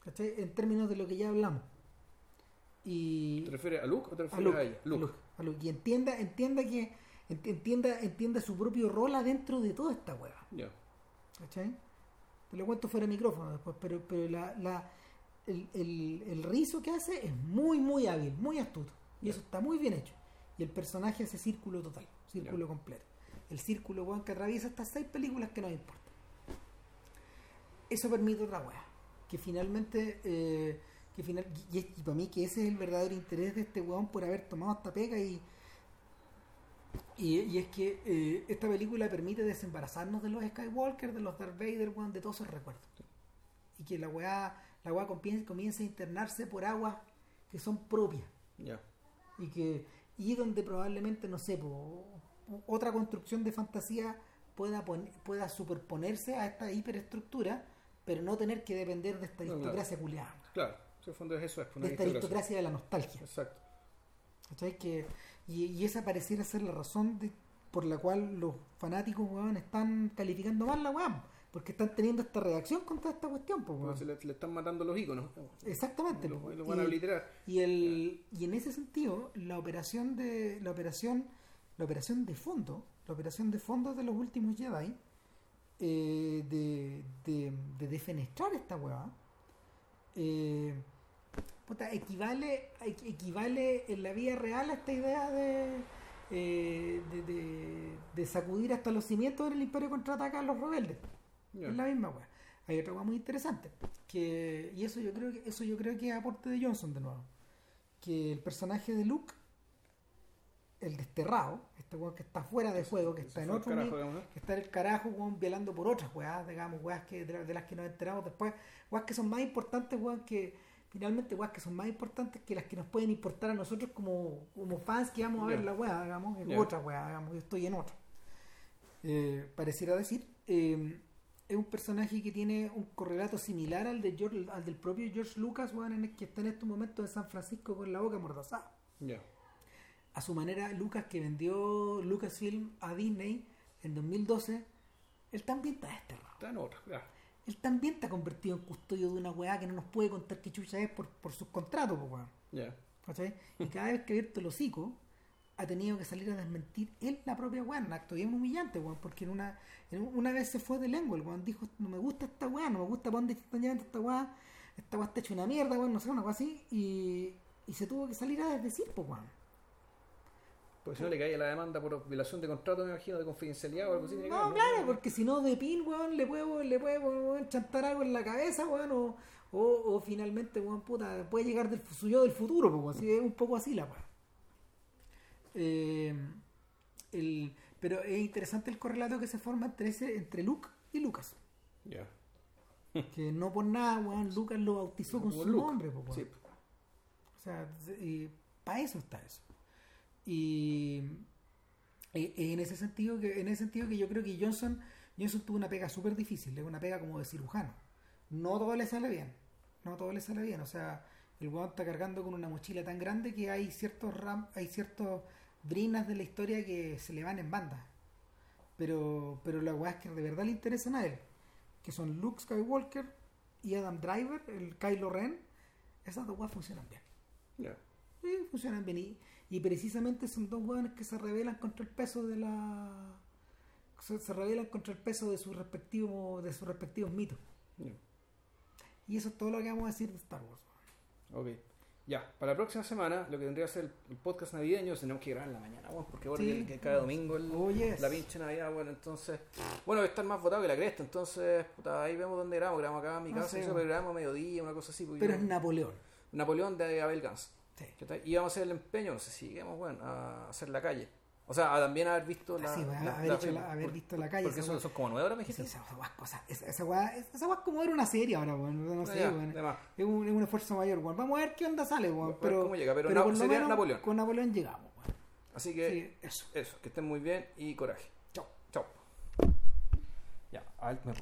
B: ¿Cachai? En términos de lo que ya hablamos. Y
A: ¿Te refieres a Luke o te
B: a
A: refieres
B: Luke,
A: a, ella?
B: a
A: Luke.
B: Luke, a Luke. Y entienda, entienda que ent- entienda, entienda su propio rol adentro de toda esta.
A: Ya.
B: ¿Cachai? Te lo cuento fuera de micrófono después, pero, pero la, la, el, el, el rizo que hace es muy, muy hábil, muy astuto. Y eso está muy bien hecho. Y el personaje hace círculo total, círculo completo. El círculo weón, que atraviesa estas seis películas que nos importan. Eso permite otra weá. Que finalmente, eh, que final, y, para mí que ese es el verdadero interés de este weón por haber tomado esta pega y, y, y es que eh, esta película permite desembarazarnos de los Skywalker, de los Darth Vader, weón, de todos esos recuerdos. Y que la weá, la weá comience a internarse por aguas que son propias y que y donde probablemente no sé po, otra construcción de fantasía pueda pon- pueda superponerse a esta hiperestructura pero no tener que depender de esta
A: No,
B: aristocracia culiada
A: Claro. En el fondo es eso, es una
B: de esta
A: aristocracia.
B: aristocracia de la nostalgia
A: Exacto.
B: ¿cachai? Que, y, y esa pareciera ser la razón de, por la cual los fanáticos weón, están calificando mal la weón porque están teniendo esta reacción contra esta cuestión
A: se le, le están matando los iconos.
B: exactamente
A: Lo, van a
B: Y-
A: obliterar.
B: Y el y en ese sentido, la operación de la operación la operación de fondo la operación de fondos de los últimos Jedi, eh, de, de, de defenestrar esta weá, eh, puta, equivale, equ- equivale en la vida real a esta idea de, eh, de, de- de sacudir hasta los cimientos del imperio contraataca a los rebeldes. Es la misma weá. Hay otra weá muy interesante. Que, y eso yo creo que eso yo creo que es aporte de Johnson de nuevo. Que el personaje de Luke, el desterrado, este weón que está fuera de juego, que está en otro
A: carajo,
B: que está en el carajo, weón, velando por otras weas, digamos, weas que, de, la- de las que nos enteramos después, weas que son más importantes, weón, que finalmente weas que son más importantes que las que nos pueden importar a nosotros como, como fans que vamos a ver
A: Ya.
B: la wea, digamos, en otra wea, digamos, yo estoy en otra. Eh, pareciera decir, eh, es un personaje que tiene un correlato similar al de George- al del propio George Lucas, weón, en el que está en estos momentos en San Francisco con la boca mordazada
A: Ya.
B: a su manera, Lucas que vendió Lucasfilm a Disney en 2012, él también está desterrado.
A: Está en otra. Ya.
B: Él también está convertido en custodio de una weá que no nos puede contar qué chucha es por, por sus contratos, po, weón.
A: Ya.
B: ¿Cachai? Y cada vez que abierto el hocico, ha tenido que salir a desmentir él la propia weá, un acto bien humillante, weón, porque en una, en una vez se fue de lengua, el weón dijo, no me gusta esta weá, no me gusta para dónde están llevando esta weá, esta weá está hecha una mierda, weón, no sé, una weá así, y, y se tuvo que salir a desdecir, pues weón.
A: Porque si no le cae la demanda por violación de contrato, me imagino, de confidencialidad o algo así.
B: No, claro, porque si no de pin, weón, le puede, le puede weón, chantar algo en la cabeza, weón, o, o, o finalmente, weón, puta, puede llegar del su yo del futuro, pues, así es un poco así la weón. Eh, el, pero es interesante el correlato que se forma entre ese, entre Luke y Lucas.
A: Ya.
B: Que no por nada, weón, Lucas lo bautizó con su
A: Luke.
B: nombre.
A: Sí.
B: O sea, para eso está eso. Y, en ese sentido que en ese sentido que yo creo que Johnson Johnson tuvo una pega súper difícil, es una pega como de cirujano. No todo le sale bien. No todo le sale bien, o sea, el weón está cargando con una mochila tan grande que hay ciertos ram, hay ciertos brinas de la historia que se le van en banda. Pero pero las weas que de verdad le interesan a él, que son Luke Skywalker y Adam Driver, el Kylo Ren, esas dos weas funcionan bien.
A: Ya.
B: Sí, funcionan bien. Y, y precisamente son dos hueones que se rebelan contra el peso de la. Se, se rebelan contra el peso de sus respectivos, de sus respectivos mitos. Y eso es todo lo que vamos a decir de Star Wars.
A: Ok. Ya, para la próxima semana, lo que tendría que ser el, podcast navideño, tenemos que grabar en la mañana, bueno, porque ahora
B: Sí.
A: que, cada domingo el-
B: Oh, yes.
A: la pinche Navidad, bueno, entonces, bueno, estar más votado que la cresta, entonces, puta, ahí vemos dónde grabamos, grabamos acá en mi
B: No
A: casa,
B: sé,
A: eso, pero grabamos a mediodía, una cosa así.
B: Pero es Napoleón.
A: Napoleón de Abel Gans.
B: Sí.
A: Y vamos a hacer el empeño, no sé si lleguemos, bueno, a hacer la calle. O sea, también haber visto la...
B: Así,
A: la-
B: haber,
A: la-
B: hecho la- haber visto la calle.
A: Porque eso
B: weá-
A: son como nueve horas, me
B: Sí,
A: dijiste.
B: esa, weá es esa, weá es- es como ver una serie ahora, weón. No,
A: Ah,
B: sé, weón. Es un, es un esfuerzo mayor, weón. Vamos a ver qué onda sale, weón. Pero,
A: cómo llega, pero na-
B: por lo menos
A: Napoleón.
B: Con Napoleón llegamos, weón.
A: Así que,
B: Sí, eso.
A: eso, que estén muy bien y coraje.
B: Chao.
A: Chao. Ya, a ver, me-